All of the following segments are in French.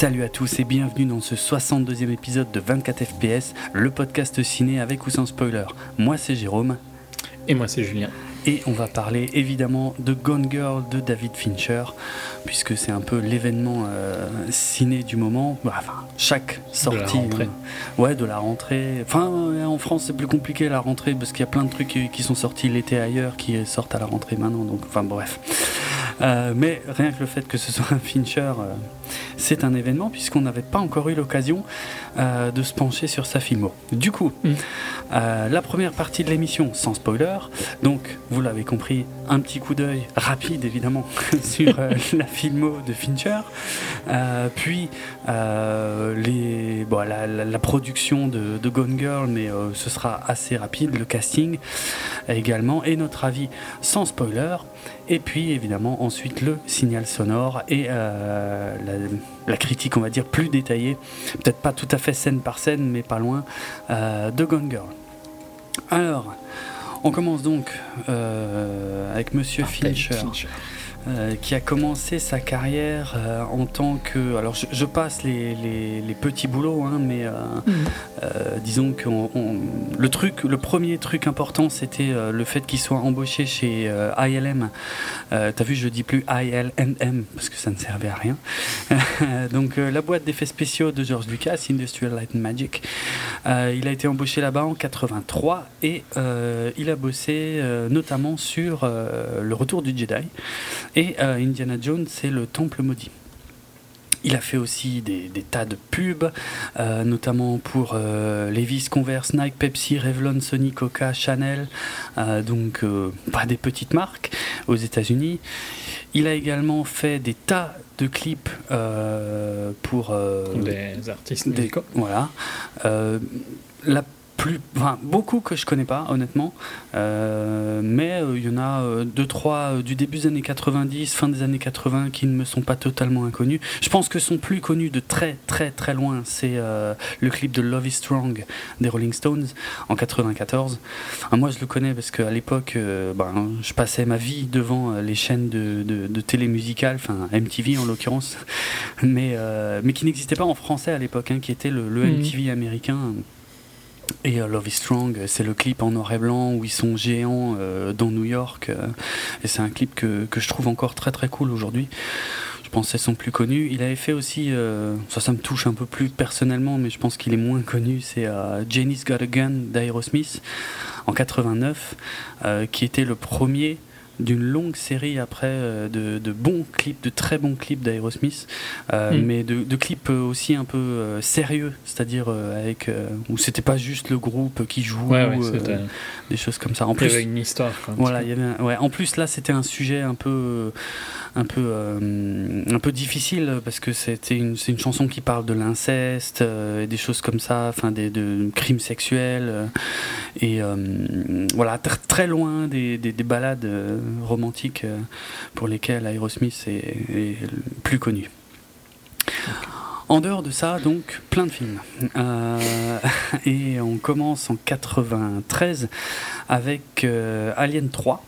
Salut à tous et bienvenue dans ce 62e épisode de 24 FPS, le podcast ciné avec ou sans spoiler. Moi c'est Jérôme. Et moi c'est Julien. Et on va parler évidemment de Gone Girl de David Fincher, puisque c'est un peu l'événement euh, ciné du moment. Bah, enfin, chaque sortie. De la euh, ouais, de la rentrée. Enfin, euh, en France, c'est plus compliqué la rentrée, parce qu'il y a plein de trucs qui, qui sont sortis l'été ailleurs qui sortent à la rentrée maintenant. Donc, enfin, bref. Mais rien que le fait que ce soit un Fincher, c'est un événement puisqu'on n'avait pas encore eu l'occasion euh, de se pencher sur sa filmo. Du coup, Mm. la première partie de l'émission, sans spoiler, donc vous l'avez compris, un petit coup d'œil rapide évidemment sur euh, la filmo de Fincher, Euh, puis euh, les, bon, la, la- la production de, de Gone Girl, mais euh, ce sera assez rapide, le casting également, et notre avis sans spoiler. Et puis évidemment ensuite le signal sonore et euh, la, la critique on va dire plus détaillée, peut-être pas tout à fait scène par scène mais pas loin, euh, de Gone Girl. Alors, on commence donc euh, avec Monsieur Fincher. Euh, qui a commencé sa carrière euh, en tant que... Alors je, je passe les, les- les petits boulots, hein, mais euh, euh, disons que le truc, le premier truc important, c'était le fait qu'il soit embauché chez ILM. T'as vu, je dis plus ILMM parce que ça ne servait à rien. Donc la boîte d'effets spéciaux de George Lucas, Industrial Light and Magic. Il a été embauché là-bas en 83 et il a bossé notamment sur le Retour du Jedi et euh, Indiana Jones, c'est le Temple maudit. Il a fait aussi des, des tas de pubs, euh, notamment pour euh, Levi's, Converse, Nike, Pepsi, Revlon, Sony, Coca, Chanel, euh, donc pas des petites marques aux États-Unis. Il a également fait des tas de clips pour Des artistes des- musicaux. voilà. La plus, enfin, beaucoup que je connais pas, honnêtement. Euh, mais euh, il y en a euh, deux, trois euh, du début des années 90, fin des années 80 qui ne me sont pas totalement inconnus. Je pense que son plus connu de très, très, très loin, c'est le clip de Love is Strong des Rolling Stones en 94. Ah, moi, je le connais parce qu'à l'époque, ben, je passais ma vie devant les chaînes de, de, de télé musicale, enfin MTV en l'occurrence, mais, mais qui n'existait pas en français à l'époque, hein, qui était le, le. MTV américain. Et euh, Love is Strong, c'est le clip en noir et blanc où ils sont géants euh, dans New York. euh, et c'est un clip que, que je trouve encore très très cool aujourd'hui. Je pense que c'est son plus connu. Il avait fait aussi, ça ça me touche un peu plus personnellement, mais je pense qu'il est moins connu, c'est euh, Janie's Got a Gun d'Aerosmith en 89, euh, qui était le premier d'une longue série après euh, de, de bons clips, de très bons clips d'Aerosmith, euh, Mm. mais de, de clips euh, aussi un peu sérieux, c'est-à-dire avec où c'était pas juste le groupe qui joue, Ouais, ouais, euh, c'était. des choses comme ça. En Il y avait plus, une histoire. Quoi, voilà, petit il y avait un- ouais. En plus, là, c'était un sujet un peu, un peu, euh, un peu difficile parce que c'est une chanson qui parle de l'inceste euh, et des choses comme ça, enfin des de crimes sexuels euh, et euh, voilà, tr- très loin des, des, des ballades euh, romantiques pour lesquelles Aerosmith est, plus connu. En dehors de ça, donc, plein de films. Et on commence en 93 avec Alien 3.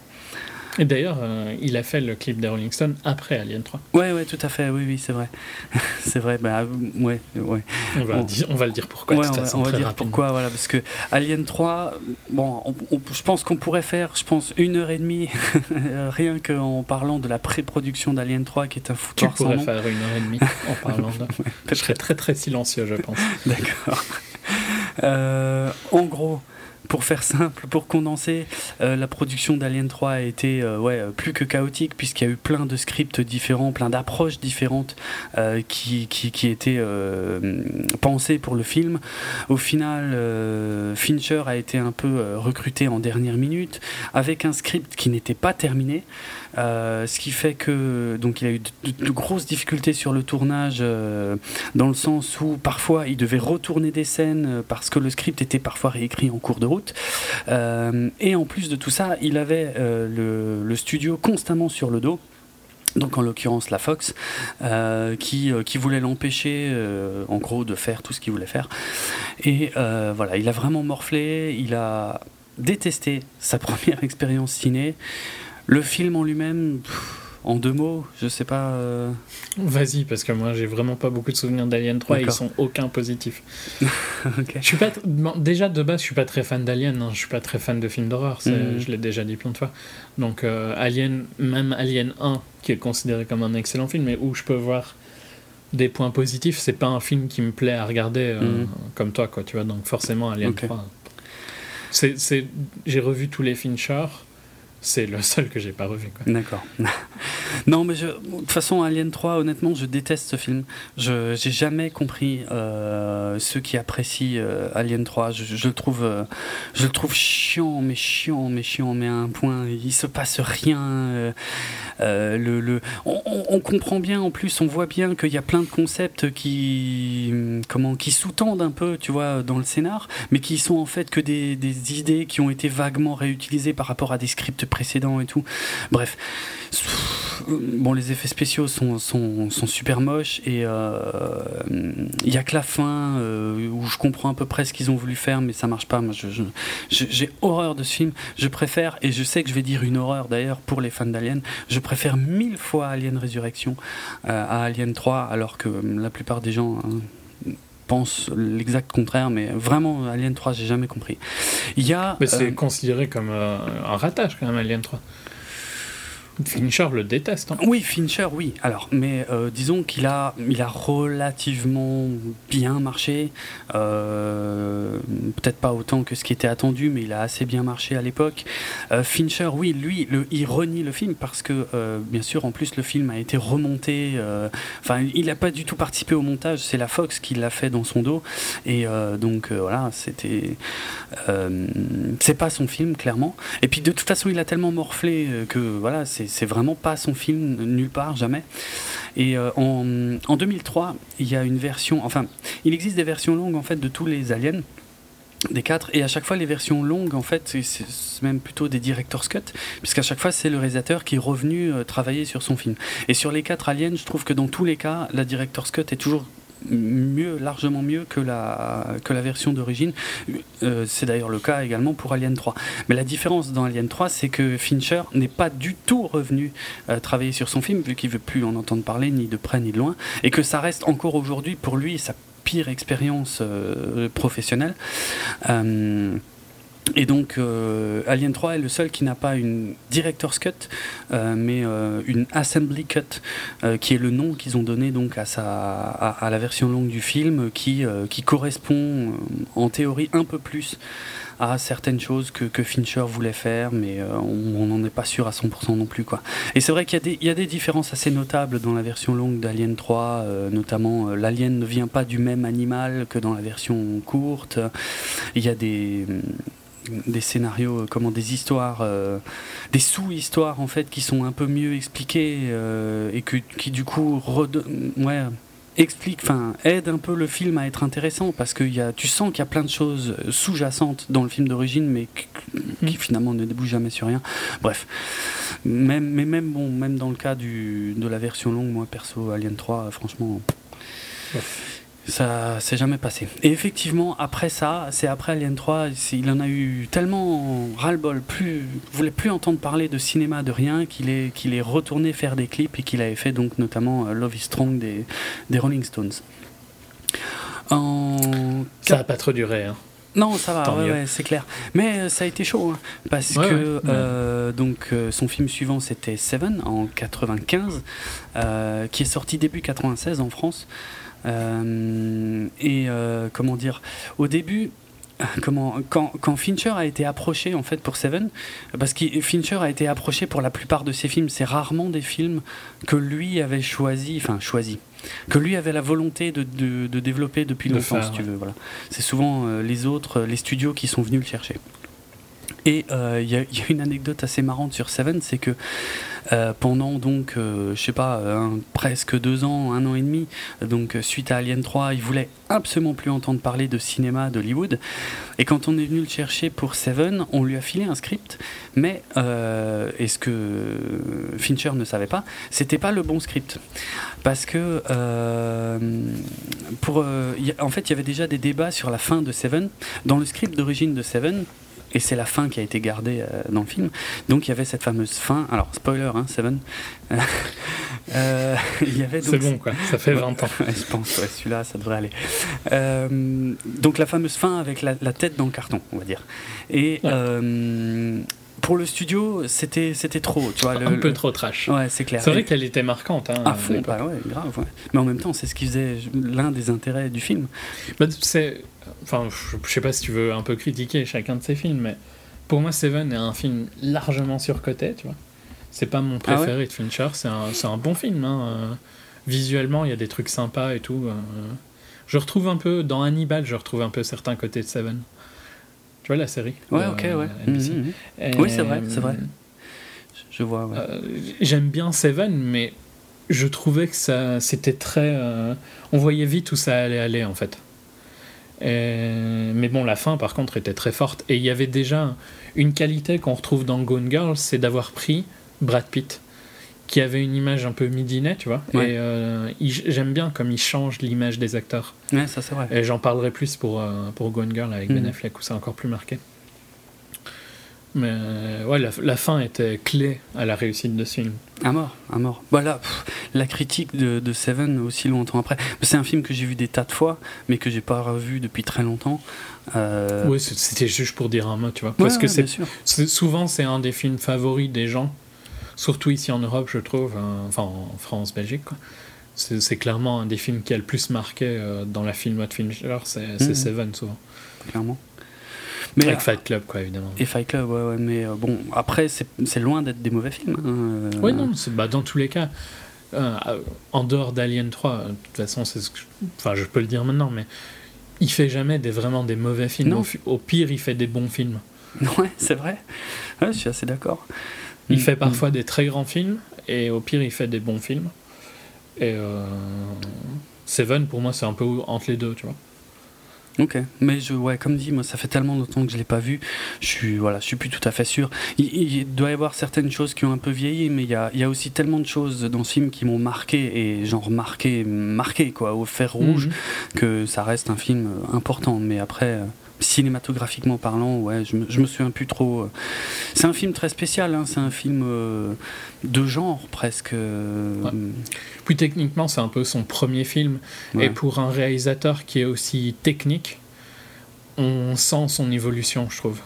Et d'ailleurs, euh, il a fait le clip des Rolling Stones après Alien 3. Ouais, ouais, tout à fait, oui, oui, c'est vrai. c'est vrai, bah, ouais, ouais. On va, On- dire- on va le dire pourquoi. Ouais, de toute on va, on va dire rapidement. pourquoi, voilà, parce que Alien 3, bon, on- on- je pense qu'on pourrait faire, je pense, une heure et demie, rien qu'en parlant de la pré-production d'Alien 3, qui est un Tu foutoir sans pourrais nom. faire une heure et demie en parlant de. Je serais très très silencieux, je pense. D'accord. Euh, en gros, pour faire simple, pour condenser, euh, la production d'Alien 3 a été euh, ouais, plus que chaotique puisqu'il y a eu plein de scripts différents, plein d'approches différentes euh, qui, qui, qui étaient euh, pensées pour le film. Au final, euh, Fincher a été un peu euh, recruté en dernière minute avec un script qui n'était pas terminé. Euh, ce qui fait que donc il a eu de, grosses difficultés sur le tournage euh, dans le sens où parfois il devait retourner des scènes euh, parce que le script était parfois réécrit en cours de route. Et en plus de tout ça, il avait le, studio constamment sur le dos. Donc en l'occurrence la Fox, qui, qui voulait l'empêcher en gros de faire tout ce qu'il voulait faire. Et voilà, il a vraiment morflé, il a détesté sa première expérience ciné. Le film en lui-même, en deux mots, je sais pas. Vas-y, parce que moi j'ai vraiment pas beaucoup de souvenirs d'Alien 3 et ils sont aucun positifs. Je suis pas déjà de base, je suis pas très fan d'Alien, hein. je suis pas très fan de films d'horreur, mm. je l'ai déjà dit plein de fois. Donc Alien, même Alien 1, qui est considéré comme un excellent film, mais où je peux voir des points positifs, c'est pas un film qui me plaît à regarder mm. comme toi, quoi, tu vois. Donc forcément Alien 3. C'est, j'ai revu tous les Fincher c'est le seul que j'ai pas revu. D'accord. non, mais de toute façon, Alien 3, honnêtement, je déteste ce film. Je j'ai jamais compris euh, ceux qui apprécient euh, Alien 3. Je, le trouve, euh, je le trouve chiant, mais chiant, mais chiant, mais à un point. Il se passe rien. le, le, on, on, comprend bien, en plus, on voit bien qu'il y a plein de concepts qui, qui sous-tendent un peu, tu vois, dans le scénar, mais qui sont en fait que des, des idées qui ont été vaguement réutilisées par rapport à des scripts précédents et tout. Bref, bon, les effets spéciaux sont, sont, sont super moches et euh, il y a que la fin euh, où je comprends à peu près ce qu'ils ont voulu faire, mais ça marche pas. Moi, j'ai horreur de ce film. Je préfère, et je sais que je vais dire une horreur d'ailleurs pour les fans d'Alien, je préfère mille fois Alien Résurrection euh, à Alien 3, alors que la plupart des gens. Hein, l'exact contraire, mais vraiment Alien 3, j'ai jamais compris. Il y a. Mais c'est considéré comme un ratage quand même, Alien 3. Fincher le déteste. Hein. Oui, Fincher, oui. Alors, mais euh, disons qu'il a, il a relativement bien marché. Euh, peut-être pas autant que ce qui était attendu, mais il a assez bien marché à l'époque. Euh, Fincher, oui, lui, le, il renie le film parce que, bien sûr, en plus, le film a été remonté. Enfin, il n'a pas du tout participé au montage. C'est la Fox qui l'a fait dans son dos. Et donc, voilà, c'était. c'est pas son film, clairement. Et puis, de toute façon, il a tellement morflé que, voilà, c'est c'est vraiment pas son film nulle part, jamais. Et euh, en, 2003, il y a une version, enfin, il existe des versions longues en fait de tous les aliens des quatre et à chaque fois les versions longues en fait c'est même plutôt des director's cut puisqu'à chaque fois c'est le réalisateur qui est revenu euh, travailler sur son film et sur les quatre aliens je trouve que dans tous les cas la director's cut est toujours mieux, largement mieux que la, que la version d'origine. Euh, c'est d'ailleurs le cas également pour Alien 3. Mais la différence dans Alien 3, c'est que Fincher n'est pas du tout revenu euh, travailler sur son film, vu qu'il veut plus en entendre parler ni de près ni de loin, et que ça reste encore aujourd'hui pour lui sa pire expérience euh, professionnelle. Et donc, euh, Alien 3 est le seul qui n'a pas une director's cut, euh, mais euh, une assembly cut, qui est le nom qu'ils ont donné donc à, sa, à, la version longue du film, qui, qui correspond en théorie un peu plus à certaines choses que, que Fincher voulait faire, mais on n'en est pas sûr à 100% non plus. Quoi. Et c'est vrai qu'il y, y, a des différences assez notables dans la version longue d'Alien 3, notamment l'alien ne vient pas du même animal que dans la version courte. Il y a des des scénarios, euh, comment des histoires, euh, des sous-histoires en fait qui sont un peu mieux expliquées euh, et que, qui du coup ouais, explique, enfin aide un peu le film à être intéressant parce que y a, tu sens qu'il y a plein de choses sous-jacentes dans le film d'origine mais qui, finalement ne débouchent jamais sur rien. Bref, même, mais même bon, même dans le cas du, de la version longue, moi perso Alien 3, franchement. Ça s'est jamais passé. Et effectivement, après ça, c'est après Alien 3, il en a eu tellement ras-le-bol, plus, voulait plus entendre parler de cinéma, de rien, qu'il est, qu'il est retourné faire des clips et qu'il avait fait donc notamment euh, Love is Strong des, des Rolling Stones. En... Ça n'a pas trop duré. Hein. Non, ça va, ouais, c'est clair. Mais euh, ça a été chaud, hein, parce que euh, donc son film suivant c'était Seven en 95, qui est sorti début 96 en France. Euh, et euh, comment dire, au début, comment, quand, quand, Fincher a été approché en fait pour Seven, parce que Fincher a été approché pour la plupart de ses films, c'est rarement des films que lui avait choisi, enfin choisi, que lui avait la volonté de, de, développer depuis longtemps, si tu veux. Voilà. C'est souvent euh, les autres, les studios qui sont venus le chercher. Et il y, a une anecdote assez marrante sur Seven, c'est que euh, pendant donc, euh, je sais pas, presque deux ans, un an et demi. Donc suite à Alien 3, il voulait absolument plus entendre parler de cinéma d'Hollywood. Et quand on est venu le chercher pour Seven, on lui a filé un script, mais euh, et ce que Fincher ne savait pas, c'était pas le bon script, parce que en fait, il y avait déjà des débats sur la fin de Seven. Dans le script d'origine de Seven, et c'est la fin qui a été gardée dans le film. Donc il y avait cette fameuse fin. Alors spoiler, hein, Seven. c'est bon quoi. Ça fait 20 ans. je pense. celui-là, ça devrait aller. donc la fameuse fin avec la, tête dans le carton, on va dire. Et pour le studio, c'était c'était trop, tu vois. un peu trop trash. Ouais, c'est clair. C'est vrai qu'elle était marquante. Hein, à fond, bah ouais, grave. Mais en même temps, c'est ce qui faisait l'un des intérêts du film. Bah, c'est, enfin, je sais pas si tu veux un peu critiquer chacun de ces films, mais pour moi, Seven est un film largement surcoté, tu vois. C'est pas mon ah préféré de Fincher. C'est un, un, bon film. Hein. Euh, visuellement, il y a des trucs sympas et tout. Euh. Je retrouve un peu dans Hannibal, je retrouve un peu certains côtés de Seven. Tu vois la série Ouais, ok, ouais. Mhm, mhm. oui, c'est vrai, c'est vrai. Je vois. Euh, j'aime bien Seven, mais je trouvais que ça, c'était très. Euh, on voyait vite où ça allait aller en fait. Mais bon, la fin par contre était très forte. Et il y avait déjà une qualité qu'on retrouve dans Gone Girl, c'est d'avoir pris Brad Pitt qui avait une image un peu midinée, tu vois. Et euh, j'aime bien comme il change l'image des acteurs. Ouais, ça c'est vrai. Et j'en parlerai plus pour, euh, pour Gone Girl avec Ben mm. Affleck, où c'est encore plus marqué. Mais euh, ouais, la, fin était clé à la réussite de ce film. À mort, à mort. Voilà, la critique de, de, Seven aussi longtemps après. C'est un film que j'ai vu des tas de fois, mais que j'ai pas revu depuis très longtemps. Oui, c'était juste pour dire un mot, tu vois. Parce que c'est souvent c'est un des films favoris des gens surtout ici en Europe, je trouve, hein, enfin en France, Belgique, C'est clairement un des films qui a le plus marqué euh, dans la film de Fincher, c'est mmh. Seven souvent. Clairement. Mais Avec Fight Club, quoi, évidemment. Et Fight Club, ouais, ouais mais euh, bon, après, c'est loin d'être des mauvais films. Hein, euh. Oui, non, bah, dans tous les cas, en dehors d'Alien 3, de toute façon, c'est ce que je, enfin, je peux le dire maintenant, mais il fait jamais des, vraiment des mauvais films. Au, au, pire, il fait des bons films. Ouais, c'est vrai. Ouais, je suis assez d'accord. Il mm. fait parfois mm. des très grands films, et au pire, il fait des bons films. Et euh, Seven, pour moi, c'est un peu entre les deux, tu vois. Ok, mais je, ouais, comme dit, moi, ça fait tellement longtemps que je l'ai pas vu. Je suis, voilà, je suis plus tout à fait sûr. Il, doit y avoir certaines choses qui ont un peu vieilli, mais il y a, il y a aussi tellement de choses dans ce film qui m'ont marqué et genre marqué, marqué quoi, au fer rouge, mm-hmm. que ça reste un film important. Mais après, euh, cinématographiquement parlant, ouais, je me, je me souviens plus trop. Euh. C'est un film très spécial, hein, c'est un film euh, de genre presque. Euh. Puis techniquement, c'est un peu son premier film. Et pour un réalisateur qui est aussi technique, on sent son évolution, je trouve.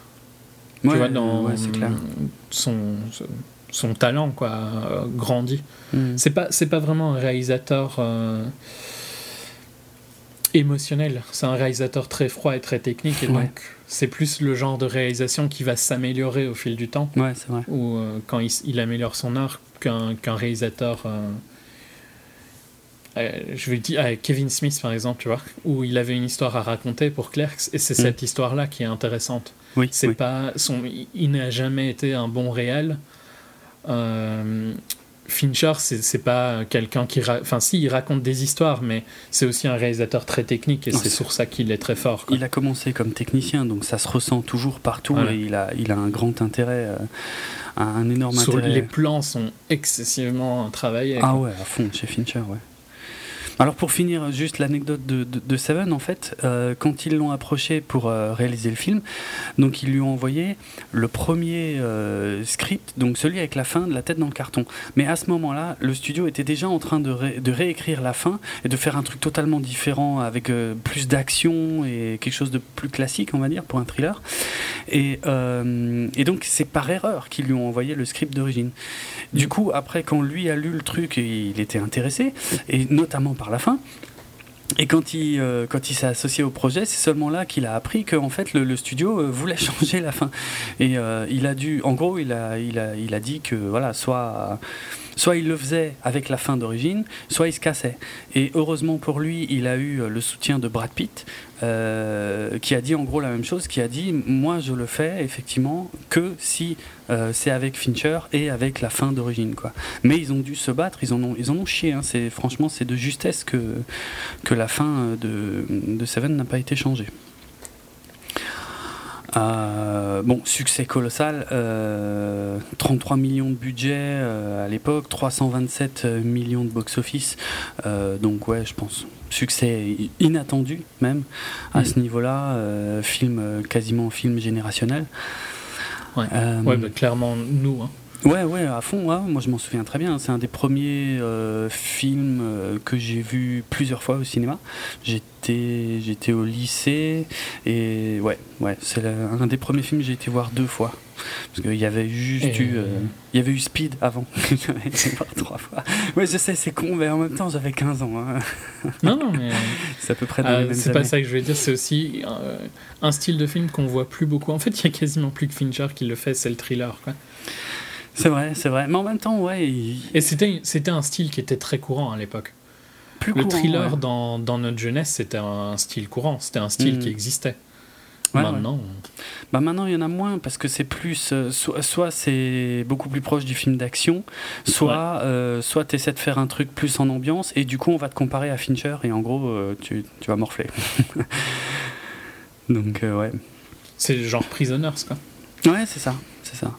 tu vois, dans Son, son talent, quoi, grandit. Mm. C'est pas, c'est pas vraiment un réalisateur émotionnel. C'est un réalisateur très froid et très technique, et donc c'est plus le genre de réalisation qui va s'améliorer au fil du temps. Ouais, c'est vrai. Ou euh, quand il, améliore son art, qu'un réalisateur. Euh, euh, je vais dire Kevin Smith par exemple, tu vois, où il avait une histoire à raconter pour Clerks, et c'est mm. cette histoire-là qui est intéressante. Oui. C'est pas son, il n'a jamais été un bon réel. Fincher, c'est pas quelqu'un qui. Enfin, si, il raconte des histoires, mais c'est aussi un réalisateur très technique et c'est sur ça qu'il est très fort. Il a commencé comme technicien, donc ça se ressent toujours partout et il a, il a un grand intérêt, euh, un énorme intérêt. Les plans sont excessivement travaillés. Ah ouais, à fond, chez Fincher, ouais. Alors pour finir, juste l'anecdote de, Seven, en fait, euh, quand ils l'ont approché pour euh, réaliser le film, donc ils lui ont envoyé le premier euh, script, donc celui avec la fin de la tête dans le carton. Mais à ce moment-là, le studio était déjà en train de, réécrire la fin et de faire un truc totalement différent avec plus d'action et quelque chose de plus classique, on va dire, pour un thriller. Et, et donc c'est par erreur qu'ils lui ont envoyé le script d'origine. Du coup, après, quand lui a lu le truc, il était intéressé, et notamment par la fin. Et quand il, euh, il s'est associé au projet, c'est seulement là qu'il a appris que en fait, le, studio euh, voulait changer la fin. Et euh, il a dû, en gros, il a, il a, il a dit que voilà, soit Soit il le faisait avec la fin d'origine, soit il se cassait. Et heureusement pour lui, il a eu le soutien de Brad Pitt, qui a dit en gros la même chose, qui a dit moi je le fais effectivement que si euh, c'est avec Fincher et avec la fin d'origine quoi. Mais ils ont dû se battre, ils en ont, ils en ont chié. Hein. C'est franchement c'est de justesse que que la fin de, de Seven n'a pas été changée. Euh, bon, succès colossal, 33 millions de budget à l'époque, 327 millions de box-office, donc ouais, je pense succès inattendu même à mm. ce niveau-là, film quasiment film générationnel. Ouais, ouais bah, clairement nous. Hein. Ouais, ouais, à fond. moi, je m'en souviens très bien. C'est un des premiers euh, films euh, que j'ai vu plusieurs fois au cinéma. J'étais, j'étais au lycée et ouais, ouais, c'est un des premiers films que j'ai été voir deux fois. Parce qu'il y avait juste eu, euh, il y avait eu Speed avant. trois fois. Ouais, je sais, c'est con, mais en même temps, j'avais 15 ans. Hein. Non, non, mais c'est à peu près. Dans c'est pas ça que je veux dire. C'est aussi un style de film qu'on voit plus beaucoup. En fait, il y a quasiment plus que Fincher qui le fait. C'est le thriller, quoi. C'est vrai, c'est vrai. Mais en même temps, ouais. Et c'était, c'était un style qui était très courant à l'époque. Plus le thriller dans, dans, notre jeunesse, c'était un style courant. C'était un style mm. qui existait. Maintenant. Bah maintenant, il y en a moins parce que c'est plus. Euh, soit, c'est beaucoup plus proche du film d'action, soit, euh, soit tu essaies de faire un truc plus en ambiance et du coup, on va te comparer à Fincher et en gros, euh, tu, tu, vas morfler. Donc, ouais. C'est genre Prisoners, quoi. Ouais, c'est ça. C'est ça.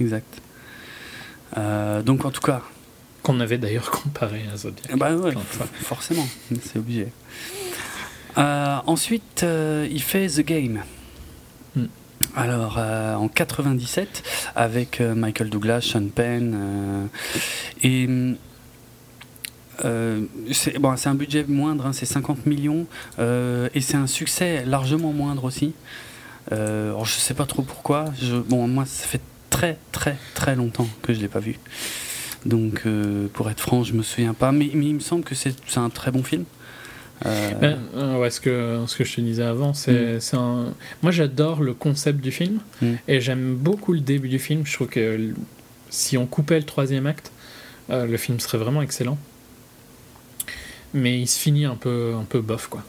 Exact. Euh, donc en tout cas. Qu'on avait d'ailleurs comparé à Zodiac. Bah ouais, forcément, c'est obligé. Euh, ensuite, euh, il fait The Game. Hmm. Alors, en 97, avec Michael Douglas, Sean Penn, et c'est bon, un budget moindre, hein, c'est 50 millions, et c'est un succès largement moindre aussi. alors, je sais pas trop pourquoi. Je, bon, moi, ça fait très très très longtemps que je l'ai pas vu. Donc euh, pour être franc, je me souviens pas, mais, mais il me semble que c'est un très bon film. Euh... Ben, euh, ouais, ce que, ce que je te disais avant, c'est mm. un... Moi j'adore le concept du film mm. et j'aime beaucoup le début du film. Je trouve que si on coupait le troisième acte, euh, le film serait vraiment excellent mais il se finit un peu, un peu bof, quoi.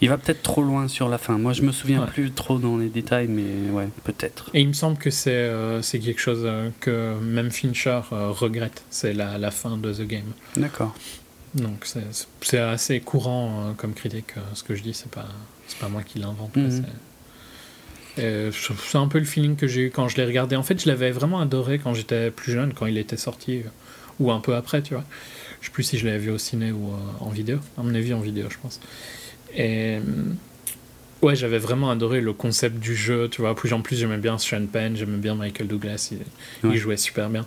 Il va peut-être trop loin sur la fin. Moi, je me souviens plus trop dans les détails, mais ouais, peut-être. Et il me semble que c'est euh, c'est quelque chose que même Fincher regrette. C'est la, la, fin de The Game. D'accord. Donc c'est assez courant comme critique. ce que je dis, c'est pas c'est pas moi qui l'invente. Mhm. C'est un peu le feeling que j'ai eu quand je l'ai regardé. En fait, je l'avais vraiment adoré quand j'étais plus jeune, quand il était sorti, ou un peu après, tu vois. Je sais plus si je l'avais vu au ciné ou euh, en vidéo. À mon avis, en vidéo, je pense. Et. Euh, ouais, j'avais vraiment adoré le concept du jeu, tu vois. Plus en plus, j'aimais bien Sean Penn, j'aimais bien Michael Douglas, il, jouait super bien.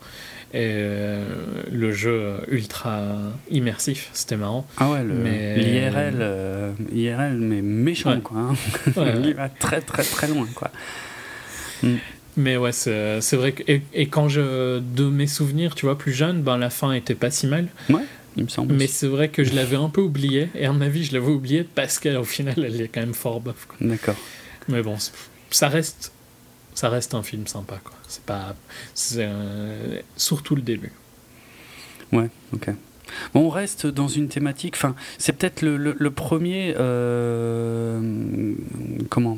Et euh, le jeu ultra immersif, c'était marrant. Ah ouais, l'IRL, IRL, mais méchant, quoi. Hein. il va très très très loin, quoi. Mm. Mais ouais, c'est vrai que. Et, quand je. De mes souvenirs, tu vois, plus jeune, ben la fin était pas si mal. Ouais, il me semble. Mais c'est vrai que je l'avais un peu oublié. Et à mon avis, je l'avais oublié parce qu'au final, elle est quand même fort bof. D'accord. Mais bon, ça reste. Ça reste un film sympa, quoi. C'est pas. C'est surtout le début. Ouais, ok on reste dans une thématique. Enfin, c'est peut-être le, premier, euh, comment,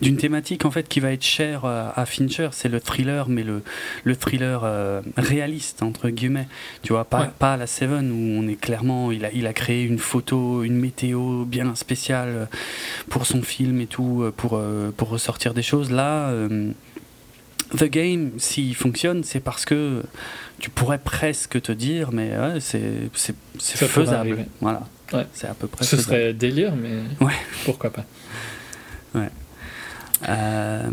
d'une thématique en fait qui va être chère à, Fincher. C'est le thriller, mais le, le thriller euh, réaliste entre guillemets. Tu vois, pas, pas la Seven où on est clairement, il a, il a créé une photo, une météo bien spéciale pour son film et tout, pour pour ressortir des choses. Là. Euh, The Game, s'il fonctionne, c'est parce que tu pourrais presque te dire, mais c'est faisable. Voilà. C'est à peu près. Ce serait délire, mais pourquoi pas. Ouais. Euh,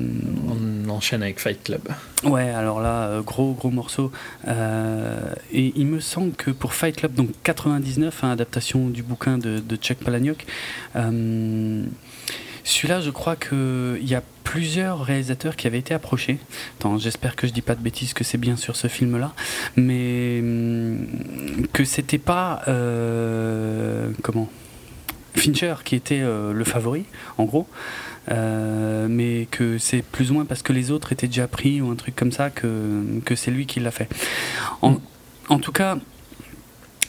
On enchaîne avec Fight Club. Ouais, alors là, euh, gros gros morceau. Euh, et il me semble que pour Fight Club, donc 99, hein, adaptation du bouquin de, de Chuck Palahniuk, celui-là, je crois qu'il y a plusieurs réalisateurs qui avaient été approchés. j'espère que je dis pas de bêtises, que c'est bien sur ce film-là, mais hum, que c'était pas euh, comment? Fincher qui était euh, le favori, en gros. Euh, mais que c'est plus ou moins parce que les autres étaient déjà pris ou un truc comme ça que, que c'est lui qui l'a fait. En, en tout cas,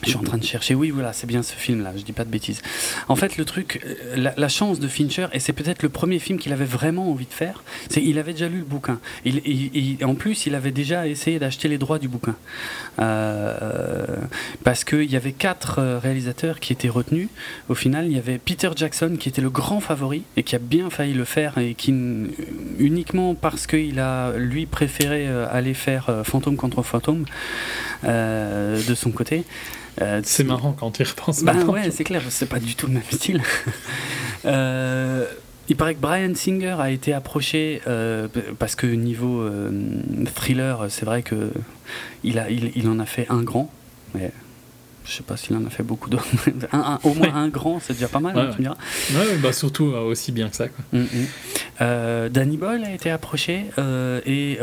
Je suis en train de chercher. Oui, voilà, c'est bien ce film-là. Je dis pas de bêtises. En fait, le truc, euh, la, chance de Fincher, et c'est peut-être le premier film qu'il avait vraiment envie de faire, c'est qu'il avait déjà lu le bouquin. Il, en plus, il avait déjà essayé d'acheter les droits du bouquin. Euh, parce qu'il y avait quatre euh, réalisateurs qui étaient retenus. Au final, il y avait Peter Jackson qui était le grand favori et qui a bien failli le faire et qui uniquement parce qu'il a lui préféré aller faire Fantôme contre Fantôme de son côté. Euh, c'est marrant quand tu y repenses. Bah ouais, c'est clair, c'est pas du tout le même style. Euh, il paraît que Brian Singer a été approché euh, parce que niveau thriller, c'est vrai que il, a, il, il, en a fait un grand, mais je sais pas s'il en a fait beaucoup d'autres. au moins un grand, c'est déjà pas mal, hein, tu me diras. Ouais, bah surtout euh, aussi bien que ça. Quoi. Mm, mm. Euh, Danny Boyle a été approché euh, et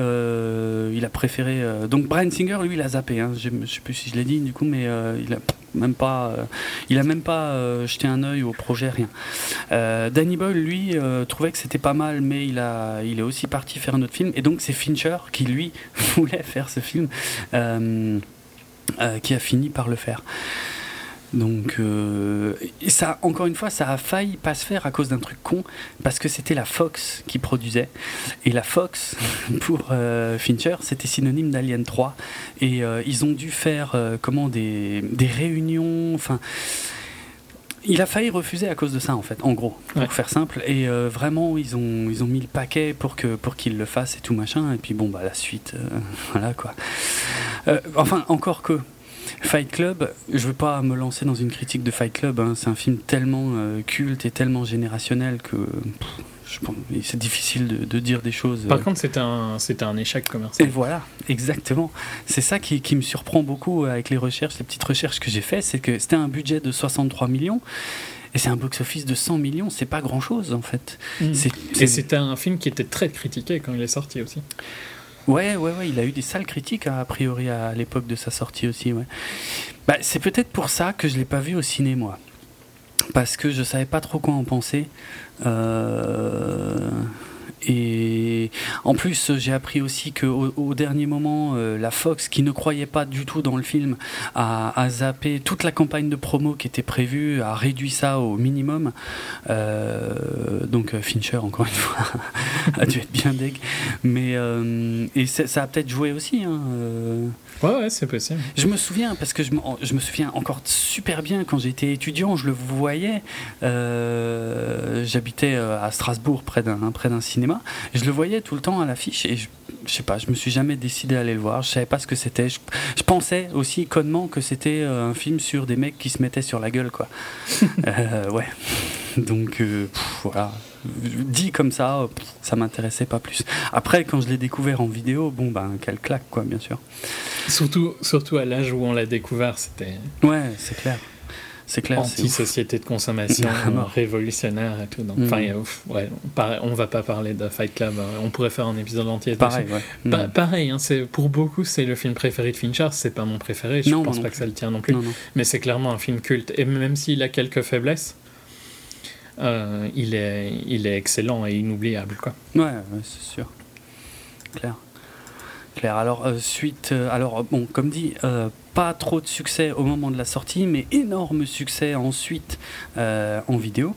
il a préféré. donc Brian Singer, lui, il a zappé. Hein, je, ne sais plus si je l'ai dit du coup, mais il a même pas, il a même pas jeté un œil au projet, rien. Danny Boyle, lui, trouvait que c'était pas mal, mais il a, il est aussi parti faire un autre film. Et donc c'est Fincher qui lui voulait faire ce film. Euh, qui a fini par le faire. Donc, euh, ça, encore une fois, ça a failli pas se faire à cause d'un truc con, parce que c'était la Fox qui produisait. Et la Fox, pour euh, Fincher, c'était synonyme d'Alien 3. Et ils ont dû faire comment, des, des réunions. Enfin. Il a failli refuser à cause de ça, en fait, en gros, pour faire simple. Et vraiment, ils ont, ils ont mis le paquet pour qu'il pour qu'il le fasse et tout machin. Et puis, bon, bah, la suite, voilà quoi. Euh, enfin, encore que. Fight Club, je veux pas me lancer dans une critique de Fight Club, hein. c'est un film tellement euh, culte et tellement générationnel que c'est difficile de, dire des choses. Par euh. contre, c'était un, un échec commercial. Et voilà, exactement. C'est ça qui, qui, me surprend beaucoup avec les recherches, les petites recherches que j'ai faites, c'est que c'était un budget de 63 millions. Et c'est un box-office de 100 millions, c'est pas grand-chose en fait. Mmh. Et c'était un film qui était très critiqué quand il est sorti aussi. Ouais, ouais, ouais, il a eu des sales critiques hein, a priori à l'époque de sa sortie aussi. Bah, c'est peut-être pour ça que je l'ai pas vu au ciné moi, parce que je savais pas trop quoi en penser. Euh, et en plus, j'ai appris aussi qu'au au dernier moment, euh, la Fox, qui ne croyait pas du tout dans le film, a, zappé toute la campagne de promo qui était prévue, a réduit ça au minimum. Euh, donc euh, Fincher, encore une fois, a dû être bien deg. Mais et ça a peut-être joué aussi. Hein, Ouais, ouais, c'est possible. Je me souviens, parce que je me, je me souviens encore super bien quand j'étais étudiant, je le voyais. J'habitais à Strasbourg, près d'un, d'un cinéma. Je le voyais tout le temps à l'affiche et je, je sais pas, je me suis jamais décidé à aller le voir. Je savais pas ce que c'était. Je, pensais aussi connement que c'était euh, un film sur des mecs qui se mettaient sur la gueule, quoi. ouais. Donc, voilà dit comme ça, ça m'intéressait pas plus. Après, quand je l'ai découvert en vidéo, bon, ben, quelle claque, quoi, bien sûr. Surtout, surtout à l'âge où on l'a découvert, c'était. Ouais, c'est clair. C'est clair. Anti-société de consommation, révolutionnaire et tout. Mm. Enfin, ouais, on va pas parler de Fight Club. Hein. On pourrait faire un épisode entier. Pareil, mm. pareil hein, pour beaucoup, c'est le film préféré de Fincher. C'est pas mon préféré. Je non, pense pas que ça le tient non plus. Mais c'est clairement un film culte. Et même s'il a quelques faiblesses, euh, il, est, il est excellent et inoubliable. Quoi. Ouais, c'est sûr. Claire. Claire. Alors, euh, suite. Euh, alors, bon, comme dit, pas trop de succès au moment de la sortie, mais énorme succès ensuite en vidéo.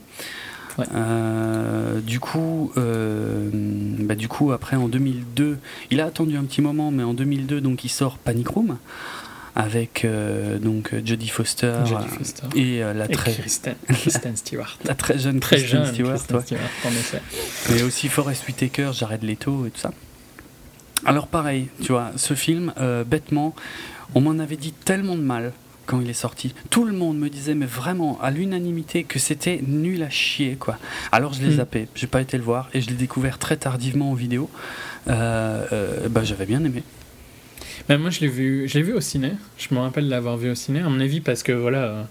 du coup, bah, du coup, après en 2002, il a attendu un petit moment, mais en 2002, donc il sort Panic Room avec euh, donc Jodie Foster, et euh, la très Kristen, Stewart, la très jeune très Kristen jeune Stewart, Stewart en effet. Et aussi Forest Whitaker, Jared Leto et tout ça. Alors pareil, tu vois, ce film, euh, bêtement, on m'en avait dit tellement de mal quand il est sorti. Tout le monde me disait, mais vraiment, à l'unanimité, que c'était nul à chier, quoi. Alors je l'ai hmm. zappé, j'ai pas été le voir, et je l'ai découvert très tardivement en vidéo. bah, j'avais bien aimé. Ben, moi, je l'ai vu, je l'ai vu au ciné. Je me rappelle l'avoir vu au ciné, à mon avis, parce que voilà, euh,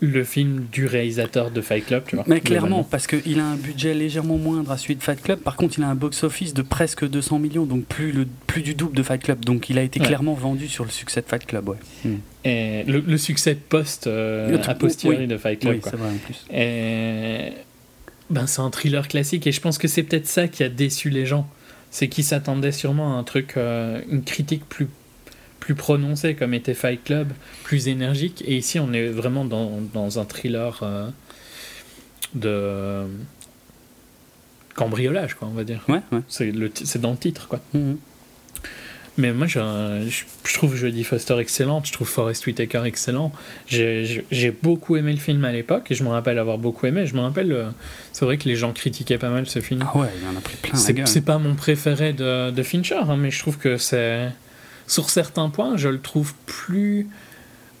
le film du réalisateur de Fight Club, tu vois. Mais clairement, parce qu'il a un budget légèrement moindre à celui de Fight Club. Par contre, il a un box-office de presque 200 millions, donc plus, le, plus du double de Fight Club. Donc, il a été clairement vendu sur le succès de Fight Club, ouais. Hmm. Et le, succès post, euh, a posteriori de Fight Club. Oui, c'est vrai en plus. Et... Ben, c'est un thriller classique, et je pense que c'est peut-être ça qui a déçu les gens c'est qu'ils s'attendaient sûrement à un truc, euh, une critique plus, plus prononcé comme était Fight Club, plus énergique. Et ici, on est vraiment dans, dans un thriller euh, de cambriolage, quoi, on va dire. Ouais, ouais. C'est dans le titre, quoi. Mhm. Mais moi, je, je, trouve Jodie Foster excellente, je trouve Forrest Whitaker excellent. J'ai beaucoup aimé le film à l'époque et je me rappelle avoir beaucoup aimé. Je me rappelle, euh, c'est vrai que les gens critiquaient pas mal ce film. Ah ouais, il y en a pris plein. C'est pas mon préféré de, de Fincher, hein, mais je trouve que c'est. Sur certains points, je le trouve plus.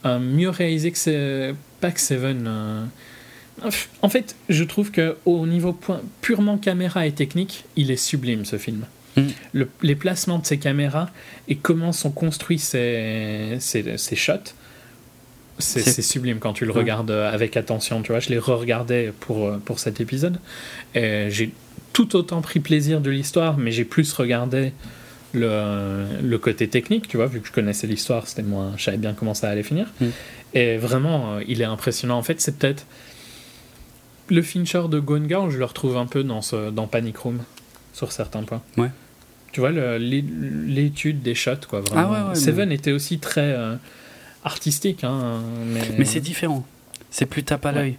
Euh, mieux réalisé que c'est. Pas que Seven. Euh, en fait, je trouve que au niveau point, purement caméra et technique, il est sublime ce film. Mm. les placements de ces caméras et comment sont construits ces, ces, ces shots, c'est sublime quand tu le regardes avec attention. Tu vois, je les re-regardais pour, pour cet épisode. J'ai tout autant pris plaisir de l'histoire, mais j'ai plus regardé le, le, côté technique, tu vois, vu que je connaissais l'histoire, c'était moins, je savais bien comment ça allait finir. Mm. Et vraiment, euh, il est impressionnant. En fait, c'est peut-être le Fincher de Gone je le retrouve un peu dans, ce, dans Panic Room, sur certains points. Ouais tu vois, l'étude des shots, quoi. Vraiment. Ah Seven était aussi très euh, artistique, hein, mais, mais c'est différent c'est plus tape à l'œil.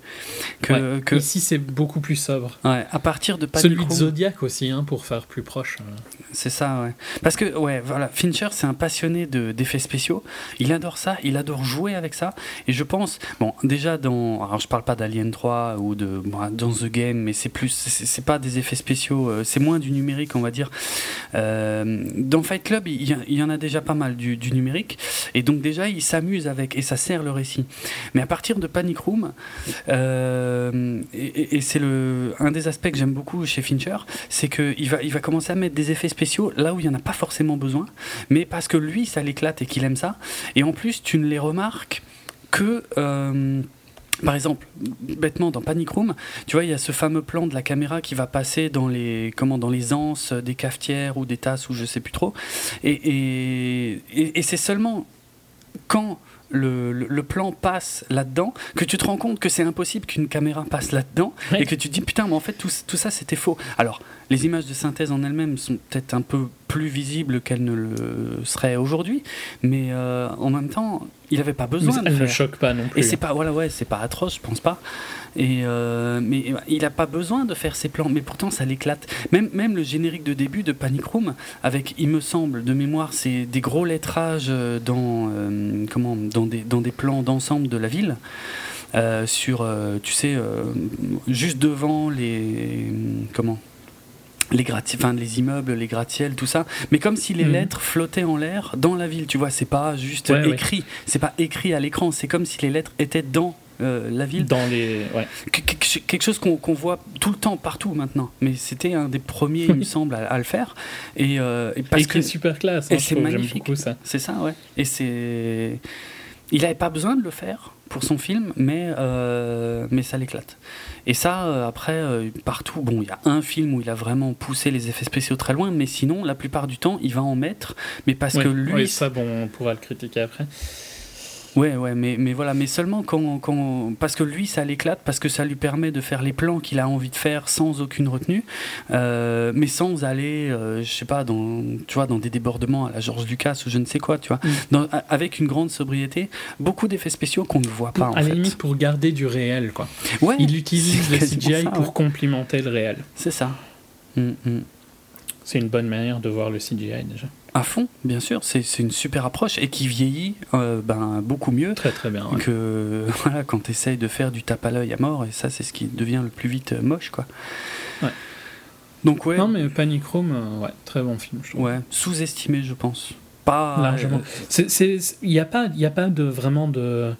Que, que, Ici, c'est beaucoup plus sobre. Ouais, à partir de Celui de Zodiac aussi, hein, pour faire plus proche. Euh. C'est ça, ouais. Parce que, ouais, voilà, Fincher, c'est un passionné d'effets spéciaux. Il adore ça, il adore jouer avec ça. Et je pense, bon, déjà dans. Alors, je parle pas d'Alien 3 ou de. dans The Game, mais c'est plus. C'est pas des effets spéciaux, euh, c'est moins du numérique, on va dire. Euh, dans Fight Club, il y, en a déjà pas mal du, du numérique. Et donc, déjà, il s'amuse avec. Et ça sert le récit. Mais à partir de Panic euh, et, c'est un des aspects que j'aime beaucoup chez Fincher, c'est qu'il va, il va commencer à mettre des effets spéciaux là où il n'y en a pas forcément besoin, mais parce que lui, ça l'éclate et qu'il aime ça. Et en plus, tu ne les remarques que... Euh, par exemple, bêtement dans Panic Room, tu vois, il y a ce fameux plan de la caméra qui va passer dans les comment dans les anses des cafetières ou des tasses ou je sais plus trop, et c'est seulement quand le, le, plan passe là-dedans, que tu te rends compte que c'est impossible qu'une caméra passe là-dedans, et que tu te dis putain, mais en fait tout, tout ça c'était faux. Alors, les images de synthèse en elles-mêmes sont peut-être un peu plus visibles qu'elles ne le seraient aujourd'hui, mais euh, en même temps, il n'avait pas besoin. Mais de ne choque pas non plus. Et c'est pas voilà ouais, c'est pas atroce, je pense pas. Et euh, mais il n'a pas besoin de faire ses plans, mais pourtant ça l'éclate. Même même le générique de début de Panic Room, avec il me semble de mémoire, c'est des gros lettrages dans euh, comment dans des dans des plans d'ensemble de la ville. sur, tu sais, juste devant les comment les, enfin, les immeubles, les gratte-ciels, tout ça, mais comme si les mhm. lettres flottaient en l'air dans la ville, tu vois, c'est pas juste écrit, c'est pas écrit à l'écran, c'est comme si les lettres étaient dans euh, la ville. Dans les, quelque chose qu'on voit tout le temps, partout maintenant. Mais c'était un des premiers, il me semble, à, le faire. Et, euh, parce que super classe. Hein, et c'est magnifique. C'est ça, ouais. Et c'est, il n'avait pas besoin de le faire pour son film, mais euh, mais ça l'éclate. Et ça, euh, après, euh, partout, bon, il y a un film où il a vraiment poussé les effets spéciaux très loin, mais sinon, la plupart du temps, il va en mettre, mais parce que lui. Oui, ça, bon, on pourra le critiquer après. Ouais, ouais, mais, mais voilà, mais seulement quand, quand parce que lui, ça l'éclate, parce que ça lui permet de faire les plans qu'il a envie de faire sans aucune retenue, euh, mais sans aller, euh, je sais pas, dans, tu vois, dans des débordements à la George Lucas ou je ne sais quoi, tu vois, mm. avec une grande sobriété, beaucoup d'effets spéciaux qu'on ne voit pas. à la limite, pour garder du réel, quoi. Ouais. Il utilise le CGI pour complimenter le réel. C'est ça. Mm, mm. C'est une bonne manière de voir le CGI déjà. À fond, bien sûr, c'est une super approche et qui vieillit euh, ben, beaucoup mieux très, très bien, que voilà, quand tu essayes de faire du tape à l'œil à mort, et ça c'est ce qui devient le plus vite euh, moche. Quoi. Ouais. Donc ouais. Non mais Panic Room, euh, ouais, très bon film. Je trouve. Ouais, sous-estimé je pense. Pas largement. Il n'y a pas, a pas de vraiment de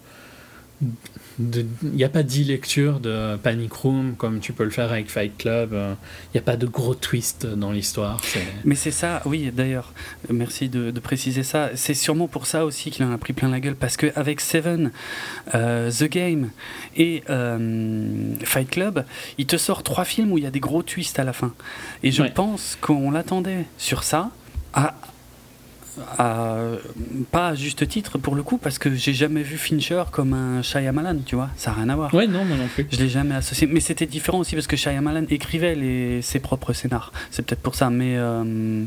il n'y a pas dix lectures de Panic Room comme tu peux le faire avec Fight Club. Il n'y a pas de gros twist dans l'histoire. Mais c'est ça, oui, d'ailleurs, merci de, préciser ça. C'est sûrement pour ça aussi qu'il en a pris plein la gueule, parce qu'avec Seven, euh, The Game et euh, Fight Club, il te sort trois films où il y a des gros twists à la fin. Et je pense qu'on l'attendait sur ça. À, pas à juste titre pour le coup, parce que j'ai jamais vu Fincher comme un Shyamalan, tu vois, ça n'a rien à voir. Ouais, non, moi non plus. Je l'ai jamais associé, mais c'était différent aussi parce que Shyamalan écrivait les, ses propres scénars, c'est peut-être pour ça, mais euh,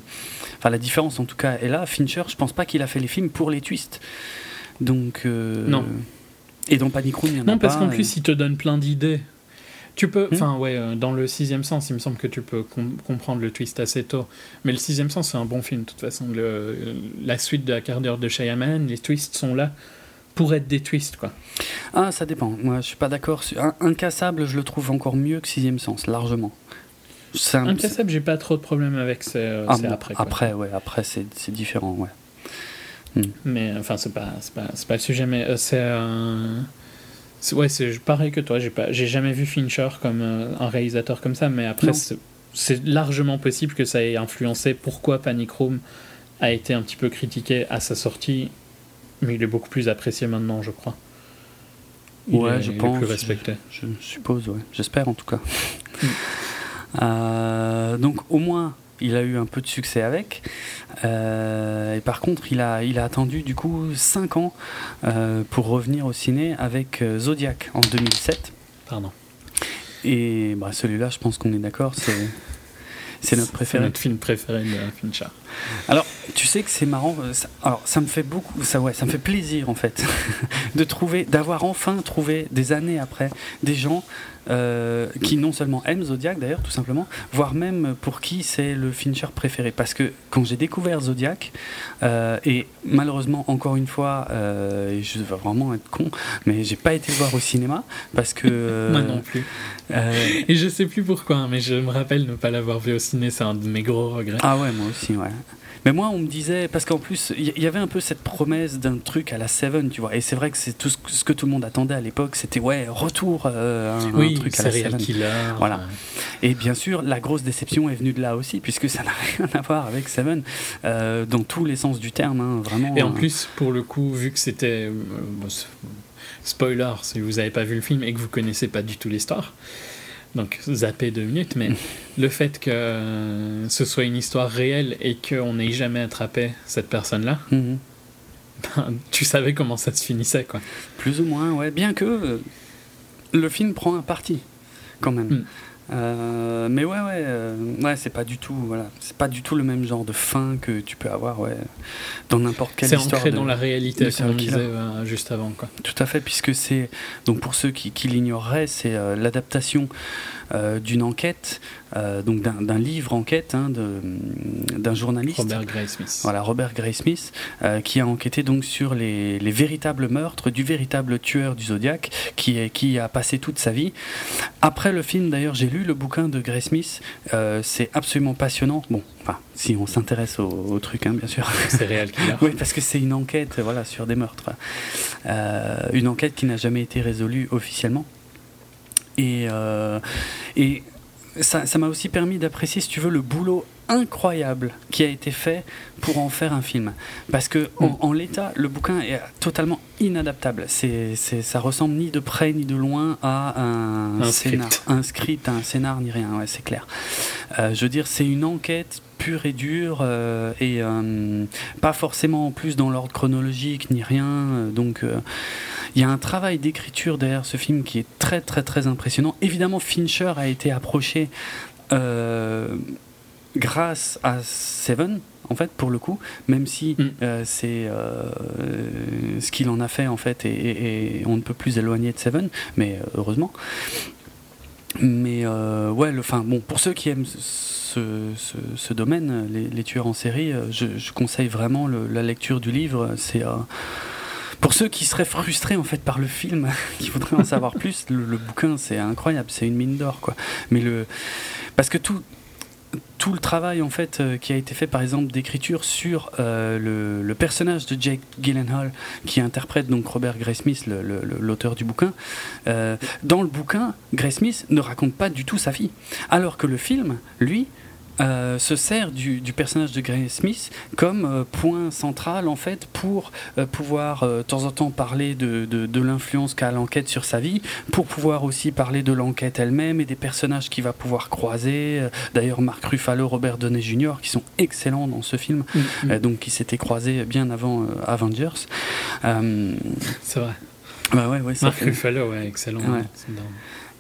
enfin la différence en tout cas est là. Fincher, je pense pas qu'il a fait les films pour les twists, donc euh, non. Et dans Panic Room, il y en a pas. Non, parce qu'en plus, il te donne plein d'idées. Tu peux, hmm. enfin ouais, euh, dans le sixième sens, il me semble que tu peux comprendre le twist assez tôt. Mais le sixième sens, c'est un bon film de toute façon. Le, la suite de la carrière de Shyamalan, les twists sont là pour être des twists, quoi. Ah, ça dépend. Moi, je suis pas d'accord. Incassable, je le trouve encore mieux que sixième sens, largement. Un, Incassable, j'ai pas trop de problèmes avec. C'est euh, ah, après. Après, ouais. Après, c'est différent, ouais. Hmm. Mais enfin, c'est pas, pas, pas, le sujet, mais euh, c'est. Ouais, c'est pareil que toi. J'ai pas, j'ai jamais vu Fincher comme euh, un réalisateur comme ça, mais après, c'est largement possible que ça ait influencé pourquoi Panic Room a été un petit peu critiqué à sa sortie, mais il est beaucoup plus apprécié maintenant, je crois. ouais, je pense. Plus respecté. Je, suppose, ouais. J'espère en tout cas. Mm. Euh, donc au moins il a eu un peu de succès avec. Euh, et par contre, il a, il a attendu du coup 5 ans euh, pour revenir au ciné avec euh, Zodiac en 2007. Pardon. Et bah, celui-là, je pense qu'on est d'accord, c'est c'est notre préféré. notre film préféré de Fincher. Alors, tu sais que c'est marrant. Euh, ça, alors, ça me fait beaucoup, ça ouais, ça me fait plaisir en fait de trouver, d'avoir enfin trouvé des années après des gens euh, qui non seulement aiment Zodiac d'ailleurs, tout simplement, voire même pour qui c'est le Fincher préféré. Parce que quand j'ai découvert Zodiac, euh, et malheureusement encore une fois, euh, je vais vraiment être con, mais j'ai pas été voir au cinéma parce que moi non plus. et je sais plus pourquoi, hein, mais je me rappelle ne pas l'avoir vu au ciné, c'est un de mes gros regrets. Ah ouais, moi aussi, ouais. Mais moi, on me disait, parce qu'en plus, il y, avait un peu cette promesse d'un truc à la Seven, tu vois. Et c'est vrai que c'est tout ce que tout le monde attendait à l'époque, c'était ouais, retour euh, un, oui, un truc à la Seven. Killer. Voilà. Et bien sûr, la grosse déception est venue de là aussi, puisque ça n'a rien à voir avec Seven, euh, dans tous les sens du terme, hein, vraiment. Et en euh. plus, pour le coup, vu que c'était. spoiler, si vous n'avez pas vu le film et que vous connaissez pas du tout l'histoire, donc zapper deux minutes, mais le fait que ce soit une histoire réelle et qu'on n'ait jamais attrapé cette personne-là, mhm. ben, tu savais comment ça se finissait, quoi. Plus ou moins, ouais. Bien que euh, le film prend un parti, quand même. Mm. Euh, mais ouais, ouais, euh, ouais, c'est pas du tout, voilà, c'est pas du tout le même genre de fin que tu peux avoir, ouais, dans n'importe quelle histoire. C'est ancré dans la réalité, comme on disait euh, juste avant, quoi. Tout à fait, puisque c'est donc pour ceux qui, qui l'ignoreraient, c'est l'adaptation d'une enquête, donc d'un livre enquête hein, d'un journaliste. Robert Gray Smith. Voilà, Robert Gray Smith, qui a enquêté donc sur les, les, véritables meurtres du véritable tueur du Zodiac, qui, est, qui a passé toute sa vie. Après le film, d'ailleurs, j'ai lu le bouquin de Gray Smith. Euh, c'est absolument passionnant. Bon, enfin, si on s'intéresse au, truc, hein, bien sûr. C'est réel Oui, parce que c'est une enquête voilà, sur des meurtres. Euh, une enquête qui n'a jamais été résolue officiellement. Et, euh, et ça m'a aussi permis d'apprécier, si tu veux, le boulot incroyable qui a été fait pour en faire un film. Parce que en, mm. l'état, le bouquin est totalement inadaptable. C'est, ça ressemble ni de près ni de loin à un, scénar, script. un script, un scénar ni rien. Ouais, c'est clair. Euh, je veux dire, c'est une enquête pure et dure euh, et euh, pas forcément en plus dans l'ordre chronologique ni rien. donc il y a un travail d'écriture derrière ce film qui est très très très impressionnant. Évidemment, Fincher a été approché grâce à Seven, en fait, pour le coup, même si mm. euh, c'est euh, ce qu'il en a fait, en fait, et, on ne peut plus éloigner de Seven, mais euh, heureusement. Mais ouais, le, fin, bon, pour ceux qui aiment ce, domaine, les, tueurs en série, je, conseille vraiment la lecture du livre. C'est pour ceux qui seraient frustrés en fait par le film, qui voudraient en savoir plus, le, bouquin c'est incroyable, c'est une mine d'or quoi. Mais le parce que tout tout le travail en fait euh, qui a été fait par exemple d'écriture sur euh, le, personnage de Jake Gyllenhaal qui interprète donc Robert Graysmith l'auteur du bouquin euh, dans le bouquin Graysmith ne raconte pas du tout sa vie alors que le film lui euh, se sert du, personnage de Gray Smith comme euh, point central en fait pour euh, pouvoir de temps en temps parler de, de, l'influence qu'a l'enquête sur sa vie, pour pouvoir aussi parler de l'enquête elle-même et des personnages qu'il va pouvoir croiser. D'ailleurs, Marc Ruffalo, Robert Downey Jr. qui sont excellents dans ce film, mm, mm. donc qui s'étaient croisés bien avant Avengers. C'est vrai. Bah ouais, Marc Ruffalo, ouais, excellent.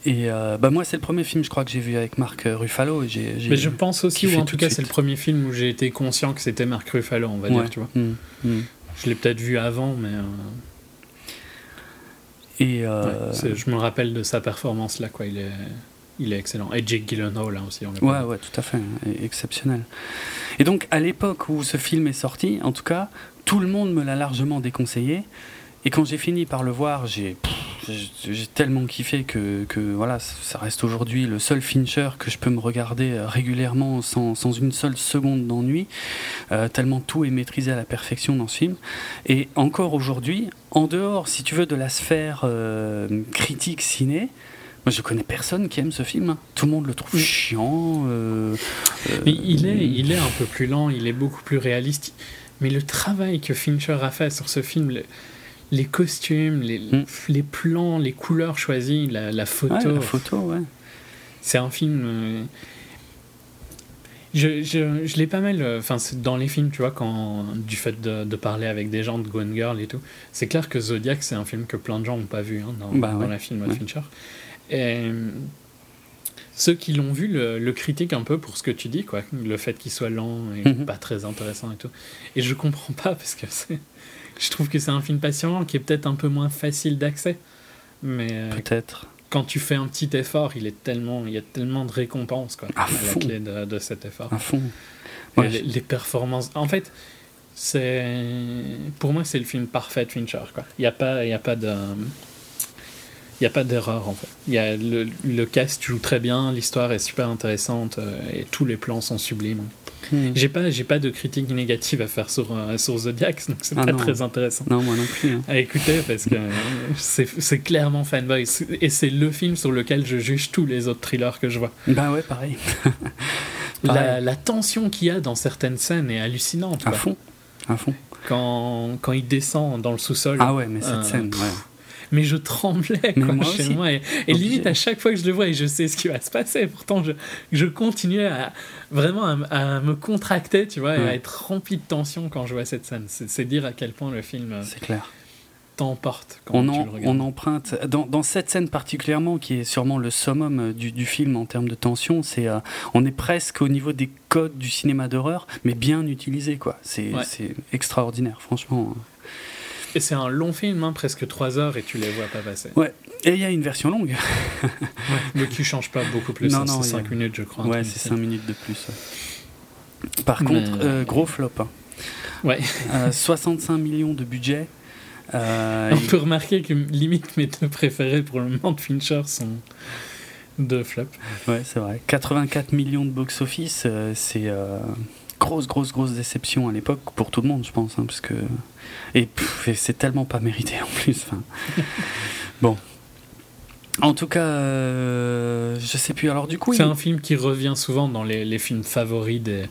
Et euh, bah moi, c'est le premier film, je crois, que j'ai vu avec Marc euh, Ruffalo. Et Mais je pense aussi, ou en tout, cas, c'est le premier film où j'ai été conscient que c'était Marc Ruffalo, on va dire, tu vois. Mmh, mmh. Je l'ai peut-être vu avant, mais. Euh, et je me rappelle de sa performance là, quoi. Il est, il est excellent. Et Jake Gyllenhaal là aussi. On ouais, ouais, tout à fait, exceptionnel. Et donc, à l'époque où ce film est sorti, en tout cas, tout le monde me l'a largement déconseillé. Et quand j'ai fini par le voir, j'ai j'ai tellement kiffé que, que, voilà, ça reste aujourd'hui le seul Fincher que je peux me regarder euh, régulièrement sans, sans une seule seconde d'ennui, euh, tellement tout est maîtrisé à la perfection dans ce film. Et encore aujourd'hui, en dehors, si tu veux, de la sphère euh, critique ciné, moi, je connais personne qui aime ce film. Hein. Tout le monde le trouve chiant. Mais il est, il est un peu plus lent, il est beaucoup plus réaliste. Mais le travail que Fincher a fait sur ce film, les costumes, les, hmm. les, plans, les couleurs choisies, la, photo. la photo, ouais. C'est un film. Euh, je, je, je l'ai pas mal. Euh, enfin, dans les films, tu vois, quand, du fait de, de, parler avec des gens de Gone Girl et tout, c'est clair que Zodiac, c'est un film que plein de gens n'ont pas vu hein, dans, bah dans la film de Fincher. Et ceux qui l'ont vu le, le, critiquent un peu pour ce que tu dis, quoi. Le fait qu'il soit lent et mhm. pas très intéressant et tout. Et je comprends pas parce que c'est je trouve que c'est un film patient qui est peut-être un peu moins facile d'accès. Mais euh, peut-être. Quand tu fais un petit effort, il est tellement, il y a tellement de récompenses quoi, à, la clé de, cet effort. À fond. les, performances. En fait, c'est pour moi c'est le film parfait de Fincher. Quoi. Il n'y a pas, il y a pas de il n'y a pas d'erreur en fait. Y a le, le, cast joue très bien, l'histoire est super intéressante euh, et tous les plans sont sublimes. Hmm. J'ai pas, j'ai pas de critique négative à faire sur, euh, sur Zodiac, donc c'est ah pas très intéressant. Non, moi non plus. Hein. À écouter parce que c'est clairement fanboy. Et c'est le film sur lequel je juge tous les autres thrillers que je vois. Bah ouais, pareil. La, la, tension qu'il y a dans certaines scènes est hallucinante. À fond. À fond. Quand, quand il descend dans le sous-sol. Ah ouais, mais cette euh, scène, ouais mais je tremblais quoi, chez moi. Et, limite, à chaque fois que je le vois, et je sais ce qui va se passer, pourtant, je, je continuais à, vraiment à, me contracter, tu vois, et à être rempli de tension quand je vois cette scène. C'est dire à quel point le film. Euh, C'est clair. t'emporte quand on, tu le on emprunte. Dans, dans, cette scène particulièrement qui est sûrement le summum euh, du, du film en termes de tension c'est euh, on est presque au niveau des codes du cinéma d'horreur mais bien utilisé quoi. C'est extraordinaire franchement et c'est un long film, hein, presque 3 heures, et tu les vois pas passer. Ouais, et il y a une version longue. ouais, mais qui change pas beaucoup plus. Non, hein, non, c'est 5 minutes, je crois. Ouais, c'est 5 minutes de plus. Par contre, euh, gros flop. Hein. Ouais. 65 millions de budget. Euh, On peut remarquer que limite mes deux préférés pour le moment de Fincher sont deux flops. Ouais, c'est vrai. 84 millions de box-office, euh, c'est grosse, grosse, grosse déception à l'époque pour tout le monde, je pense, hein, parce que et, c'est tellement pas mérité en plus. bon. En tout cas, euh, je sais plus. Alors du coup, c'est un film qui revient souvent dans les, les films favoris des,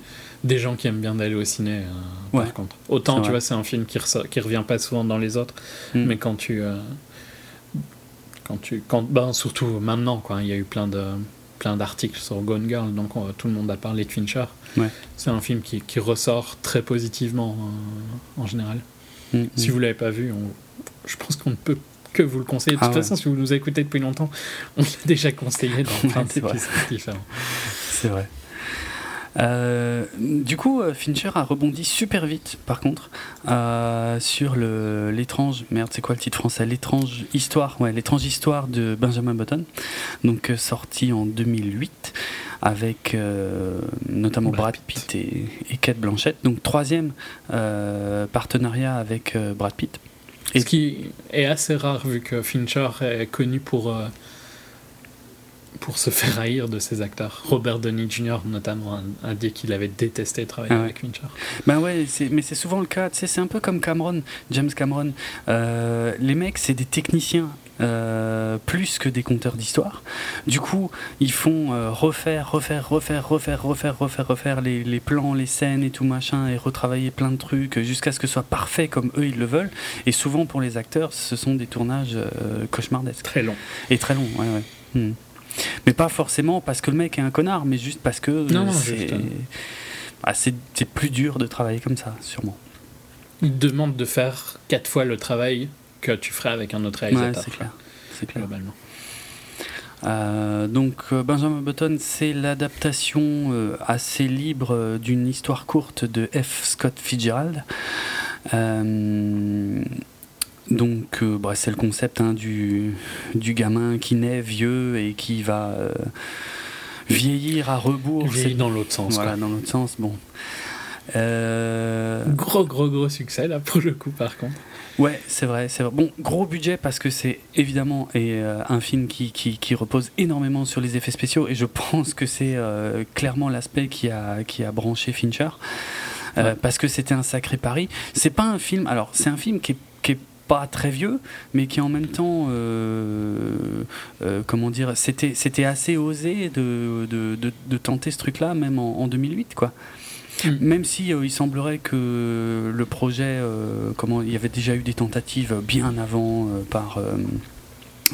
des gens qui aiment bien d'aller au ciné. Euh, par contre, autant tu vois, c'est un film qui qui revient pas souvent dans les autres, mm. mais quand tu euh, quand tu quand ben surtout maintenant quoi, il y a eu plein de plein d'articles sur Gone Girl, donc tout le monde a parlé de Fincher. C'est un film qui, qui, ressort très positivement en général. Mm, si mm. vous l'avez pas vu, je pense qu'on ne peut que vous le conseiller. De toute ah façon, si vous nous écoutez depuis longtemps, on l'a déjà conseillé dans plein d'épisodes différents. C'est vrai. Euh, du coup, euh, Fincher a rebondi super vite, par contre, euh, sur l'étrange, merde, c'est quoi le titre français? L'étrange histoire, ouais, l'étrange histoire de Benjamin Button, donc sorti en 2008 avec euh, notamment Brad, Pitt, et, et, Kate Blanchett. Donc troisième euh, partenariat avec euh, Brad Pitt. Et... Ce qui est assez rare vu que Fincher est connu pour, pour se faire haïr de ses acteurs. Robert Downey Jr. notamment a, dit qu'il avait détesté travailler ah avec Fincher. Ben ouais, mais c'est souvent le cas. C'est un peu comme Cameron, James Cameron. les mecs, c'est des techniciens plus que des conteurs d'histoire. Du coup, ils font refaire, refaire, refaire, refaire, refaire, refaire, refaire les, les, plans, les scènes et tout machin, et retravailler plein de trucs jusqu'à ce que ce soit parfait comme eux ils le veulent. Et souvent pour les acteurs, ce sont des tournages cauchemardesques. Très longs. Et très longs, ouais, ouais. Hmm. Mais pas forcément parce que le mec est un connard, mais juste parce que ah, c'est plus dur de travailler comme ça, sûrement. Il demande de faire quatre fois le travail que tu ferais avec un autre réalisateur. c'est clair. clair. Globalement. Euh, donc euh, Benjamin Button, c'est l'adaptation euh, assez libre d'une histoire courte de F. Scott Fitzgerald. Donc, euh, bah, c'est le concept hein, du, du, gamin qui naît vieux et qui va euh, vieillir à rebours. Vieillir dans l'autre sens. Voilà, dans l'autre sens. Bon. Euh, gros, gros, gros succès là pour le coup, par contre. Ouais, c'est vrai, c'est vrai. Bon, gros budget parce que c'est évidemment et, un film qui, qui, qui, repose énormément sur les effets spéciaux et je pense que c'est clairement l'aspect qui a, qui a branché Fincher. parce que c'était un sacré pari. C'est pas un film. Alors, c'est un film qui est pas très vieux, mais qui en même temps, euh, euh, comment dire, c'était, c'était assez osé de, de, de, tenter ce truc-là, même en, 2008, quoi. Mm. Même si euh, il semblerait que le projet, comment, il y avait déjà eu des tentatives bien avant par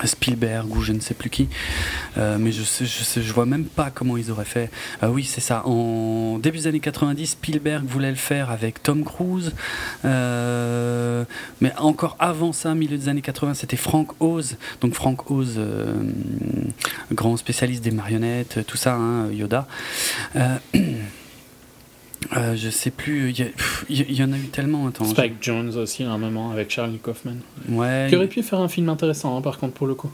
Spielberg ou je ne sais plus qui, euh, mais je, vois même pas comment ils auraient fait. Ah oui, c'est ça. En début des années 90, Spielberg voulait le faire avec Tom Cruise, euh, mais encore avant ça, milieu des années 80, c'était Frank Oz. Donc Frank Oz, euh, grand spécialiste des marionnettes, tout ça, hein, Yoda. Euh, je sais plus, il y, en a eu tellement. Attends, Spike Jones aussi à un moment avec Charlie Kaufman. Ouais. Qui aurait pu faire un film intéressant, hein, par contre, pour le coup.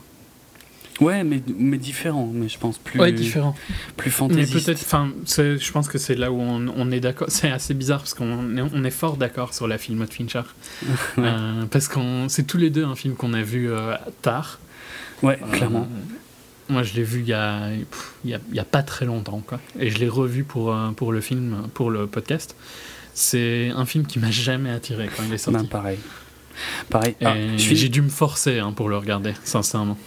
Ouais, mais, mais différent, mais je pense plus. Ouais, différent. Plus fantaisiste. Mais peut-être, enfin, je pense que c'est là où on, on est d'accord. C'est assez bizarre parce qu'on est, on est fort d'accord sur la film de Fincher. euh, parce que c'est tous les deux un film qu'on a vu euh, tard. Ouais, clairement. Moi, je l'ai vu il y, a, il, y a, pas très longtemps, quoi. Et je l'ai revu pour, euh, pour le film, pour le podcast. C'est un film qui m'a jamais attiré quand il est sorti. Ben, pareil. Pareil. Ah, j'ai dû me forcer hein, pour le regarder, sincèrement.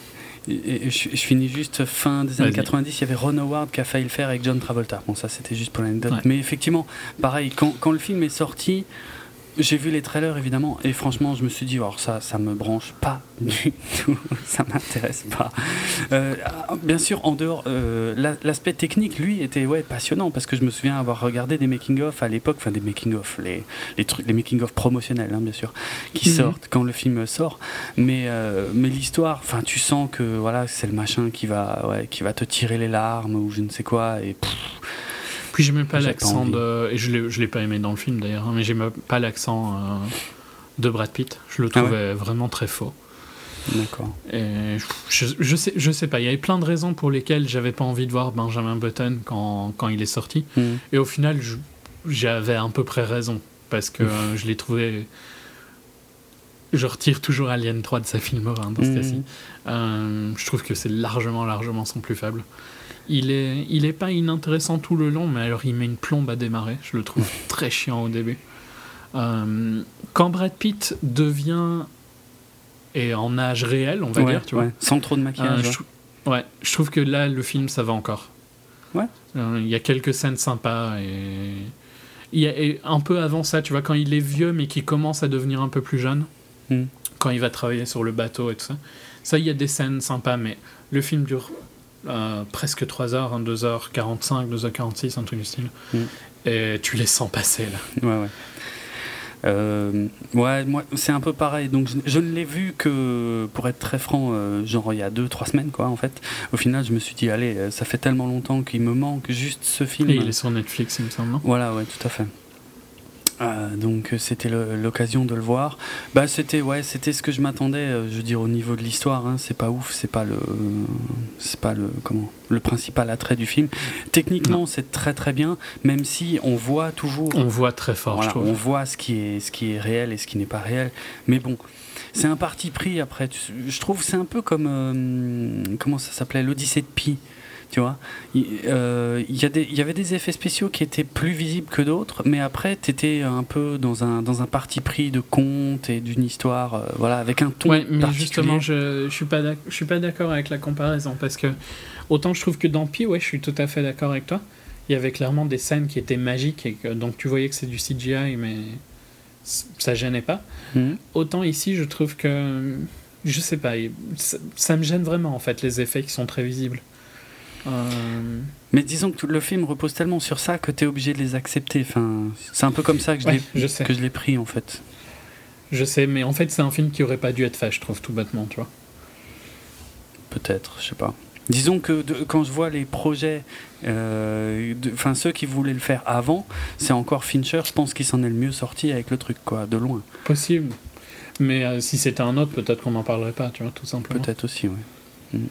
Et, je, finis juste fin des années 90, il y avait Ron Howard qui a failli le faire avec John Travolta. Bon, ça c'était juste pour l'anecdote. Mais effectivement, pareil, quand, quand, le film est sorti, j'ai vu les trailers évidemment et franchement je me suis dit alors ça ça me branche pas du tout ça m'intéresse pas euh, bien sûr en dehors euh, l'aspect technique lui était ouais passionnant parce que je me souviens avoir regardé des making of à l'époque enfin des making of les les trucs les making of promotionnels hein, bien sûr qui mhm. sortent quand le film sort mais euh, mais l'histoire enfin tu sens que voilà c'est le machin qui va ouais, qui va te tirer les larmes ou je ne sais quoi et puis j'aimais pas l'accent de. Et je l'ai, l'ai pas aimé dans le film d'ailleurs, hein, mais j'aimais pas l'accent euh, de Brad Pitt. Je le ah trouvais vraiment très faux. D'accord. Et je, je, sais, je sais pas, il y avait plein de raisons pour lesquelles j'avais pas envie de voir Benjamin Button quand, quand il est sorti. Hmm. Et au final, j'avais à peu près raison, parce que euh, je l'ai trouvé. Je retire toujours Alien 3 de sa filmora hein, dans ce cas-ci. Euh, je trouve que c'est largement, largement son plus faible. Il est, il est pas inintéressant tout le long, mais alors il met une plombe à démarrer. Je le trouve très chiant au début. Euh, quand Brad Pitt devient et en âge réel, on va dire, tu vois, sans trop de maquillage. Euh, je, ouais, je trouve que là, le film, ça va encore. Ouais. Euh, il y a quelques scènes sympas et il y a, un peu avant ça, tu vois, quand il est vieux mais qui commence à devenir un peu plus jeune, hmm. quand il va travailler sur le bateau et tout ça. Ça, il y a des scènes sympas, mais le film dure euh, presque 3 heures, 2h45, 2h46, un truc du style. Mm. Et tu les sens passer là. Ouais, ouais. Euh, ouais, moi c'est un peu pareil. Donc je, ne l'ai vu que, pour être très franc, euh, genre il y a 2-3 semaines quoi en fait. Au final, je me suis dit, allez, ça fait tellement longtemps qu'il me manque juste ce film. Et il est sur Netflix, il me semble. Voilà, ouais, tout à fait. Euh, donc euh, c'était l'occasion de le voir. Bah c'était ouais, c'était ce que je m'attendais. Euh, je veux dire au niveau de l'histoire, hein, c'est pas ouf, c'est pas le, c'est pas le comment, le principal attrait du film. Techniquement, c'est très très bien, même si on voit toujours. On voit très fort. je on voit ce qui est ce qui est réel et ce qui n'est pas réel. Mais bon, c'est un parti pris après. Je trouve c'est un peu comme comment ça s'appelait l'Odyssée de Pi. Tu vois. Il, euh, y, y, avait des effets spéciaux qui étaient plus visibles que d'autres, mais après, tu étais un peu dans un, dans un parti pris de conte et d'une histoire, euh, voilà, avec un ton. Ouais, mais justement, je, je suis pas d'accord avec la comparaison parce que autant je trouve que dans Pi, ouais, je suis tout à fait d'accord avec toi. Il y avait clairement des scènes qui étaient magiques et que, donc tu voyais que c'est du CGI, mais ça gênait pas. Mhm. Autant ici, je trouve que je sais pas, ça, me gêne vraiment en fait les effets qui sont très visibles. Euh, mais disons que le film repose tellement sur ça que tu es obligé de les accepter. Enfin, c'est un peu comme ça que je l'ai pris en fait. Je sais, mais en fait c'est un film qui aurait pas dû être fait, je trouve tout bêtement, tu vois. Peut-être, je sais pas. Disons que quand je vois les projets, euh, enfin ceux qui voulaient le faire avant, c'est encore Fincher, je pense qu'il s'en est le mieux sorti avec le truc, quoi, de loin. Possible. Mais euh, si c'était un autre, peut-être qu'on n'en parlerait pas, tu vois, tout simplement. Peut-être aussi, oui. Mm.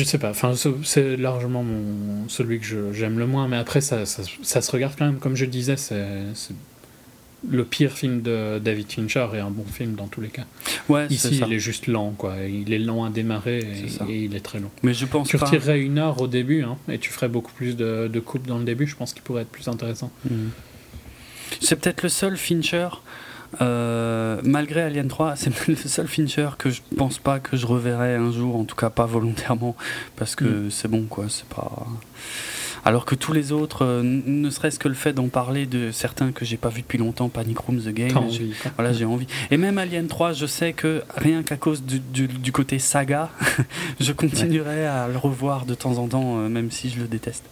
Je sais pas, enfin, c'est largement mon, celui que j'aime le moins, mais après, ça, ça, ça, se regarde quand même, comme je disais, c'est le pire film de David Fincher est un bon film dans tous les cas. Ouais, Ici, il est juste lent, quoi. Il est lent à démarrer et, il est très long. Mais je pense tu retirerais une heure au début, hein, et tu ferais beaucoup plus de, de coupes dans le début. Je pense qu'il pourrait être plus intéressant. Mm. C'est peut-être le seul Fincher euh, malgré Alien 3, c'est le seul Fincher que je pense pas que je reverrai un jour, en tout cas pas volontairement, parce que mm. c'est bon quoi, c'est pas. Alors que tous les autres, euh, ne serait-ce que le fait d'en parler de certains que j'ai pas vu depuis longtemps, Panic Room, The Game, voilà, j'ai envie. Et même Alien 3, je sais que rien qu'à cause du, du, côté saga, je continuerai à le revoir de temps en temps, euh, même si je le déteste.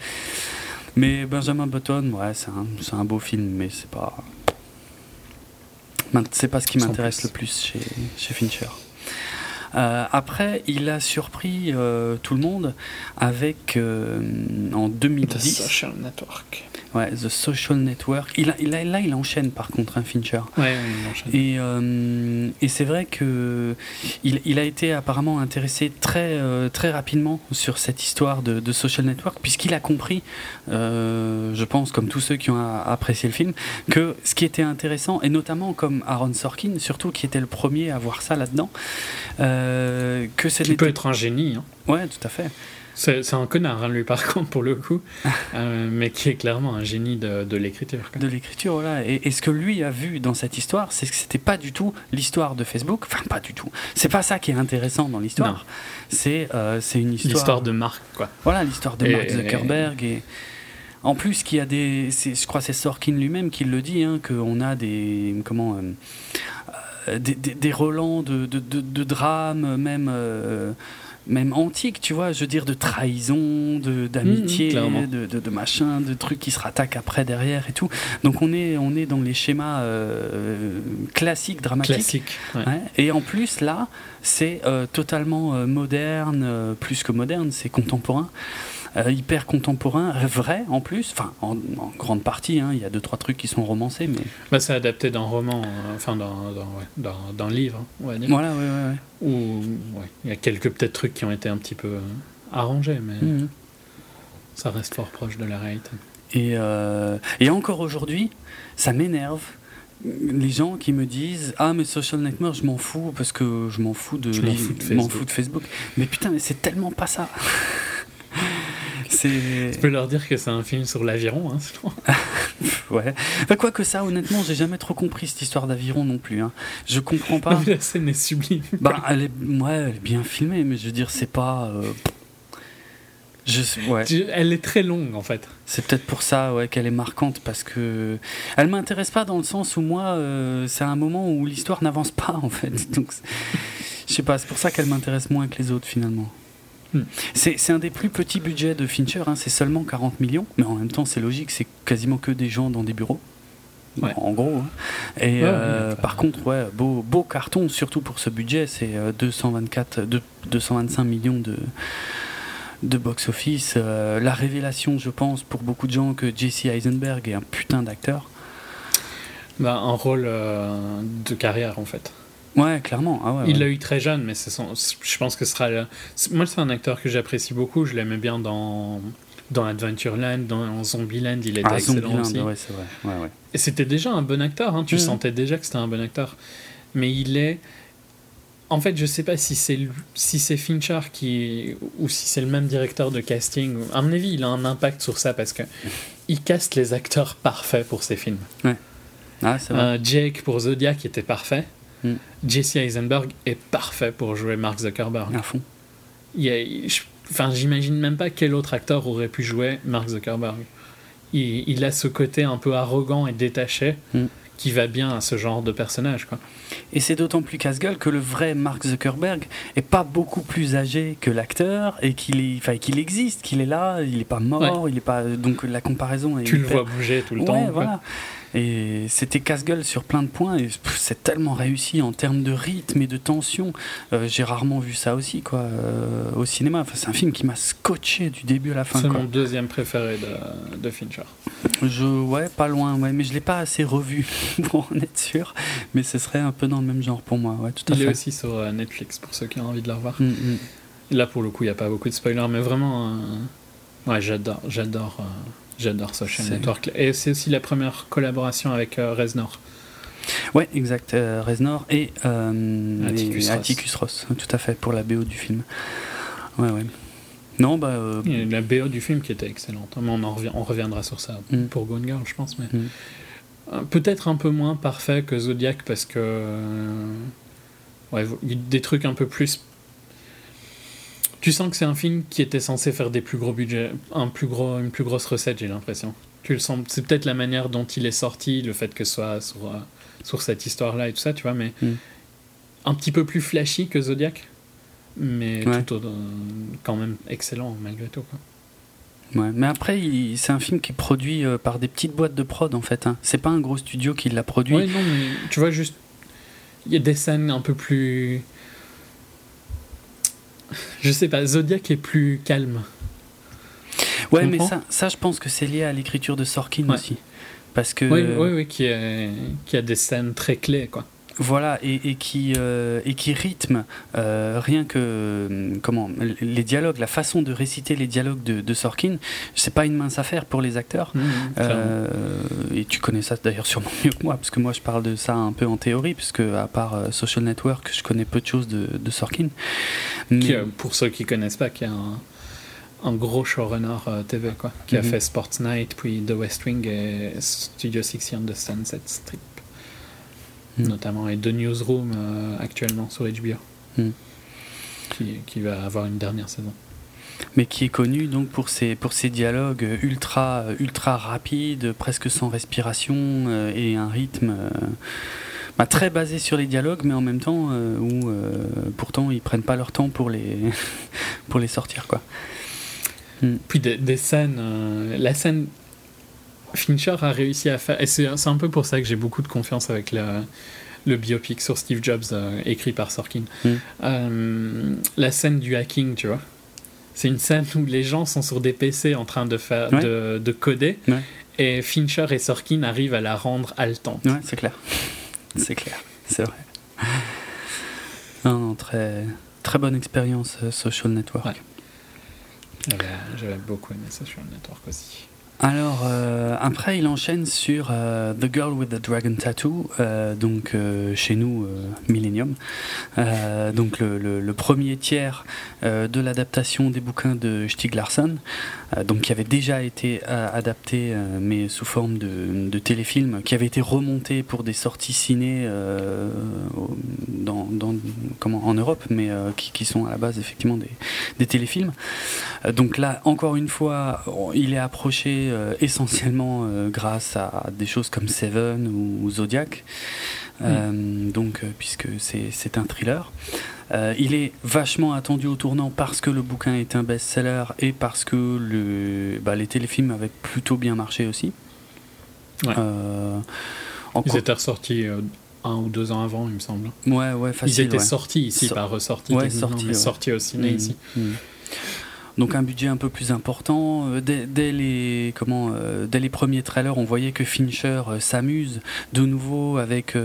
Mais Benjamin Button, ouais, c'est un, un beau film, mais c'est pas. C'est pas ce qui m'intéresse le plus chez, chez Fincher. Euh, après, il a surpris euh, tout le monde avec euh, en 2010. The Social Network. Ouais, The Social Network. Il a, il a, là, il enchaîne par contre un Fincher. Ouais, il enchaîne. Et, et c'est vrai que il, il, a été apparemment intéressé très, très rapidement sur cette histoire de, de Social Network, puisqu'il a compris, euh, je pense, comme tous ceux qui ont apprécié le film, que ce qui était intéressant, et notamment comme Aaron Sorkin, surtout qui était le premier à voir ça là-dedans, que c'est. Qui peut être un génie. Hein. Ouais, tout à fait. C'est un connard, hein, lui, par contre, pour le coup, euh, mais qui est clairement un génie de, l'écriture. De l'écriture, voilà. Et, et, ce que lui a vu dans cette histoire, c'est que c'était pas du tout l'histoire de Facebook. Enfin, pas du tout. C'est pas ça qui est intéressant dans l'histoire. C'est euh, une histoire. L'histoire de Mark, quoi. Voilà, l'histoire de Mark Zuckerberg. Et... En plus, qu'il y a des. Je crois que c'est Sorkin lui-même qui le dit, hein, qu'on a des. Comment. Euh, euh, des, des, des, relents de, de, de, de drames, même. Euh, même antique, tu vois, je veux dire de trahison, d'amitié, mmh, de, de, de, machin, de trucs qui se rattaquent après derrière et tout. Donc on est, on est dans les schémas euh, classiques, dramatiques. Classique, Et en plus là, c'est euh, totalement euh, moderne, plus que moderne, c'est contemporain. Euh, hyper contemporain, vrai en plus, enfin en, grande partie, hein, il y a deux trois trucs qui sont romancés, mais. Bah, c'est adapté d'un roman, euh, enfin d'un livre, on va dire. Voilà, ouais, ouais. Où il y a quelques peut-être trucs qui ont été un petit peu euh, arrangés, mais mhm. ça reste fort proche de la réalité. Et, et encore aujourd'hui, ça m'énerve les gens qui me disent ah mais social network je m'en fous parce que je m'en fous de je m'en fous, de Facebook mais putain mais c'est tellement pas ça Tu peux leur dire que c'est un film sur l'aviron, hein, ouais. quoi que ça, honnêtement, j'ai jamais trop compris cette histoire d'aviron non plus. Hein. Je comprends pas. la scène est sublime. Bah, elle est, ouais, elle est bien filmée, mais je veux dire, c'est pas. Euh, je, ouais. Elle est très longue en fait. C'est peut-être pour ça ouais, qu'elle est marquante parce que elle m'intéresse pas dans le sens où moi euh, c'est un moment où l'histoire n'avance pas en fait. Donc je sais pas, c'est pour ça qu'elle m'intéresse moins que les autres finalement. Hmm. C'est un des plus petits budgets de Fincher, hein, c'est seulement 40 millions, mais en même temps c'est logique, c'est quasiment que des gens dans des bureaux. En gros. Hein. Et euh, par contre, ouais, beau, beau carton, surtout pour ce budget, c'est 224, euh, 225 millions de, de box-office. Euh, la révélation, je pense, pour beaucoup de gens, que Jesse Eisenberg est un putain d'acteur. Bah, un rôle de carrière, en fait. Ouais, clairement. Ah il l'a eu très jeune, mais son, je pense que ce sera. Moi, c'est un acteur que j'apprécie beaucoup. Je l'aimais bien dans, dans Adventureland, dans Zombieland. Il était ah, excellent aussi. Ouais, c'est vrai. Ouais, ouais. Et c'était déjà un bon acteur. Hein. Tu sentais déjà que c'était un bon acteur. Mais il est. en fait, je sais pas si c'est si c'est Fincher qui ou si c'est le même directeur de casting. À mon avis, il a un impact sur ça parce que il caste les acteurs parfaits pour ses films. Ouais. Ah, euh, Jake pour Zodiac était parfait. Mm. Jesse Eisenberg est parfait pour jouer Mark Zuckerberg. À fond. Enfin, j'imagine même pas quel autre acteur aurait pu jouer Mark Zuckerberg. Il, il a ce côté un peu arrogant et détaché. Mm qui va bien à ce genre de personnage. Quoi. Et c'est d'autant plus casse-gueule que le vrai Mark Zuckerberg est pas beaucoup plus âgé que l'acteur et qu'il qu'il existe, qu'il est là, il n'est pas mort, il est pas donc la comparaison est. Tu le vois bouger tout le temps. Voilà. Et c'était casse-gueule sur plein de points. Et c'est tellement réussi en termes de rythme et de tension. Euh, j'ai rarement vu ça aussi quoi, euh, au cinéma. Enfin, c'est un film qui m'a scotché du début à la fin. C'est mon deuxième préféré de, de, Fincher. Je, ouais, pas loin, ouais, mais je l'ai pas assez revu pour en être sûr. Mais ce serait un peu dans le même genre pour moi. Ouais, tout à Il est aussi sur euh, Netflix pour ceux qui ont envie de le revoir. Mm, mm. Là, pour le coup, il n'y a pas beaucoup de spoilers, mais vraiment, ouais, j'adore, j'adore. J'adore Social Network. Et c'est aussi la première collaboration avec euh, Reznor. Ouais, exact. Euh, Reznor et, euh, Atticus, Ross. Tout à fait, pour la BO du film. Ouais, ouais. Non, bah. Euh, la BO du film qui était excellente. Mais on, en revient, on reviendra sur ça mm. pour Gone Girl, je pense. Mais mm. peut-être un peu moins parfait que Zodiac parce que. Ouais, des trucs un peu plus tu sens que c'est un film qui était censé faire des plus gros budgets, un plus gros, une plus grosse recette, j'ai l'impression. Tu le sens. C'est peut-être la manière dont il est sorti, le fait que ce soit sur, euh, sur cette histoire-là et tout ça, tu vois, mais hmm. un petit peu plus flashy que Zodiac, mais tout euh, quand même excellent malgré tout. Quoi. Ouais, mais après, c'est un film qui est produit euh, par des petites boîtes de prod en fait. Hein. C'est pas un gros studio qui l'a produit. Ouais, non, mais tu vois, juste. Il y a des scènes un peu plus je sais pas, Zodiac est plus calme. Ouais, mais ça, ça, je pense que c'est lié à l'écriture de Sorkin aussi. Parce que... Oui, oui, oui qui, qui a des scènes très clés, quoi. Voilà, et, qui, euh, et qui rythme euh, rien que euh, comment les dialogues, la façon de réciter les dialogues de, de Sorkin, c'est pas une mince affaire pour les acteurs. Mmh, mmh, et tu connais ça d'ailleurs sûrement mieux que moi, parce que moi je parle de ça un peu en théorie, puisque à part Social Network, je connais peu de choses de, de Sorkin. Mais... pour ceux qui connaissent pas, qui a un, un gros showrunner TV, quoi, qui a mmh. fait Sports Night, puis The West Wing et Studio 60 de Sunset Strip. Mm. notamment, et The Newsroom euh, actuellement sur HBO, mm. qui, qui, va avoir une dernière saison. Mais qui est connu donc pour ses, pour ses dialogues ultra, ultra rapides, presque sans respiration, euh, et un rythme euh, bah, très basé sur les dialogues, mais en même temps où pourtant ils prennent pas leur temps pour les, pour les sortir. Quoi. Mm. Puis des, des scènes, la scène Fincher a réussi à faire. Et c'est un peu pour ça que j'ai beaucoup de confiance avec le, le biopic sur Steve Jobs euh, écrit par Sorkin. Mm. Euh, la scène du hacking, tu vois. C'est une scène où les gens sont sur des PC en train de, faire, de, de, coder. Et Fincher et Sorkin arrivent à la rendre haletante. Ouais, c'est clair. C'est clair, c'est vrai. Non, très, très bonne expérience, euh, Social Network. J'avais beaucoup aimé Social Network aussi. Alors, euh, après, il enchaîne sur euh, The Girl with the Dragon Tattoo, euh, donc chez nous, Millennium. donc, le, le, premier tiers de l'adaptation des bouquins de Stieg Larsson, donc qui avait déjà été adapté, mais sous forme de, de, téléfilm, qui avait été remonté pour des sorties ciné en Europe, mais qui, sont à la base effectivement des, des téléfilms. donc là, encore une fois, il est approché euh, essentiellement euh, grâce à des choses comme Seven ou, Zodiac. Euh, donc, puisque c'est un thriller. il est vachement attendu au tournant parce que le bouquin est un best-seller et parce que le, bah, les téléfilms avaient plutôt bien marché aussi. Ouais. Ils étaient ressortis un ou deux ans avant, il me semble. Ouais, ouais, facile, Ils étaient sortis ici, pas ressortis. Ouais, sortis, au ciné mmh, ici. Mmh. Donc un budget un peu plus important. Euh, dès, les, comment, euh, dès les premiers trailers, on voyait que Fincher euh, s'amuse de nouveau avec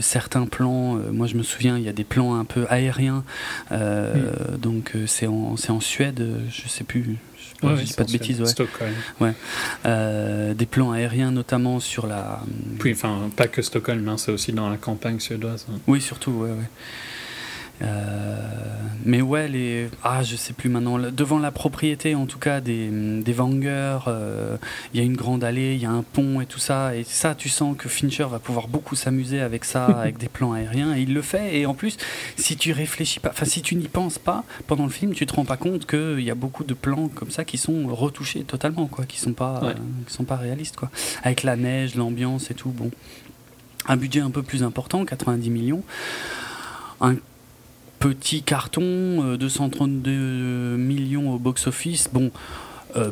certains plans. moi je me souviens, il y a des plans un peu aériens. Donc c'est en, en Suède, je sais plus. Je ne dis pas de bêtises, ouais. Stockholm. Ouais. des plans aériens, notamment sur la. Puis, enfin, pas que Stockholm, hein, c'est aussi dans la campagne suédoise. Hein. Oui, surtout, ouais, ouais. Mais ouais, les. Ah, je sais plus maintenant. Devant la propriété, en tout cas, des, des il y a une grande allée, il y a un pont et tout ça. Et ça, tu sens que Fincher va pouvoir beaucoup s'amuser avec ça, avec des plans aériens. Et il le fait. Et en plus, si tu réfléchis pas, enfin, si tu n'y penses pas pendant le film, tu te rends pas compte qu'il y a beaucoup de plans comme ça qui sont retouchés totalement, quoi, qui sont pas, qui sont pas réalistes, quoi. Avec la neige, l'ambiance et tout. Bon, un budget un peu plus important, 90 millions. Un petit carton, 232 euh, millions au box-office. Bon, euh,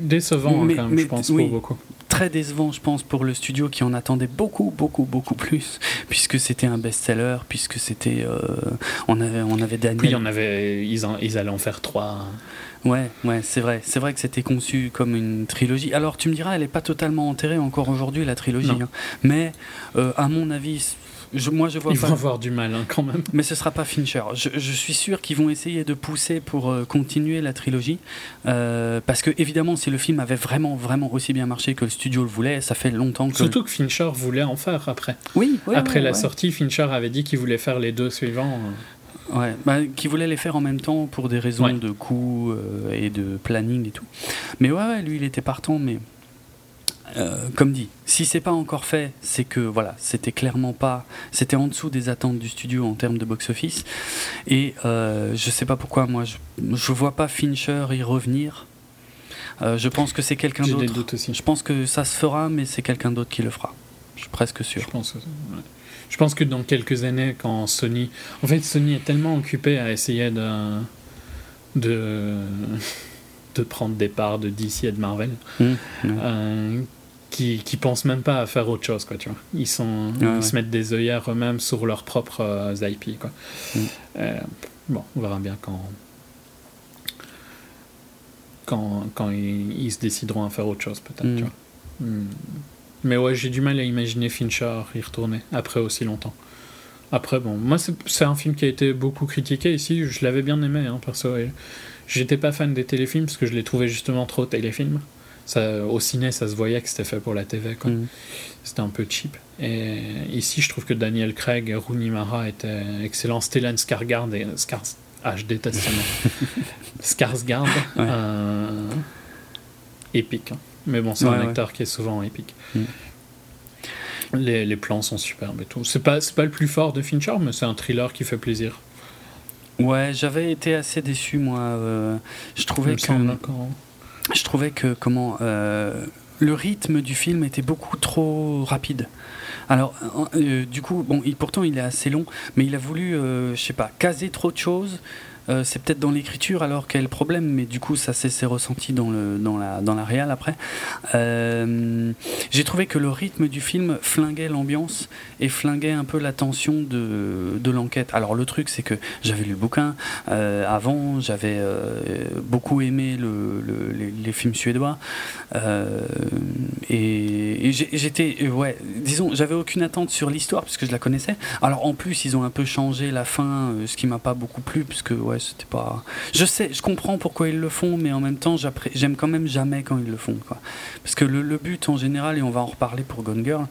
décevant, hein, quand même, je pense, pour beaucoup. Très décevant, je pense, pour le studio qui en attendait beaucoup, beaucoup, beaucoup plus, puisque c'était un best-seller, puisque c'était. Euh, on, avait, on avait Daniel. Oui, on avait, ils, ils allaient en faire trois. Ouais, ouais, c'est vrai. C'est vrai que c'était conçu comme une trilogie. Alors, tu me diras, elle n'est pas totalement enterrée encore aujourd'hui, la trilogie. Hein. Mais, euh, à mon avis, moi, je vois Ils vont avoir du mal hein, quand même. Mais ce sera pas Fincher. Je, suis sûr qu'ils vont essayer de pousser pour euh, continuer la trilogie. Euh, parce que, évidemment, si le film avait vraiment, vraiment aussi bien marché que le studio le voulait, ça fait longtemps que. Surtout que Fincher voulait en faire après. Oui, oui Après la sortie, Fincher avait dit qu'il voulait faire les deux suivants. Ouais, bah, qui voulait les faire en même temps pour des raisons de coût euh, et de planning et tout. Mais ouais, ouais, lui, il était partant, mais euh, comme dit, si c'est pas encore fait, c'est que voilà, c'était clairement pas, c'était en dessous des attentes du studio en termes de box-office. Et euh, je sais pas pourquoi, moi, je, je vois pas Fincher y revenir. Euh, je pense que c'est quelqu'un d'autre. Je pense que ça se fera, mais c'est quelqu'un d'autre qui le fera. Je suis presque sûr. Je pense, je pense que dans quelques années, quand Sony, en fait, Sony est tellement occupé à essayer de de de prendre des parts de DC et de Marvel. Mmh, qui, qui pensent même pas à faire autre chose, quoi, tu vois. Ils, sont, ils se mettent des œillères eux-mêmes sur leurs propres euh, IP, quoi. Mm. Euh, bon, on verra bien quand, quand, quand ils, se décideront à faire autre chose, peut-être, tu mm. vois. Mm. Mais ouais, j'ai du mal à imaginer Fincher y retourner après aussi longtemps. Après, bon, moi, c'est un film qui a été beaucoup critiqué ici. Je l'avais bien aimé, hein, perso. J'étais pas fan des téléfilms parce que je les trouvais justement trop téléfilms au ciné, ça se voyait que c'était fait pour la TV. Mm. C'était un peu cheap. Et ici, je trouve que Daniel Craig, Rooney Mara étaient excellents. Stellan Skarsgård et Skars... Ah, je déteste ce nom. Skarsgård, euh, épique. Hein. Mais bon, c'est un acteur qui est souvent épique. Mm. Les, les, plans sont superbes et tout. C'est pas, pas le plus fort de Fincher, mais c'est un thriller qui fait plaisir. Ouais, j'avais été assez déçu, moi. Euh, je trouvais que je trouvais que comment euh, le rythme du film était beaucoup trop rapide. Alors, euh, du coup, bon, pourtant il est assez long, mais il a voulu, euh, je sais pas, caser trop de choses euh, c'est peut-être dans l'écriture alors quel problème, mais du coup ça s'est ressenti dans, la, dans réal après. Euh, j'ai trouvé que le rythme du film flinguait l'ambiance et flinguait un peu la tension de, l'enquête. Alors le truc c'est que j'avais lu le bouquin euh, avant, j'avais beaucoup aimé le, les, films suédois et, et j'étais, ouais, disons, j'avais aucune attente sur l'histoire puisque je la connaissais. Alors en plus ils ont un peu changé la fin, ce qui m'a pas beaucoup plu puisque ouais, c'était pas. Je sais, je comprends pourquoi ils le font, mais en même temps, j'aime quand même jamais quand ils le font. Parce que le, but en général, et on va en reparler pour Gone Girl,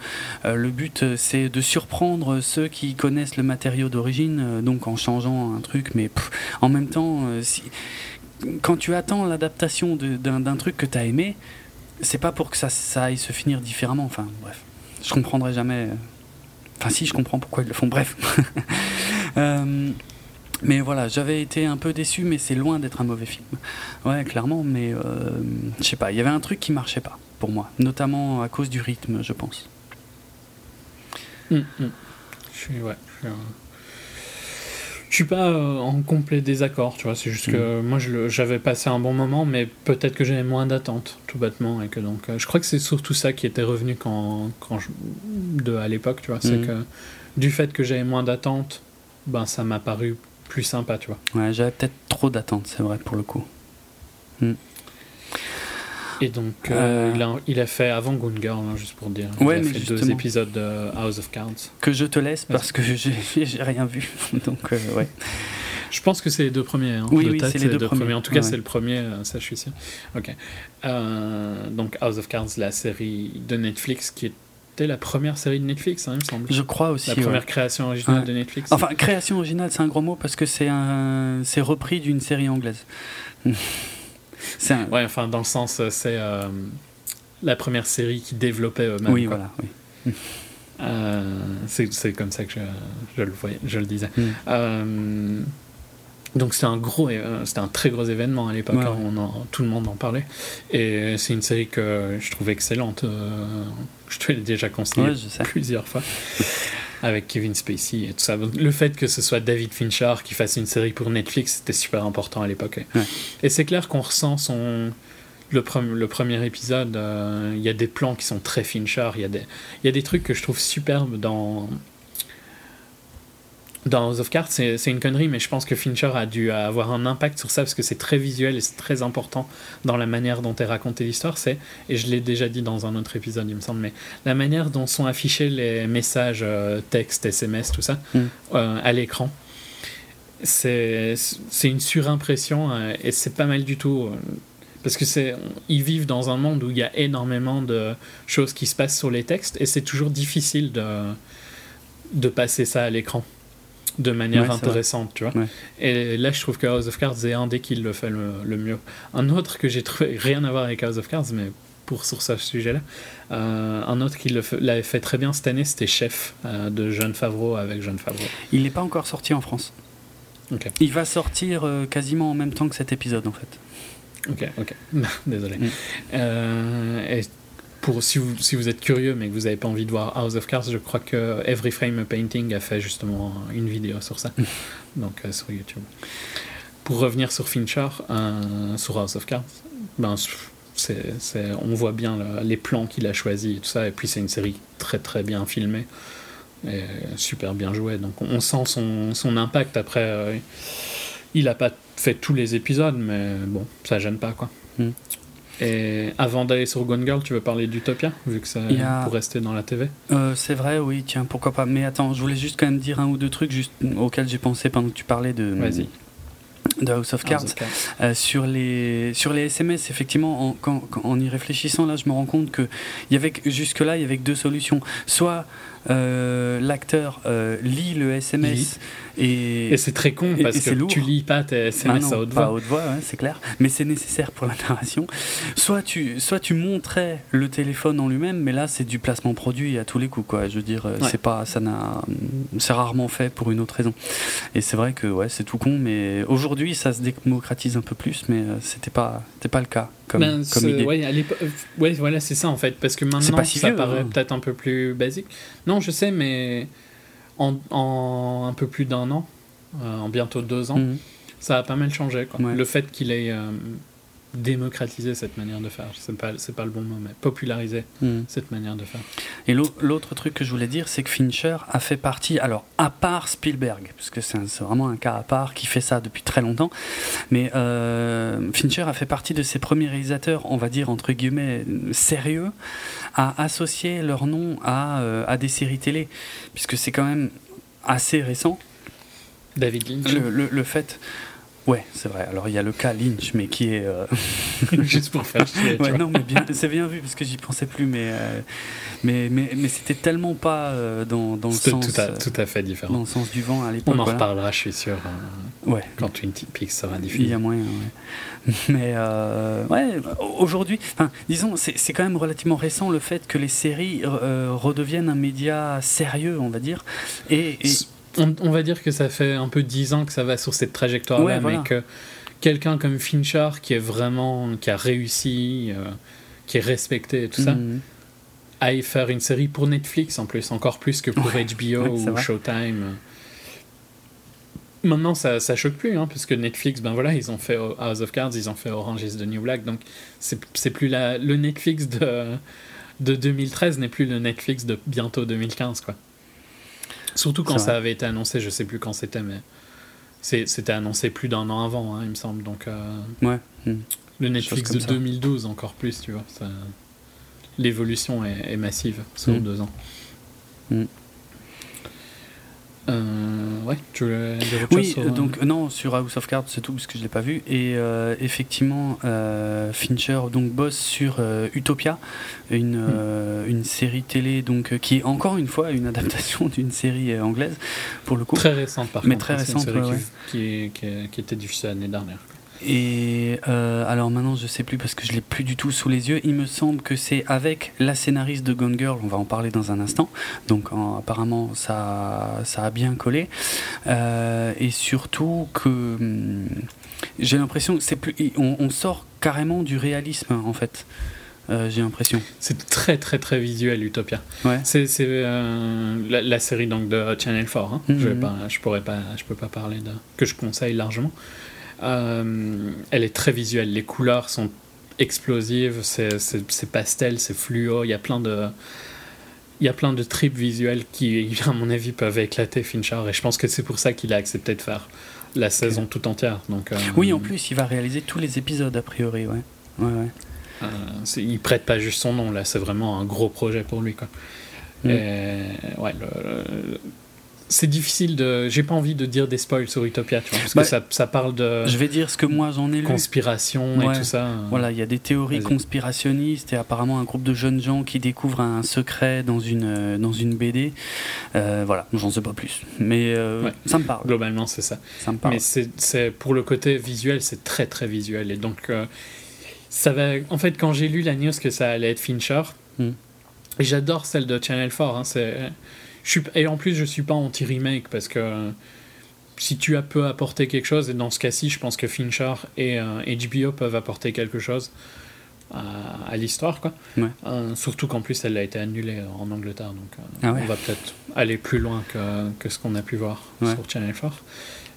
euh, le but euh, c'est de surprendre ceux qui connaissent le matériau d'origine, euh, donc en changeant un truc, mais en même temps, quand tu attends l'adaptation d'un truc que tu as aimé, c'est pas pour que ça, ça aille se finir différemment. Enfin, bref, je comprendrai jamais. Enfin, si, je comprends pourquoi ils le font. Bref. Mais voilà, j'avais été un peu déçu, mais c'est loin d'être un mauvais film. Ouais, clairement, mais euh, je sais pas, il y avait un truc qui marchait pas pour moi, notamment à cause du rythme, je pense. Hum, hum. Je suis, ouais, je suis, pas euh, en complet désaccord, tu vois, c'est juste que hum. moi j'avais passé un bon moment, mais peut-être que j'avais moins d'attentes, tout bêtement, et que donc, euh, je crois que c'est surtout ça qui était revenu quand, quand je, de, à l'époque, tu vois, c'est que du fait que j'avais moins d'attentes, ben ça m'a paru plus sympa, tu vois. Ouais, j'avais peut-être trop d'attentes, c'est vrai, pour le coup. Hmm. Et donc, euh, euh. Il, a, fait avant Goon Girl, hein, juste pour dire. Ouais, il a fait deux épisodes de House of Cards. Que je te laisse parce que j'ai rien vu. donc, euh, ouais. Je pense que c'est les deux premiers. Hein. Oui, oui c'est les, deux, premiers. En tout cas, c'est le premier, ça je suis sûr. Ok. donc House of Cards, la série de Netflix qui est c'était la première série de Netflix, hein, il me semble. Je crois aussi. La première création originale de Netflix. Enfin, création originale, c'est un gros mot parce que c'est un, c'est repris d'une série anglaise. un... Ouais, enfin, dans le sens, c'est euh, la première série qui développait eux-mêmes. Oui, voilà. Oui. Euh, c'est comme ça que je, je, le, voyais, je le disais. Mm. Euh, donc c'était un gros, euh, c'était un très gros événement à l'époque. Hein, tout le monde en parlait. Et c'est une série que je trouve excellente. je te l'ai déjà conseillé plusieurs fois. avec Kevin Spacey et tout ça. Le fait que ce soit David Fincher qui fasse une série pour Netflix, c'était super important à l'époque. Et c'est clair qu'on ressent son, le, le premier épisode, euh, il y a des plans qui sont très Fincher, il y, a des, y a des trucs que je trouve superbes dans, dans House of Cards. C'est une connerie, mais je pense que Fincher a dû avoir un impact sur ça parce que c'est très visuel et c'est très important dans la manière dont est racontée l'histoire. C'est, et je l'ai déjà dit dans un autre épisode, il me semble, mais la manière dont sont affichés les messages, euh, textes, SMS, tout ça, mm. euh, à l'écran c'est une surimpression et c'est pas mal du tout. Parce que c'est, ils vivent dans un monde où il y a énormément de choses qui se passent sur les textes et c'est toujours difficile de, de passer ça à l'écran de manière intéressante, tu vois. Et là, je trouve que House of Cards est un des qui le fait le, mieux. Un autre que j'ai trouvé, rien à voir avec House of Cards, mais pour sur ce sujet-là, euh, un autre qui l'avait fait très bien cette année, c'était Chef euh, de John Favreau avec John Favreau. Il n'est pas encore sorti en France. Il va sortir euh, quasiment en même temps que cet épisode, en fait. Ok, ok. Désolé. Mm. Euh, et pour, si, vous, si vous êtes curieux mais que vous n'avez pas envie de voir House of Cards, je crois que Every Frame Painting a fait justement une vidéo sur ça, donc euh, sur YouTube. Pour revenir sur Fincher, euh, sur House of Cards, ben, on voit bien les plans qu'il a choisis et tout ça, et puis c'est une série très très bien filmée et super bien jouée, donc on sent son, son impact après. il n'a pas fait tous les épisodes, mais bon, ça gêne pas quoi. Hmm. Et avant d'aller sur Gone Girl, tu veux parler d'Utopia, vu que ça pour rester dans la TV euh, C'est vrai, oui, tiens, pourquoi pas. Mais attends, je voulais juste quand même dire un ou deux trucs juste, auxquels j'ai pensé pendant que tu parlais de. de House of Cards. Euh, sur, les, sur les SMS, effectivement, en, en, y réfléchissant, là, je me rends compte que y avait, jusque-là, il y avait deux solutions. Soit euh, l'acteur lit le SMS et, c'est très con parce que tu lis pas tes SMS ah à haute voix. à haute voix, c'est clair. Mais c'est nécessaire pour la narration. Soit tu, soit tu montrais le téléphone en lui-même, mais là c'est du placement produit à tous les coups, quoi. Je veux dire, c'est pas, ça n'a, c'est rarement fait pour une autre raison. Et c'est vrai que ouais, c'est tout con, mais aujourd'hui ça se démocratise un peu plus, mais euh, c'était pas, c'était pas le cas. Comme, ben, comme idée. Ouais, ouais, voilà, c'est ça en fait, parce que maintenant ça paraît hein. peut-être un peu plus basique. Non, je sais, mais en, un peu plus d'un an, euh, en bientôt deux ans, mhm. ça a pas mal changé. Le fait qu'il ait euh, démocratisé cette manière de faire, c'est pas, pas le bon mot, mais popularisé mhm. cette manière de faire. Et l'autre truc que je voulais dire, c'est que Fincher a fait partie, alors à part Spielberg, parce que c'est vraiment un cas à part qui fait ça depuis très longtemps, mais euh, Fincher a fait partie de ses premiers réalisateurs, on va dire entre guillemets, sérieux, à associer leur nom à, euh, à des séries télé, puisque c'est quand même assez récent. David Lynch. Le, le, fait. Ouais, c'est vrai. Alors il y a le cas Lynch, mais qui est. Euh, Juste pour faire chier. ouais, non, mais bien, c'est bien vu parce que j'y pensais plus, mais, euh, mais, mais, mais c'était tellement pas dans, dans le sens. Tout à, tout à fait différent. Dans le sens du vent à l'époque. On en reparlera, je suis sûr. ouais. Quand Twin Peaks sera diffusé. Il y a moyen, ouais. Mais euh, ouais, aujourd'hui, disons, c'est quand même relativement récent le fait que les séries euh, redeviennent un média sérieux, on va dire. Et, On, va dire que ça fait un peu dix ans que ça va sur cette trajectoire-là, mais que quelqu'un comme Fincher, qui est vraiment, qui a réussi, euh, qui est respecté et tout ça, mhm. aille faire une série pour Netflix en plus, encore plus que pour HBO ou Showtime. Maintenant, ça, ça choque plus, hein, puisque Netflix, ben voilà, ils ont fait House of Cards, ils ont fait Orange is the New Black, donc c'est plus la, le Netflix de, de 2013 n'est plus le Netflix de bientôt 2015, quoi. Surtout quand ça avait été annoncé, je sais plus quand c'était, mais c'était annoncé plus d'un an avant, hein, il me semble, donc. Euh, ouais. Hmm. Le Netflix de 2012, encore plus, tu vois. L'évolution est, est, massive sur hmm. deux ans. Hmm. Euh, ouais, tu veux dire autre Oui, sur, donc non, sur House of Cards, c'est tout, parce que je l'ai pas vu. Et effectivement, Fincher donc bosse sur Utopia, une, hmm. une série télé donc qui est encore une fois une adaptation d'une série anglaise, pour le coup. Très récente, par Mais contre. très hein, récente, qui, qui, qui, était diffusée l'année dernière. Et euh, alors maintenant, je sais plus parce que je l'ai plus du tout sous les yeux. Il me semble que c'est avec la scénariste de Gone Girl. On va en parler dans un instant. Donc apparemment, ça, ça a bien collé. Euh, et surtout que hum, j'ai l'impression que c'est plus, on, sort carrément du réalisme en fait. Euh, j'ai l'impression. C'est très très très visuel Utopia. Ouais. C'est la, série donc de Channel 4. Hein. Mhm. pas, je pourrais pas, je peux pas parler de que je conseille largement. Euh, elle est très visuelle. Les couleurs sont explosives, c'est pastel, c'est fluo. Il y a plein de il y a plein de trips visuels qui, à mon avis, peuvent éclater Fincher. Et je pense que c'est pour ça qu'il a accepté de faire la saison tout entière. Donc, euh, oui, en plus, il va réaliser tous les épisodes, a priori. Ouais. Ouais, ouais. Euh, il prête pas juste son nom, là. C'est vraiment un gros projet pour lui. Quoi. Mm. Et, ouais, le, c'est difficile de. J'ai pas envie de dire des spoils sur Utopia, tu vois, parce que bah, ça, ça, parle de. Je vais dire ce que moi j'en ai lu. Conspiration et tout ça. Voilà, il y a des théories conspirationnistes et apparemment un groupe de jeunes gens qui découvrent un secret dans une, euh, dans une BD. Euh, voilà, j'en sais pas plus. Mais euh, ça me parle. Globalement, c'est ça. Ça me parle. Mais c'est pour le côté visuel, c'est très très visuel. Et donc, ça va. En fait, quand j'ai lu la news que ça allait être Fincher, hmm. j'adore celle de Channel 4. Hein, c'est et en plus, je suis pas anti-remake parce que si tu as peu apporter quelque chose, et dans ce cas-ci, je pense que Fincher et HBO euh, peuvent apporter quelque chose à, l'histoire, quoi. Euh, surtout qu'en plus, elle a été annulée en Angleterre, donc euh, ah on va peut-être aller plus loin que, que ce qu'on a pu voir sur Channel 4.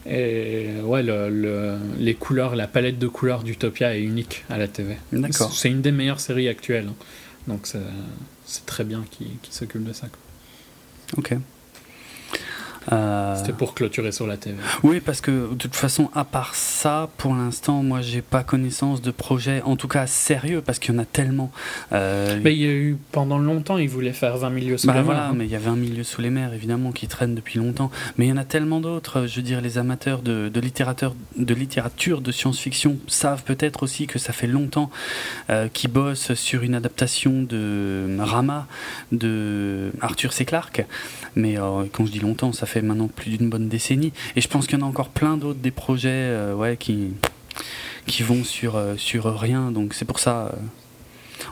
Et ouais, le, les couleurs, la palette de couleurs d'Utopia est unique à la TV. D'accord. C'est une des meilleures séries actuelles, hein. donc c'est très bien qu'ils s'occupent de ça. Quoi. Ok. Euh, C'était pour clôturer sur la TV. Oui, parce que de toute façon, à part ça, pour l'instant, moi, j'ai pas connaissance de projet, en tout cas sérieux, parce qu'il y en a tellement. Euh, mais il y a eu pendant longtemps, ils voulaient faire 20 milieux sous bah les voilà, mais il y a 20 milieux sous les mers, évidemment, qui traînent depuis longtemps. Mais il y en a tellement d'autres. Je veux dire, les amateurs de, de, de littérature, de science-fiction, savent peut-être aussi que ça fait longtemps euh, qu'ils bossent sur une adaptation de Rama de Arthur C. Clarke. Mais euh, quand je dis longtemps, ça fait maintenant plus d'une bonne décennie. Et je pense qu'il y en a encore plein d'autres des projets euh, ouais, qui, qui vont sur, euh, sur rien. Donc c'est pour ça.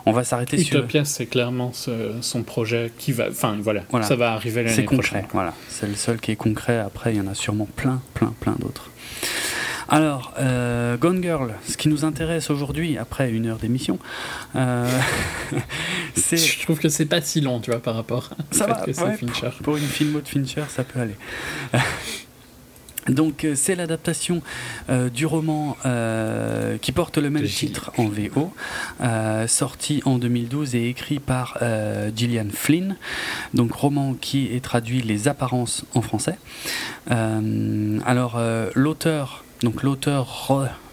on va s'arrêter sur. Utopia, c'est clairement son projet qui va. Enfin, voilà, voilà. ça va arriver l'année prochaine. Voilà, c'est le seul qui est concret. Après, il y en a sûrement plein, plein, plein d'autres. Alors, euh, Gone Girl, ce qui nous intéresse aujourd'hui, après une heure d'émission, euh, c'est. Je trouve que c'est pas si long, tu vois, par rapport à ça va, Fincher. Pour, une filmo de Fincher, ça peut aller. Donc euh, c'est l'adaptation du roman qui porte le même titre en VO, sorti en 2012 et écrit par Gillian Flynn. Donc roman qui est traduit Les apparences en français. alors l'auteur donc l'auteur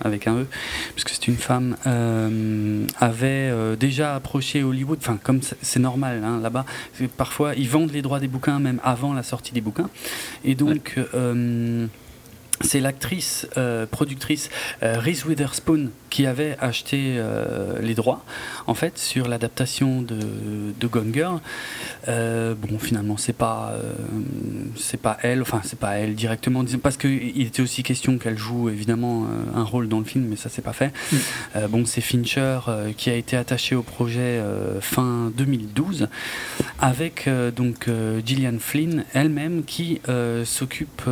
avec un E, puisque c'est une femme, euh, avait euh, déjà approché Hollywood, enfin comme c'est normal hein, là-bas, parfois ils vendent les droits des bouquins même avant la sortie des bouquins, et donc euh, c'est l'actrice productrice Reese Witherspoon qui avait acheté euh, les droits en fait sur l'adaptation de, de Gone Girl. Euh, bon, finalement, c'est pas euh, c'est pas elle, enfin c'est pas elle directement, parce qu'il était aussi question qu'elle joue évidemment un rôle dans le film, mais ça c'est pas fait. Mm. bon, c'est Fincher qui a été attaché au projet fin 2012 avec donc Gillian Flynn elle-même qui s'occupe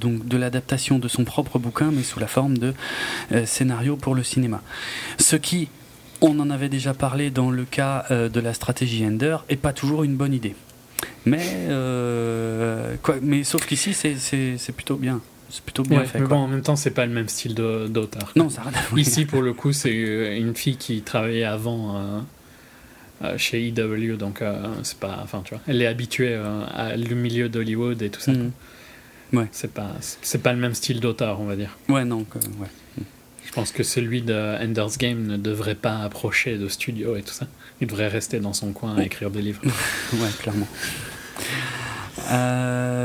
donc de l'adaptation de son propre bouquin, mais sous la forme de scénario pour le cinéma. Ce qui, on en avait déjà parlé dans le cas euh, de la stratégie Ender, est pas toujours une bonne idée. Mais, euh, quoi, mais sauf qu'ici, c'est plutôt bien. C'est plutôt bien fait. Mais bon, en même temps, c'est pas le même style d'auteur. Non, ça Ici, pour le coup, c'est une fille qui travaillait avant euh, chez EW, donc c'est pas. Enfin, tu vois, elle est habituée à le milieu d'Hollywood et tout ça. Mhm. Ouais. C'est pas, c'est pas le même style d'auteur, on va dire. Ouais, non, ouais. Je pense que celui de Ender's Game ne devrait pas approcher de studio et tout ça. Il devrait rester dans son coin à écrire des livres. ouais, clairement.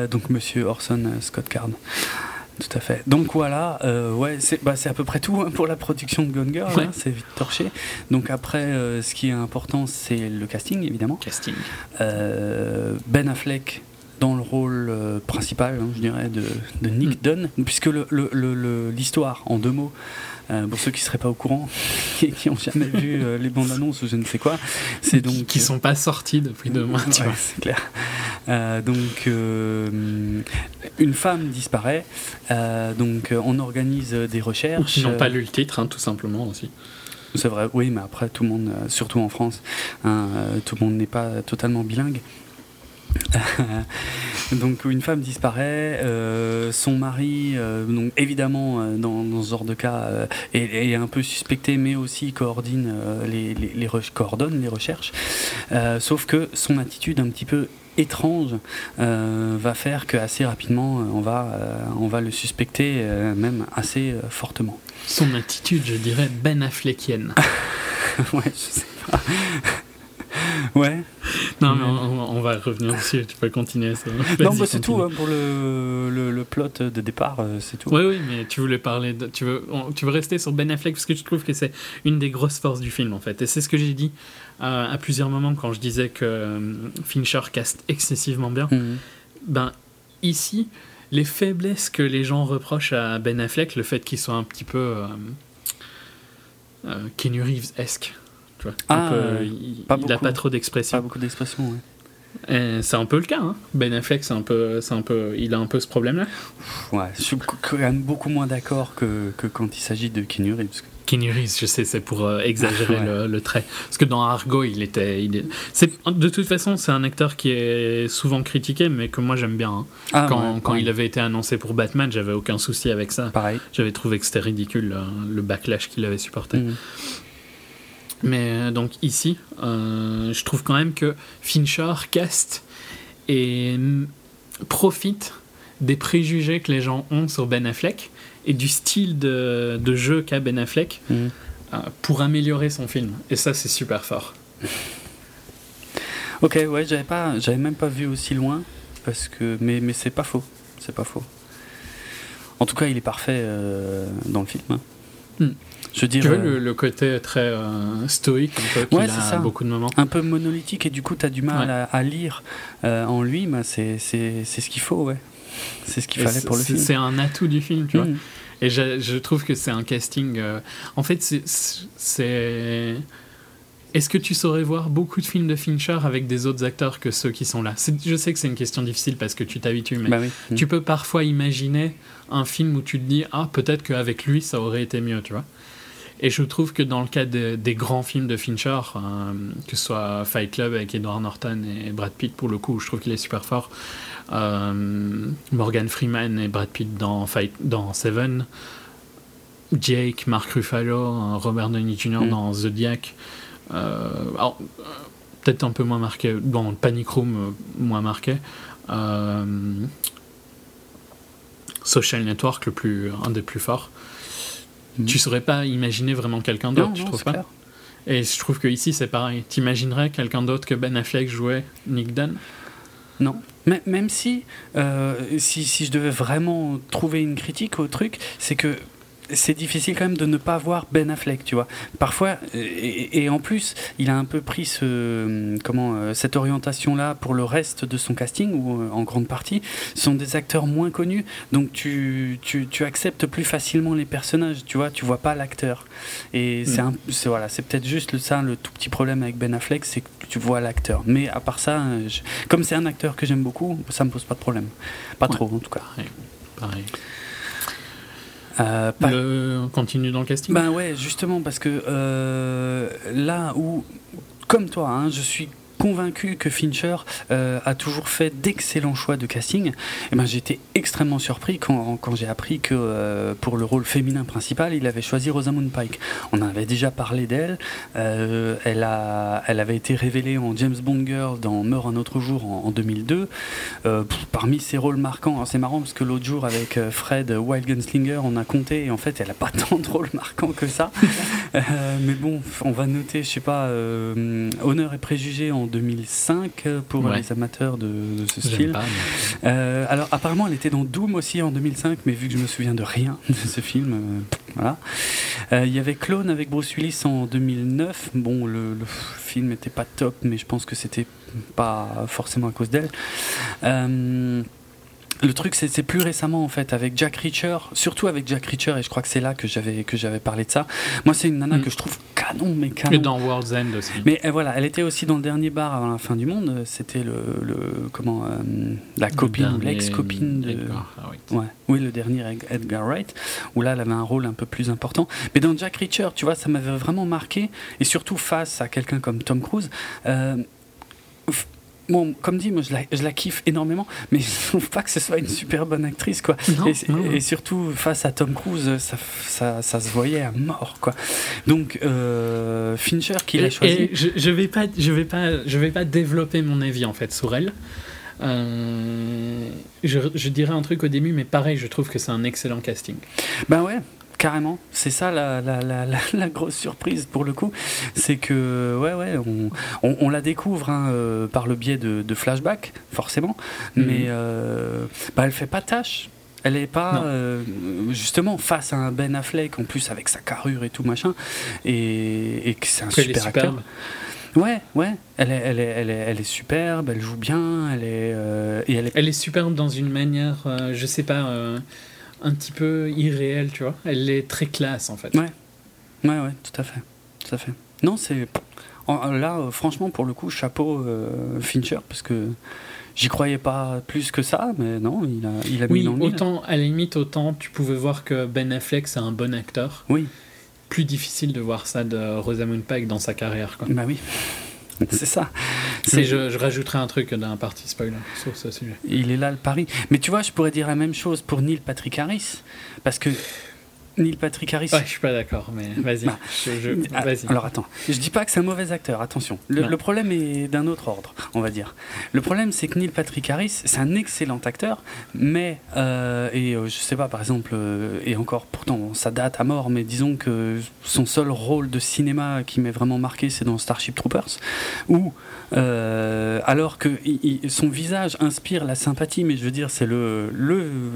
donc Monsieur Orson Scott Card. Tout à fait. Donc voilà, euh, ouais, c'est bah, à peu près tout hein, pour la production de Gone Girl, hein, c'est vite torché. Donc après, euh, ce qui est important, c'est le casting, évidemment. Casting. Euh, ben Affleck dans le rôle principal, hein, je dirais, de, de Nick mm. Dunn, puisque l'histoire, en deux mots, euh, pour ceux qui ne seraient pas au courant, et qui n'ont jamais vu euh, les bandes annonces ou je ne sais quoi, c'est donc. Qui ne sont pas sortis depuis deux mois, tu vois. C'est clair. Euh, donc, une femme disparaît, donc on organise des recherches. Ils n'ont pas lu le titre, hein, tout simplement aussi. C'est vrai, oui, mais après, tout le monde, surtout en France, hein, tout le monde n'est pas totalement bilingue. donc une femme disparaît, euh, son mari, euh, donc évidemment euh, dans, ce genre de cas, est, un peu suspecté, mais aussi coordine les, les, coordonne les recherches. sauf que son attitude un petit peu étrange va faire qu'assez rapidement on va, on va le suspecter même assez fortement. Son attitude, je dirais, Ben Affleckienne. ouais, je sais pas. Ouais. Non, mais on, va revenir dessus, tu peux continuer. Ça. Non, bah, c'est tout hein, pour le, le, plot de départ, euh, c'est tout. Oui, oui, mais tu voulais parler, de, tu, veux, tu veux rester sur Ben Affleck parce que je trouve que c'est une des grosses forces du film en fait. Et c'est ce que j'ai dit euh, à plusieurs moments quand je disais que euh, Fincher caste excessivement bien. Mhm. Ben, ici, les faiblesses que les gens reprochent à Ben Affleck, le fait qu'il soit un petit peu Kenny Reeves-esque ah, il n'a pas trop d'expression. Pas beaucoup d'expression, C'est un peu le cas. Hein. Ben Affleck, c'est un peu, c'est un peu, il a un peu ce problème-là. Ouais, je suis quand même beaucoup moins d'accord que, que quand il s'agit de Keanu Reeves. Keanu Reeves, je sais, c'est pour euh, exagérer le, trait. Parce que dans Argo, il était, il de toute façon, c'est un acteur qui est souvent critiqué, mais que moi j'aime bien. Hein. Ah, quand, quand il avait été annoncé pour Batman, j'avais aucun souci avec ça. Pareil. J'avais trouvé que c'était ridicule le backlash qu'il avait supporté. Mm. Mais euh, donc ici, euh, je trouve quand même que Fincher cast et profite des préjugés que les gens ont sur Ben Affleck et du style de, de jeu qu'a Ben Affleck mm. euh, pour améliorer son film. Et ça, c'est super fort. Ok, ouais, j'avais pas, j'avais même pas vu aussi loin parce que, mais mais c'est pas faux, c'est pas faux. En tout cas, il est parfait dans le film. Hein. Mm. Je tu veux le, côté très euh, stoïque, un peu, a beaucoup de moments. Un peu monolithique, et du coup, tu as du mal à, lire euh, en lui, bah, c'est ce qu'il faut, ouais. C'est ce qu'il fallait pour le film. C'est un atout du film, tu vois. Mm. Et je, je, trouve que c'est un casting. Euh, en fait, c'est. Est-ce que tu saurais voir beaucoup de films de Fincher avec des autres acteurs que ceux qui sont là? Je sais que c'est une question difficile parce que tu t'habitues, mais bah tu peux parfois imaginer un film où tu te dis ah peut-être qu'avec lui ça aurait été mieux, tu vois. Et je trouve que dans le cas des grands films de Fincher, euh, que ce soit Fight Club avec Edward Norton et Brad Pitt, pour le coup, je trouve qu'il est super fort. Euh, Morgan Freeman et Brad Pitt dans, Fight, dans Seven. Jake, Mark Ruffalo, Robert Downey Jr. Mm. dans Zodiac. Euh, peut-être un peu moins marqué. Dans Panic Room, moins marqué. Social Network, le plus, un des plus forts. Mhm. Tu saurais pas imaginer vraiment quelqu'un d'autre, tu trouves pas Et je trouve que ici c'est pareil. T'imaginerais quelqu'un d'autre que Ben Affleck jouait Nick Dunn? Non. Mais, même si, euh, si, si je devais vraiment trouver une critique au truc, c'est que c'est difficile quand même de ne pas voir Ben Affleck, tu vois. Parfois, et, en plus, il a un peu pris ce, comment, euh, cette orientation-là pour le reste de son casting, ou euh, en grande partie, sont des acteurs moins connus, donc tu, tu, tu, acceptes plus facilement les personnages, tu vois, tu vois pas l'acteur. Et mm. c'est voilà, c'est peut-être juste ça le tout petit problème avec Ben Affleck, c'est que tu vois l'acteur. Mais à part ça, comme c'est un acteur que j'aime beaucoup, ça me pose pas de problème. Pas trop en tout cas. pareil. Euh, le... Continue dans le casting? Ben ouais, justement, parce que euh, là où, comme toi, hein, je suis convaincu que Fincher euh, a toujours fait d'excellents choix de casting. Et eh ben, J'étais extrêmement surpris quand, j'ai appris que euh, pour le rôle féminin principal, il avait choisi Rosamund Pike. On avait déjà parlé d'elle. Euh, elle, elle avait été révélée en James Bond Girl dans Meurt un autre jour en, 2002. parmi ses rôles marquants, c'est marrant parce que l'autre jour avec Fred Wild Gunslinger, on a compté et en fait elle n'a pas tant de rôles marquants que ça. mais bon, on va noter, je sais pas, Honneur et préjugés en en 2005 pour les amateurs de, ce style. alors apparemment, elle était dans Doom aussi en 2005, mais vu que je me souviens de rien de ce film, voilà. Il y avait Clone avec Bruce Willis en 2009. Bon, le, le film n'était pas top, mais je pense que c'était pas forcément à cause d'elle. Le truc, c'est plus récemment en fait avec Jack Reacher, surtout avec Jack Reacher, et je crois que c'est là que j'avais que j'avais parlé de ça. Moi, c'est une nana mm. que je trouve canon, mais canon. Et dans World's End aussi. Mais euh, voilà, elle était aussi dans le dernier bar avant la fin du monde. C'était le, le, comment euh, la copine ou l'ex-copine de Edgar Ouais, oui, le dernier Edgar Wright, où là, elle avait un rôle un peu plus important. Mais dans Jack Reacher, tu vois, ça m'avait vraiment marqué, et surtout face à quelqu'un comme Tom Cruise. Euh, bon, comme dit, moi je la, je la, kiffe énormément, mais je trouve pas que ce soit une super bonne actrice, quoi. et, surtout face à Tom Cruise, ça, ça, ça se voyait à mort, quoi. Donc euh, Fincher qui l'a choisi. je, je vais pas, je vais pas, je vais pas développer mon avis en fait sur elle. Euh, je, je, dirais un truc au début, mais pareil, je trouve que c'est un excellent casting. Ben ouais, Carrément, c'est ça la, la, la, la, grosse surprise pour le coup, c'est que ouais ouais on, on, la découvre hein, euh, par le biais de, de flashback forcément, mhm. mais euh, bah, elle fait pas tâche. Elle est pas euh, justement face à un Ben Affleck en plus avec sa carrure et tout machin. Et, et que c'est un super acteur. Ouais, ouais, elle est, elle, est, elle, est, elle est superbe, elle joue bien, elle est, euh, et elle est... Elle est superbe dans une manière, je sais pas, un petit peu irréelle, tu vois. Elle est très classe, en fait. Ouais, ouais, ouais, tout à fait. Tout à fait. Non, c'est. Là, euh, franchement, pour le coup, chapeau euh, Fincher, parce que j'y croyais pas plus que ça, mais non, il a, il a oui, autant, à la limite, autant tu pouvais voir que Ben Affleck, c'est un bon acteur. Oui. Plus difficile de voir ça de Rosamund Pike dans sa carrière, quoi. Bah oui. C'est ça. Mais je, je, rajouterai un truc d'un parti spoiler sur ce sujet. Il est là le pari. Mais tu vois, je pourrais dire la même chose pour Neil Patrick Harris. Parce que Neil Patrick Harris. Ouais, je suis pas d'accord, mais vas-y. Bah, ah, alors attends, je dis pas que c'est un mauvais acteur, attention. Le, problème est d'un autre ordre, on va dire. Le problème, c'est que Neil Patrick Harris, c'est un excellent acteur, mais euh, et euh, je sais pas, par exemple, euh, et encore, pourtant, ça date à mort, mais disons que son seul rôle de cinéma qui m'est vraiment marqué, c'est dans Starship Troopers, où alors que son visage inspire la sympathie, mais je veux dire, c'est le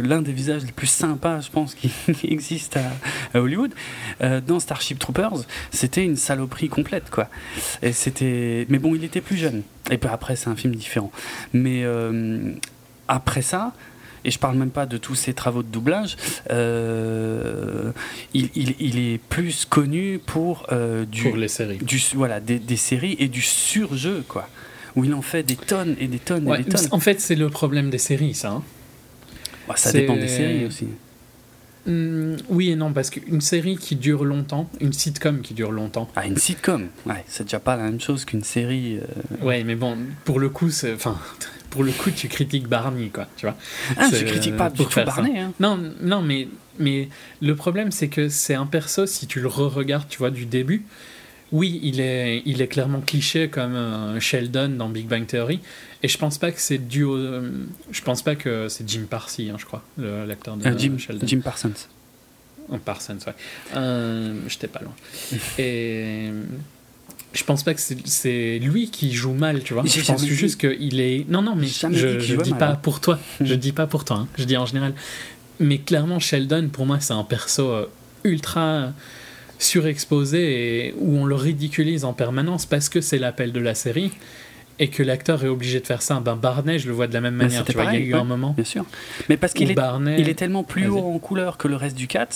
l'un des visages les plus sympas, je pense, qui existe à à, Hollywood. Euh, dans Starship Troopers, c'était une saloperie complète, quoi. Et c'était, mais bon, il était plus jeune. Et puis après, c'est un film différent. Mais euh, après ça, et je parle même pas de tous ses travaux de doublage, euh, il, il, est plus connu pour du, pour les séries, du voilà des, des, séries et du surjeu quoi, où il en fait des tonnes et des tonnes et des tonnes. En fait, c'est le problème des séries, ça. Hein. Bah, ça dépend des séries aussi. Hmm, oui et non, parce qu'une série qui dure longtemps, une sitcom qui dure longtemps. Ah, une sitcom ouais, C'est déjà pas la même chose qu'une série. Euh... Ouais, mais bon, pour le coup, enfin, pour le coup, tu critiques Barney, quoi, tu vois. Ah, je critique pas du tout Barney. Hein. Non, non, mais, mais le problème, c'est que c'est un perso, si tu le re-regardes, tu vois, du début, oui, il est, il est clairement cliché comme un Sheldon dans Big Bang Theory, et je pense pas que c'est dû au, je pense pas que c'est Jim Parsons, hein, je crois, l'acteur de euh, Jim, Sheldon. Jim Parsons. Oh, Parsons, ouais. Euh, J'étais pas loin. et je pense pas que c'est lui qui joue mal, tu vois. Je pense juste qu'il est. Non, non, mais je, je dis pas pour toi. Je dis pas pour toi. Hein. Je dis en général. Mais clairement, Sheldon, pour moi, c'est un perso euh, ultra surexposé et où on le ridiculise en permanence parce que c'est l'appel de la série et que l'acteur est obligé de faire ça. Ben Barney, je le vois de la même manière. Tu vois, il y a eu un moment. Bien sûr. Mais parce qu'il est, il est tellement plus haut en couleur que le reste du Cats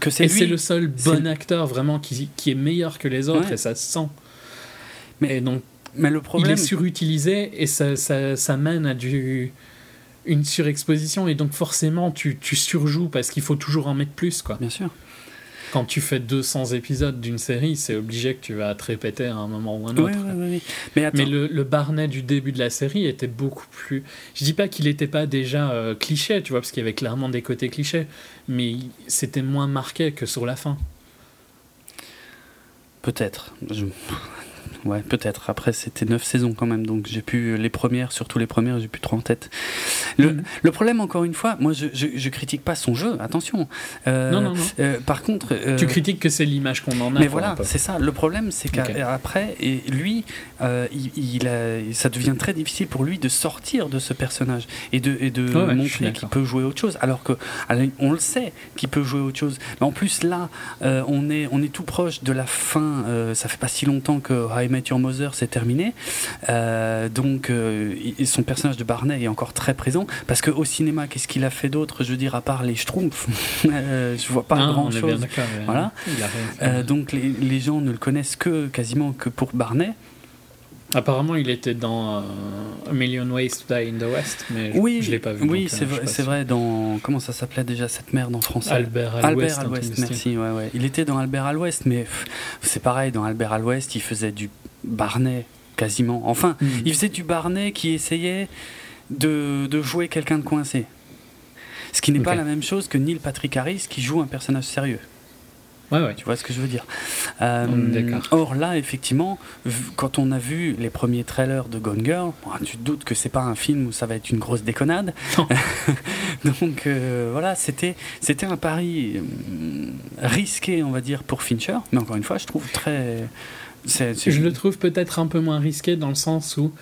que c'est lui. c'est le seul bon acteur vraiment qui, qui, est meilleur que les autres et ça se sent. Mais et donc, mais le problème, il est surutilisé et ça, ça, ça mène à du une surexposition et donc forcément tu, tu surjoues parce qu'il faut toujours en mettre plus quoi. Bien sûr quand tu fais 200 épisodes d'une série, c'est obligé que tu vas te répéter à un moment ou un autre. Mais, le, Barnet du début de la série était beaucoup plus. Je dis pas qu'il n'était pas déjà euh, cliché, tu vois, parce qu'il y avait clairement des côtés clichés, mais c'était moins marqué que sur la fin. Peut-être. Ouais, peut-être. Après, c'était neuf saisons quand même, donc j'ai pu les premières, surtout les premières, j'ai plus trop en tête. Le, mm. le, problème, encore une fois, moi, je, je, critique pas son jeu, attention. Euh, non, non, non. Euh, par contre, euh, tu critiques que c'est l'image qu'on en a. Mais voilà, c'est ça. Le problème, c'est qu'après, et lui, il, a, ça devient très difficile pour lui de sortir de ce personnage et de, et de montrer qu'il peut jouer autre chose, alors que on le sait qu'il peut jouer autre chose. Mais en plus, là, on est, on est tout proche de la fin. ça fait pas si longtemps que High Met Your Mother s'est terminé. Euh, donc euh, son personnage de Barney est encore très présent parce qu'au cinéma, qu'est-ce qu'il a fait d'autre Je veux dire, à part les Schtroumpfs, euh, je vois pas grand chose. Voilà. donc les, les, gens ne le connaissent que quasiment que pour Barney. Apparemment, il était dans A Million Ways to Die in the West, mais oui, je, l'ai pas vu. Oui, c'est vrai, vrai, dans. Comment ça s'appelait déjà cette merde en français? Albert à l'Ouest. Albert à merci. Ouais, ouais. Il était dans Albert à l'Ouest, mais c'est pareil, dans Albert à l'Ouest, il faisait du Barnet quasiment. Enfin, hmm. il faisait du Barnet qui essayait de, de jouer quelqu'un de coincé. Ce qui n'est pas la même chose que Neil Patrick Harris qui joue un personnage sérieux. Ouais, ouais. Tu vois ce que je veux dire euh, Or là, effectivement, quand on a vu les premiers trailers de Gone Girl, tu te doutes que c'est pas un film où ça va être une grosse déconnade. Donc euh, voilà, c'était c'était un pari euh, risqué, on va dire, pour Fincher, mais encore une fois, je trouve très je le trouve peut-être un peu moins risqué dans le sens où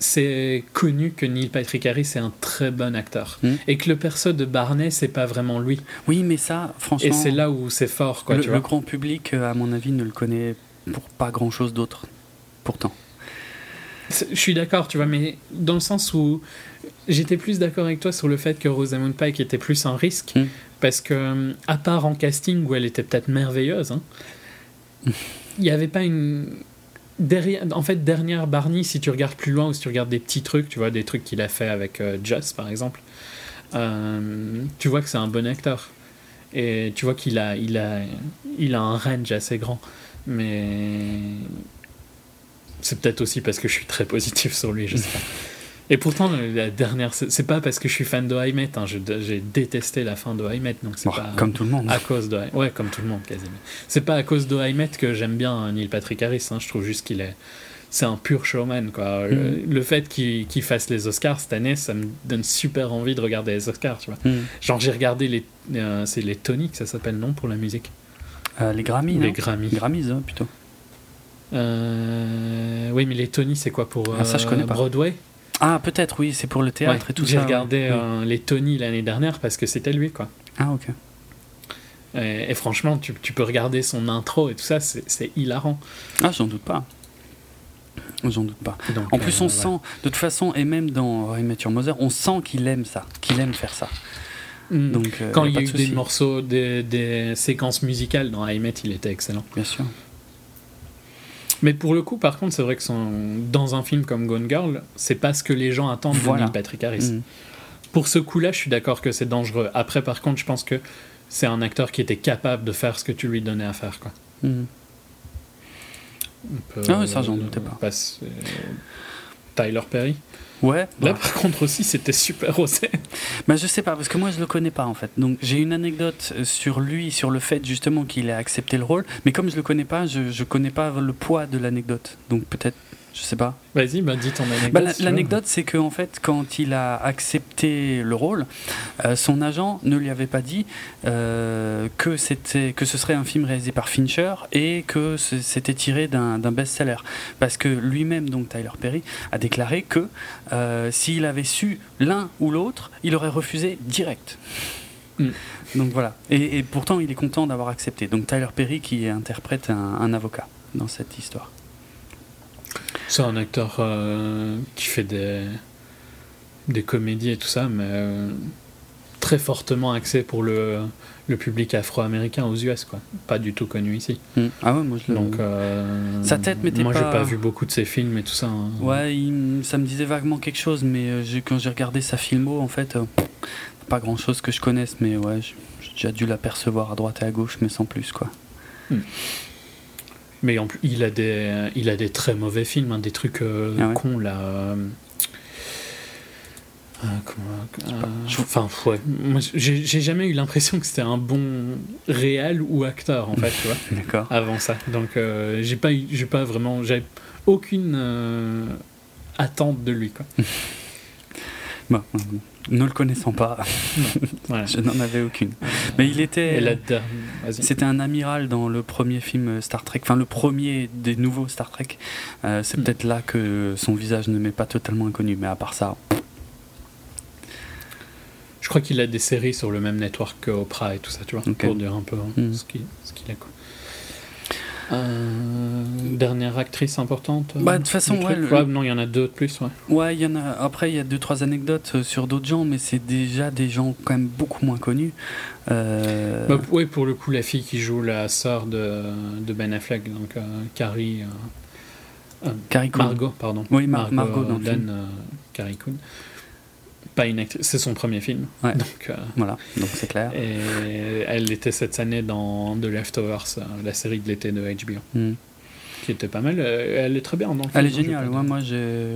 c'est connu que Neil Patrick Harris est un très bon acteur hmm. et que le perso de Barney c'est pas vraiment lui. Oui, mais ça, franchement. Et c'est là où c'est fort, quoi. Le, tu vois. le grand public, euh, à mon avis, ne le connaît pour pas grand chose d'autre. Pourtant. Je suis d'accord, tu vois, mais dans le sens où j'étais plus d'accord avec toi sur le fait que Rosamund Pike était plus un risque, hmm. parce que, à part en casting où elle était peut-être merveilleuse, hein, il n'y avait pas une. Derrière, en fait, dernière Barney, si tu regardes plus loin ou si tu regardes des petits trucs, tu vois, des trucs qu'il a fait avec euh, Just par exemple, euh, tu vois que c'est un bon acteur. Et tu vois qu'il a, a un range assez grand. Mais c'est peut-être aussi parce que je suis très positif sur lui, je sais pas. Et pourtant, la dernière, c'est pas parce que je suis fan de High hein, j'ai détesté la fin de High donc c'est pas comme tout le monde. À cause de, ouais, comme tout le monde quasiment. C'est pas à cause de High que j'aime bien Neil Patrick Harris. Hein, je trouve juste qu'il est, c'est un pur showman quoi. Le, mm. fait qu'il fasse les Oscars cette année, ça me donne super envie de regarder les Oscars, tu vois. Mm. Genre j'ai regardé les, euh, c'est les Tony que ça s'appelle non pour la musique? Euh, les Grammy. Les Grammy. Grammys hein, plutôt. Euh, oui, mais les Tony, c'est quoi pour ah, ça, je connais pas. Broadway? Ah, peut-être, oui, c'est pour le théâtre et tout ça. J'ai regardé euh, les Tony l'année dernière parce que c'était lui, quoi. Ah, ok. Et, franchement, tu, tu, peux regarder son intro et tout ça, c'est hilarant. Ah, j'en doute pas. J'en doute pas. en plus, on euh, sent, de toute façon, et même dans Your Mother, on sent qu'il aime ça, qu'il aime faire ça. Hmm. Donc, euh, Quand il y a eu des morceaux, des, des, séquences musicales dans I Met, il était excellent. Bien sûr. Mais pour le coup, par contre, c'est vrai que son... dans un film comme Gone Girl, c'est pas ce que les gens attendent de Neil Patrick Harris. Mm. Pour ce coup-là, je suis d'accord que c'est dangereux. Après, par contre, je pense que c'est un acteur qui était capable de faire ce que tu lui donnais à faire. Quoi. Mm. ah oui, ça, j'en doutais pas. Tyler Perry. Ouais. Là, par contre, aussi, c'était super osé. Bah, je sais pas, parce que moi, je le connais pas, en fait. Donc, j'ai une anecdote euh, sur lui, sur le fait, justement, qu'il ait accepté le rôle. Mais comme je le connais pas, je, je connais pas le poids de l'anecdote. Donc, peut-être je sais pas. Vas-y, bah dis ton anecdote. Bah, l'anecdote, c'est qu'en fait, quand il a accepté le rôle, euh, son agent ne lui avait pas dit euh, que, c'était, que ce serait un film réalisé par Fincher et que c'était tiré d'un, best-seller. Parce que lui-même, donc Tyler Perry, a déclaré que euh, s'il avait su l'un ou l'autre, il aurait refusé direct. Mm. Donc voilà. Et, pourtant, il est content d'avoir accepté. Donc Tyler Perry qui interprète un avocat dans cette histoire. C'est un acteur euh, qui fait des, des comédies et tout ça, mais euh, très fortement axé pour le, le public afro-américain aux US, quoi. Pas du tout connu ici. Hmm. Ah ouais, moi je Donc, euh, Sa tête m'était Moi, j'ai pas vu beaucoup de ses films et tout ça. Hein. Ouais, ça me disait vaguement quelque chose, mais quand j'ai regardé sa filmo, en fait, pas grand chose que je connaisse, mais ouais, j'ai déjà dû l'apercevoir à droite et à gauche, mais sans plus, quoi. Hmm. Mais en plus, il a des, il a des très mauvais films, hein, des trucs euh, ah cons là. Enfin, ouais. j'ai jamais eu l'impression que c'était un bon réel ou acteur, en fait, tu vois. D'accord. Avant ça. Donc, j'ai pas, j'ai pas vraiment. J'avais aucune attente de lui, quoi. bon, ne le connaissant pas, je n'en avais aucune. Mais il était. C'était un amiral dans le premier film Star Trek, enfin le premier des nouveaux Star Trek. Euh, c'est hmm. peut-être là que son visage ne m'est pas totalement inconnu, mais à part ça. Je crois qu'il a des séries sur le même network que Oprah et tout ça, tu vois, pour dire un peu hein, hmm. ce qu'il a. Quoi. Euh, dernière actrice importante bah, De toute façon, ouais, non, il y en a deux de plus. Ouais, ouais y en a, après, il y a deux, trois anecdotes euh, sur d'autres gens, mais c'est déjà des gens quand même beaucoup moins connus. Euh... Bah, oui, pour le coup, la fille qui joue la sœur de, de Ben Affleck, donc euh, Carrie. Carrie Margot, pardon. Oui, Margot, Margot dans Dan, Carrie Coon pas une C'est son premier film. Donc, euh, voilà, donc c'est clair. Et elle était cette année dans The Leftovers, euh, la série de l'été de HBO. Hmm. Qui était pas mal. Euh, elle est très bien dans le Elle est géniale. moi,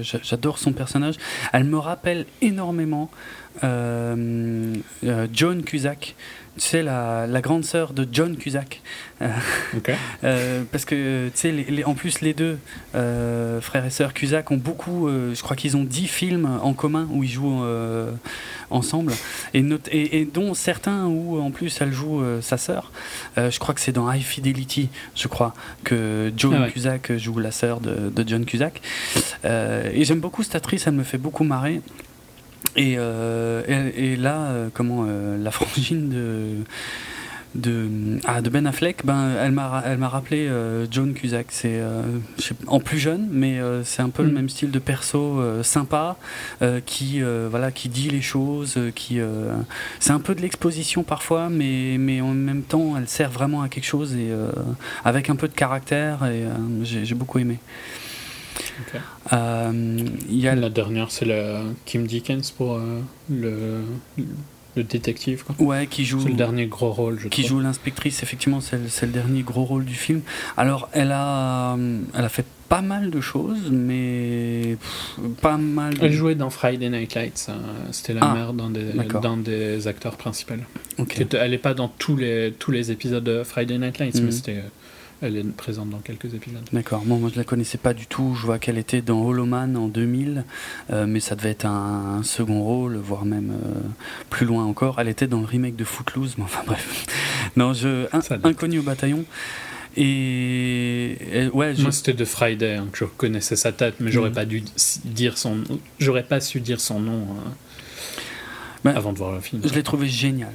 j'adore son personnage. Elle me rappelle énormément John Cusack tu sais, la, la, grande sœur de John Cusack. Euh, euh, parce que, tu sais, les, en plus, les deux euh, frères et sœurs Cusack ont beaucoup, je crois qu'ils ont dix films en commun où ils jouent ensemble, et, et, dont certains où, en plus, elle joue sa sœur. je crois que c'est dans High Fidelity, je crois, que John ah Cusack joue la sœur de, de, John Cusack. et j'aime beaucoup cette actrice, elle me fait beaucoup marrer. Euh, et, et, là, euh, comment euh, la frangine de de, ah, de Ben Affleck, ben, elle m'a elle m'a rappelé John Cusack. C'est en plus jeune, mais c'est un peu le mm. même style de perso sympa, qui voilà, qui dit les choses, qui c'est un peu de l'exposition parfois, mais mais en même temps, elle sert vraiment à quelque chose et avec un peu de caractère. Et j'ai beaucoup aimé. Euh, y a... La dernière, c'est la Kim Dickens pour euh, le, le détective. Quoi. Ouais, qui joue. C'est le dernier gros rôle, je Qui joue l'inspectrice, effectivement, c'est le, le, dernier gros rôle du film. Alors, elle a, elle a fait pas mal de choses, mais pas mal. Elle jouait dans Friday Night Lights. C'était la ah, mère d'un des, dans des acteurs principaux. Elle n'est pas dans tous les, tous les épisodes de Friday Night Lights, mais mhm. c'était elle est présente dans quelques épisodes. D'accord. Moi, moi, je la connaissais pas du tout. Je vois qu'elle était dans Hollow Man en 2000, euh, mais ça devait être un, second rôle, voire même euh, plus loin encore. Elle était dans le remake de Footloose, mais enfin bref. non, je inconnu au bataillon. Et, ouais, moi c'était de Friday hein, que je connaissais sa tête, mais j'aurais mm. pas dû dire son, j'aurais pas su dire son nom hein, bah, avant de voir le film. Je l'ai trouvé génial.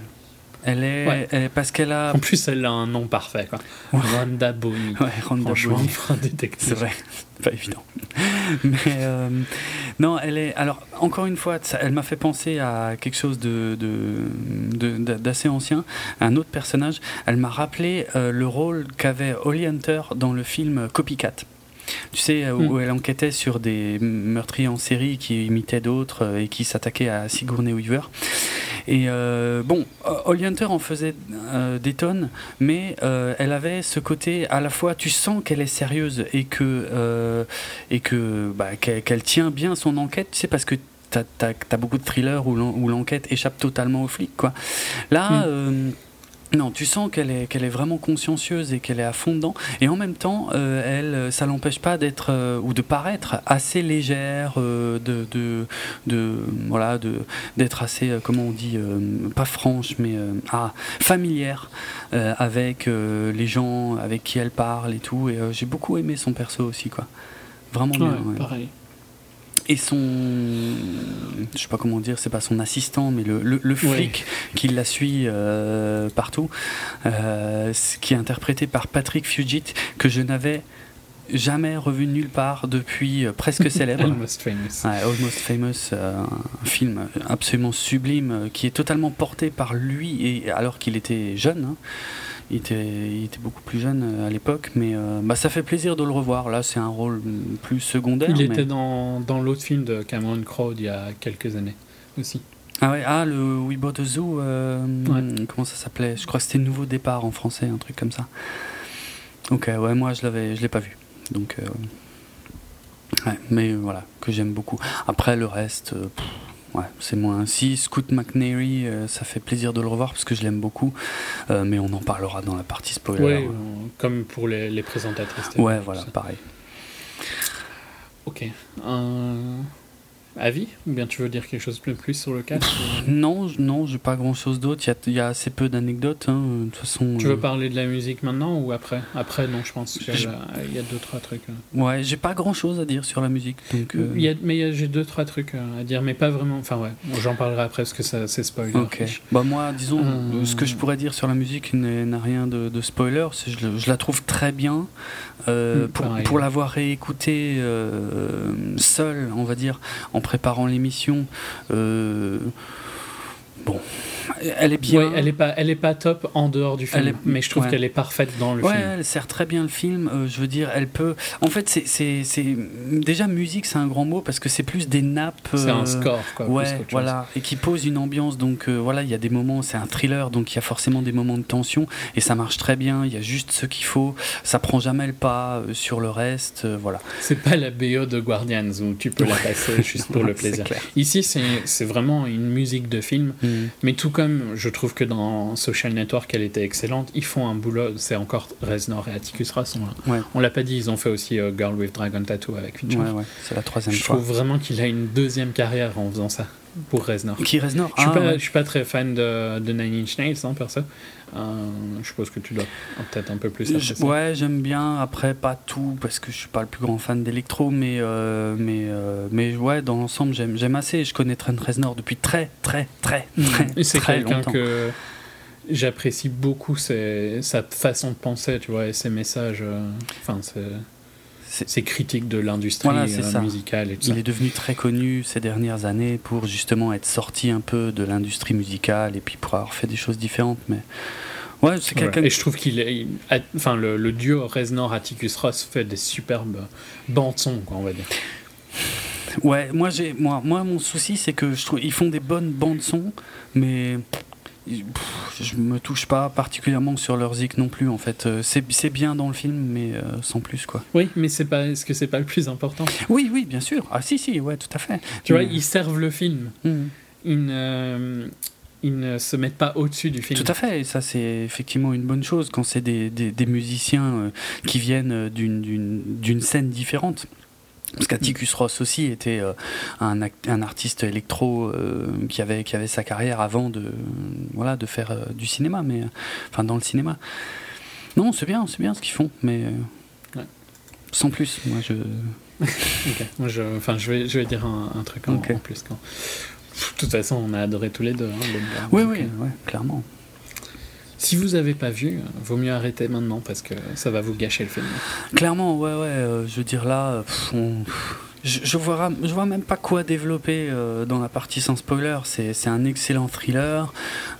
Elle est, parce qu'elle a. En plus, elle a un nom parfait, quoi. Rhonda Bonny. Ouais, Rhonda Bonny. C'est vrai, pas évident. Mais euh, non, elle est. Alors, encore une fois, elle m'a fait penser à quelque chose de, d'assez ancien, un autre personnage. Elle m'a rappelé euh, le rôle qu'avait Holly Hunter dans le film Copycat. Tu sais, où mm. elle enquêtait sur des meurtriers en série qui imitaient d'autres euh, et qui s'attaquaient à Sigourney Weaver. Et euh, bon, Holly Hunter en faisait euh, des tonnes, mais elle avait ce côté à la fois, tu sens qu'elle est sérieuse et que, et que bah, qu'elle tient bien son enquête, tu sais, parce que t'as as, beaucoup de thrillers où l'enquête échappe totalement aux flics, quoi. Là. Mm. Non, tu sens qu'elle est, qu'elle est vraiment consciencieuse et qu'elle est à fond dedans. Et en même temps, euh, elle, ça l'empêche pas d'être euh, ou de paraître assez légère, euh, de, de, de, voilà, de d'être assez, comment on dit, pas franche, mais ah, familière avec les gens avec qui elle parle et tout. Et j'ai beaucoup aimé son perso aussi, quoi. Vraiment bien. Pareil et son je sais pas comment dire c'est pas son assistant mais le, le, flic qui la suit euh, partout euh, qui est interprété par Patrick Fugit que je n'avais jamais revu nulle part depuis euh, presque célèbre. Almost Famous. Almost Famous un film absolument sublime qui est totalement porté par lui et alors qu'il était jeune hein. Il était, il était beaucoup plus jeune euh, à l'époque, mais euh, bah, ça fait plaisir de le revoir. Là, c'est un rôle plus secondaire. Il était dans, dans l'autre film de Cameron Crowe il y a quelques années aussi. Ah ouais, ah, le We Bought the Zoo, euh, comment ça s'appelait? Je crois que c'était Nouveau Départ en français, un truc comme ça. Ok, ouais, moi je l'avais, je l'ai pas vu. Donc, ouais, mais voilà, que j'aime beaucoup. Après, le reste, ouais, c'est moins. Si Scoot McNairy, ça fait plaisir de le revoir parce que je l'aime beaucoup, mais on en parlera dans la partie spoiler. Oui, comme pour les, les présentatrices. Ouais, voilà, pareil. Ok avis Ou bien tu veux dire quelque chose de plus sur le cas Non, non, j'ai pas grand chose d'autre. Il y, a assez peu d'anecdotes. Hein, de toute façon. Tu veux euh, parler de la musique maintenant ou après? Après, non, je pense qu'il y, a deux trois trucs. Hein. Ouais, j'ai pas grand chose à dire sur la musique. Donc, euh, y a, mais j'ai deux trois trucs à dire, mais pas vraiment. Enfin ouais, j'en parlerai après parce que ça c'est spoiler. Ok. Bah moi, disons, euh, ce que je pourrais dire sur la musique n'a rien de, de spoiler. Je, je, la trouve très bien. Hmm, pour, pour l'avoir réécouté seul, on va dire, en préparant l'émission. Euh, bon, elle est bien. elle est pas, elle est pas top en dehors du film, mais je trouve qu'elle est parfaite dans le film. Ouais, elle sert très bien le film. Euh, je veux dire, elle peut. En fait, c'est, déjà musique, c'est un grand mot parce que c'est plus des nappes. C'est un euh, score, quoi. Ouais, voilà, et qui pose une ambiance. Donc euh, voilà, il y a des moments, c'est un thriller, donc il y a forcément des moments de tension et ça marche très bien. Il y a juste ce qu'il faut. Ça prend jamais le pas sur le reste. voilà. C'est pas la BO de Guardians où tu peux la passer juste pour le plaisir. Ici, c'est, vraiment une musique de film, mm. Mais tout comme je trouve que dans Social Network, elle était excellente. Ils font un boulot, c'est encore Reznor et Atticus Ross. On, on l'a pas dit, ils ont fait aussi euh, Girl with Dragon Tattoo avec Fincher. Ouais, c'est la troisième fois. Je trouve vraiment qu'il a une deuxième carrière en faisant ça pour Reznor. Qui Reznor Je suis, ah, pas, je suis pas très fan de, de Nine Inch Nails, hein, perso. Euh, je suppose que tu dois peut-être un peu plus Ouais, j'aime bien. Après, pas tout, parce que je suis pas le plus grand fan d'électro, mais, euh, mais, euh, mais ouais, dans l'ensemble, j'aime assez. Je connais Trent Reznor depuis très, très, très, très, c'est quelqu'un que j'apprécie beaucoup sa façon de penser, tu vois, et ses messages. Enfin, c'est ses critiques de l'industrie euh, musicale. Et Il est devenu très connu ces dernières années pour justement être sorti un peu de l'industrie musicale et puis pour avoir fait des choses différentes. Mais ouais, c'est quelqu'un. Et je trouve qu'il est, enfin le, duo Reznor Atticus Ross fait des superbes bandes son, on va dire. Ouais, moi j'ai, moi, moi mon souci c'est que je trouve ils font des bonnes bandes son, mais je me touche pas particulièrement sur leur zik non plus en fait. Euh, c'est bien dans le film, mais euh, sans plus quoi. Oui, mais c'est pas. Est-ce que c'est pas le plus important? Oui, oui, bien sûr. Ah si, si, ouais, tout à fait. Tu vois, ils servent le film. Mmh. Ils, ne, ils, ne, se mettent pas au-dessus du film. Tout à fait. Et ça, c'est effectivement une bonne chose quand c'est des, des, des, musiciens euh, qui viennent d'une scène différente. Parce qu'Atticus Ross aussi était euh, un, un, artiste électro euh, qui, avait, qui avait sa carrière avant de, voilà, de faire euh, du cinéma, mais enfin dans le cinéma. Non, c'est bien, c'est bien ce qu'ils font, mais sans plus. Moi, je. moi, je, enfin, je vais, je vais dire un, truc en, plus. Quand... De toute façon, on a adoré tous les deux. Hein, oui, oui, oui, clairement. Si vous n'avez pas vu, vaut mieux arrêter maintenant parce que ça va vous gâcher le film. Clairement, ouais, ouais. Euh, je veux dire là, je, je, vois, je vois même pas quoi développer euh, dans la partie sans spoiler. C'est un excellent thriller.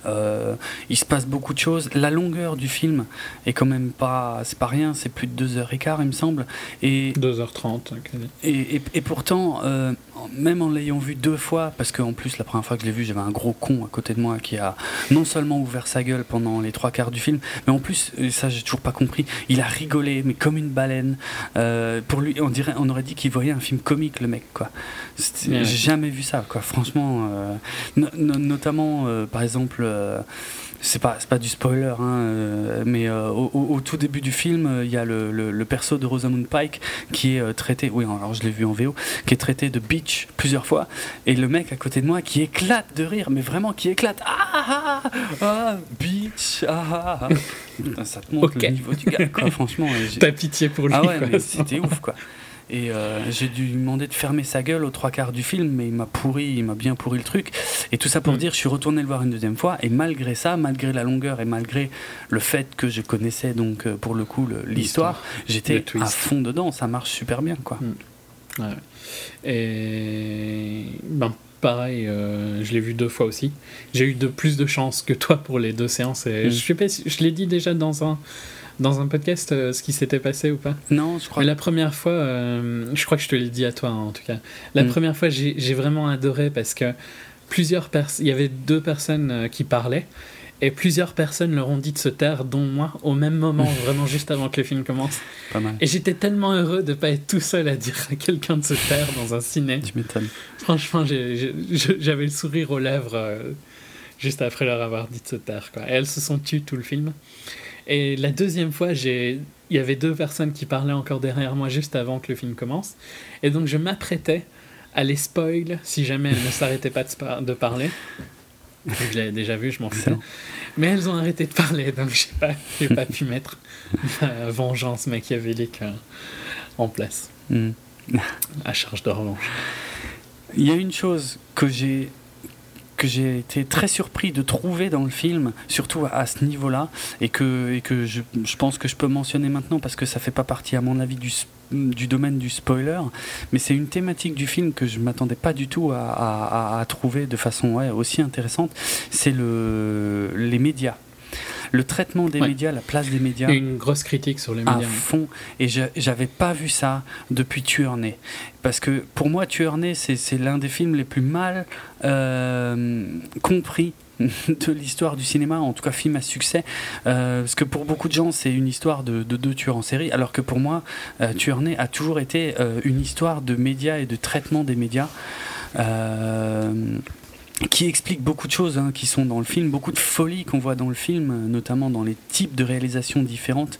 Euh, il se passe beaucoup de choses. La longueur du film est quand même pas, c'est pas rien. C'est plus de 2h15, il me semble. Et 2h30. Et, et, et, pourtant, même en l'ayant vu deux fois, parce qu'en plus la première fois que je l'ai vu, j'avais un gros con à côté de moi qui a non seulement ouvert sa gueule pendant les trois quarts du film, mais en plus, ça j'ai toujours pas compris, il a rigolé, mais comme une baleine. Euh, pour lui, on dirait, on aurait dit qu'il voyait un film comique, le mec, quoi. J'ai jamais vu ça, quoi. Franchement, euh, notamment, euh, par exemple c'est pas pas du spoiler hein, euh, mais euh, au, tout début du film euh, il y a le, le, perso de Rosamund Pike qui est traité oui alors je l'ai vu en VO qui est traité de bitch plusieurs fois. Et le mec à côté de moi qui éclate de rire mais vraiment qui éclate. Ah ah, ah, ah bitch ah, ah, ah. ça te montre le niveau du gars quoi franchement t'as pitié pour lui ah ouais c'était ouf quoi et euh, j'ai dû lui demander de fermer sa gueule aux trois quarts du film, mais il m'a pourri, il m'a bien pourri le truc. Et tout ça pour mm. dire, je suis retourné le voir une deuxième fois, et malgré ça, malgré la longueur et malgré le fait que je connaissais donc euh, pour le coup l'histoire, j'étais à fond dedans. Ça marche super bien, quoi. Mm. Ouais. Et ben pareil, euh, je l'ai vu deux fois aussi. J'ai eu de plus de chance que toi pour les deux séances. Et mm. je, sais pas, je l'ai dit déjà dans un dans un podcast euh, ce qui s'était passé ou pas Non, je crois. Mais la première fois, euh, je crois que je te l'ai dit à toi en tout cas. La mm. première fois, j'ai vraiment adoré parce que plusieurs personnes, il y avait deux personnes euh, qui parlaient Et plusieurs personnes leur ont dit de se taire, dont moi, au même moment, vraiment juste avant que le film commence. Pas mal. Et j'étais tellement heureux de ne pas être tout seul à dire à quelqu'un de se taire dans un ciné. Tu m'étonnes. Franchement, j'avais le sourire aux lèvres juste après leur avoir dit de se taire. Quoi. Et elles se sont tues tout le film. Et la deuxième fois, il y avait deux personnes qui parlaient encore derrière moi juste avant que le film commence. Et donc je m'apprêtais à les spoil si jamais elles ne s'arrêtaient pas de, de parler. Je l'avais déjà vu, je m'en fous. Mais elles ont arrêté de parler, donc je n'ai pas, pas pu mettre ma vengeance machiavélique euh, en place. Hmm. À charge de revanche. Il y a une chose que j'ai que j'ai été très surpris de trouver dans le film, surtout à, ce niveau-là, et que, et que je, je, pense que je peux mentionner maintenant parce que ça fait pas partie, à mon avis, du, du domaine du spoiler, mais c'est une thématique du film que je m'attendais pas du tout à, à, trouver de façon ouais, aussi intéressante, c'est le, les médias le traitement des médias, la place des médias. Une grosse critique sur les médias. À fond. Et j'avais pas vu ça depuis Tueur Né. Parce que pour moi, Tueur Né, c'est l'un des films les plus mal euh, compris de l'histoire du cinéma, en tout cas film à succès, euh, parce que pour beaucoup de gens c'est une histoire de, deux tueurs en série, alors que pour moi, euh, Tueur Né a toujours été euh, une histoire de médias et de traitement des médias qui explique beaucoup de choses hein, qui sont dans le film, beaucoup de folies qu'on voit dans le film, notamment dans les types de réalisations différentes,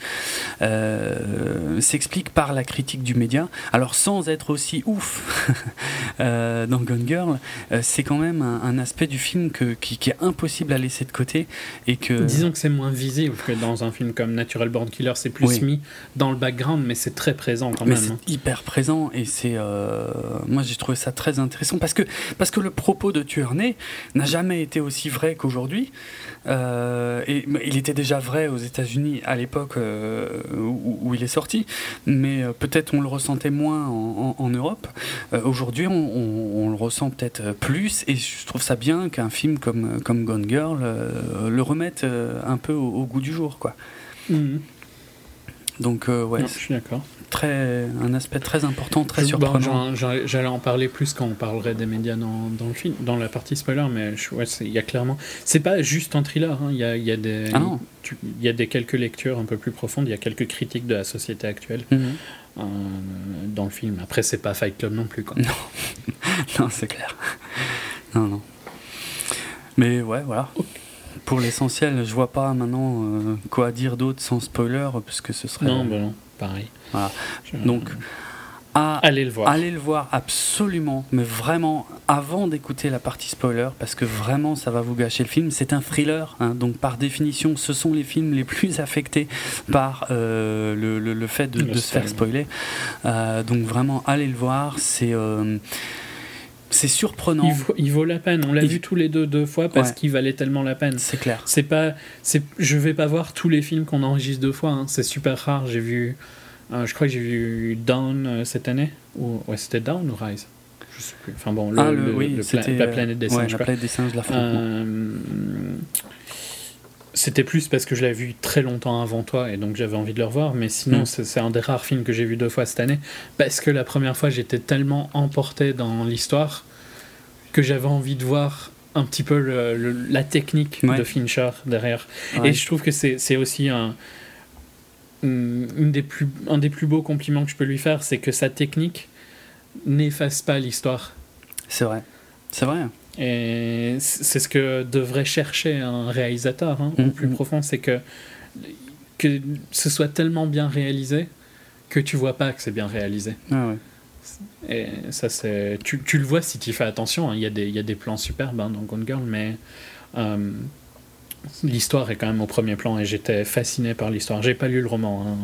euh, s'explique par la critique du média. Alors sans être aussi ouf euh, dans Gone Girl, euh, c'est quand même un, aspect du film que, qui, est impossible à laisser de côté. Et que... Disons que c'est moins visible que dans un film comme Natural Born Killer, c'est plus mis dans le background, mais c'est très présent quand mais même. C'est hein. hyper présent et c'est... moi j'ai trouvé ça très intéressant parce que, parce que le propos de Tueur Né, n'a jamais été aussi vrai qu'aujourd'hui. Euh, et il était déjà vrai aux États-Unis à l'époque euh, où, il est sorti, mais euh, peut-être on le ressentait moins en, Europe. Aujourd'hui, on, le ressent peut-être plus, et je trouve ça bien qu'un film comme, comme Gone Girl le remette un peu au, goût du jour. Quoi. Mhm. Donc, ouais. je suis d'accord très, un aspect très important, très surprenant. J'allais en parler plus quand on parlerait des médias dans, dans le film, dans la partie spoiler, mais il y a clairement. C'est pas juste un thriller, hein, il y, a, y, a des, ah il y a des quelques lectures un peu plus profondes, il y a quelques critiques de la société actuelle. Mhm. Euh, dans le film. Après, c'est pas Fight Club non plus. Quoi. Non, non c'est clair. Non, non. Mais ouais, voilà. Pour l'essentiel, je vois pas maintenant euh, quoi dire d'autre sans spoiler, parce que ce serait. Non, bah non pareil. Donc, à, allez le voir. Allez le voir absolument, mais vraiment avant d'écouter la partie spoiler, parce que vraiment ça va vous gâcher le film. C'est un thriller, hein, donc par définition, ce sont les films les plus affectés par euh, le, le, fait de, se faire spoiler. Euh, donc vraiment, allez le voir. C'est euh, c'est surprenant. Il vaut, la peine. On l'a vu tous les deux deux fois parce qu'il valait tellement la peine. C'est clair. C'est pas, c'est, je vais pas voir tous les films qu'on enregistre deux fois. Hein. C'est super rare. J'ai vu, euh, je crois que j'ai vu Down euh, cette année. Ou ouais, c'était Down ou Rise. Je sais plus. Enfin bon, le, ah, le, oui, la planète des singes. la planète des singes, euh, c'était plus parce que je l'avais vu très longtemps avant toi et donc j'avais envie de le revoir, mais sinon mm. c'est un des rares films que j'ai vu deux fois cette année parce que la première fois j'étais tellement emporté dans l'histoire que j'avais envie de voir un petit peu la technique de Fincher derrière. Et je trouve que c'est aussi un, une des plus, un des plus beaux compliments que je peux lui faire, c'est que sa technique n'efface pas l'histoire. C'est vrai. C'est vrai. Et c'est ce que devrait chercher un réalisateur, hein, au mm, plus mm. profond, c'est que, que ce soit tellement bien réalisé que tu vois pas que c'est bien réalisé. Ah Et ça, c'est. Tu, tu, le vois si tu fais attention, hein. il y, a des, y a des plans superbes hein, dans Gone Girl, mais euh, l'histoire est quand même au premier plan et j'étais fasciné par l'histoire. J'ai pas lu le roman.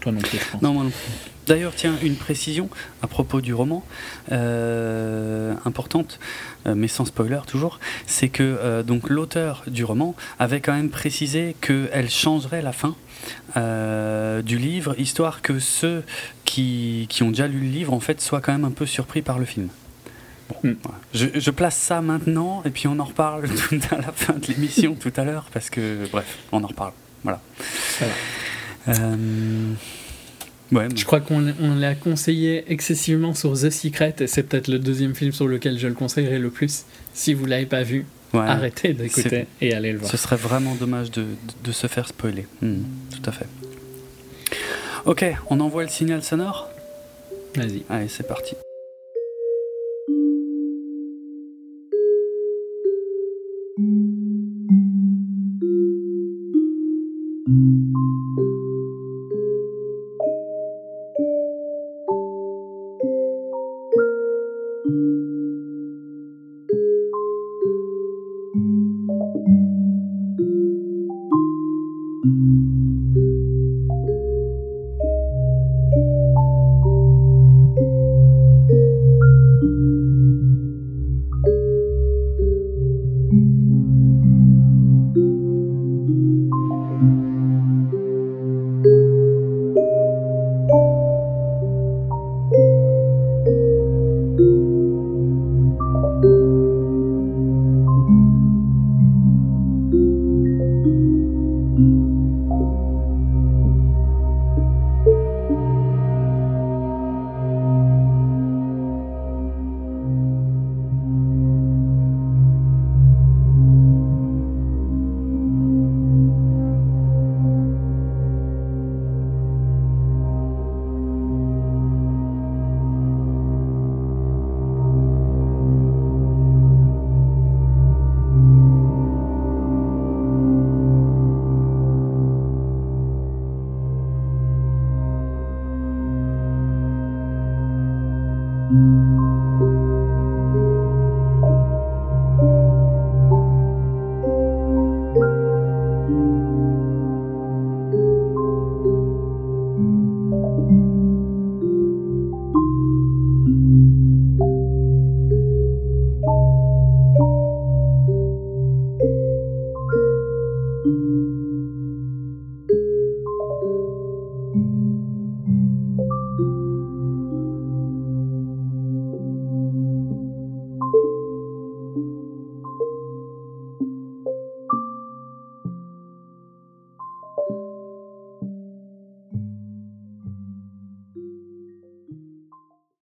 Toi non plus, je pense. Non, moi non plus. D'ailleurs, tiens, une précision à propos du roman, euh, importante, euh, mais sans spoiler toujours, c'est que euh, donc l'auteur du roman avait quand même précisé qu'elle changerait la fin du livre, histoire que ceux qui, qui, ont déjà lu le livre en fait soient quand même un peu surpris par le film. Hmm. je, je, place ça maintenant et puis on en reparle à la fin de l'émission tout à l'heure parce que bref, on en reparle. Voilà. Euh, je crois qu'on l'a conseillé excessivement sur The Secret, et c'est peut-être le deuxième film sur lequel je le conseillerais le plus. Si vous ne l'avez pas vu, arrêtez d'écouter et allez le voir. Ce serait vraiment dommage de, se faire spoiler. Hmm, tout à fait. Ok, on envoie le signal sonore? Vas-y. Allez, c'est parti.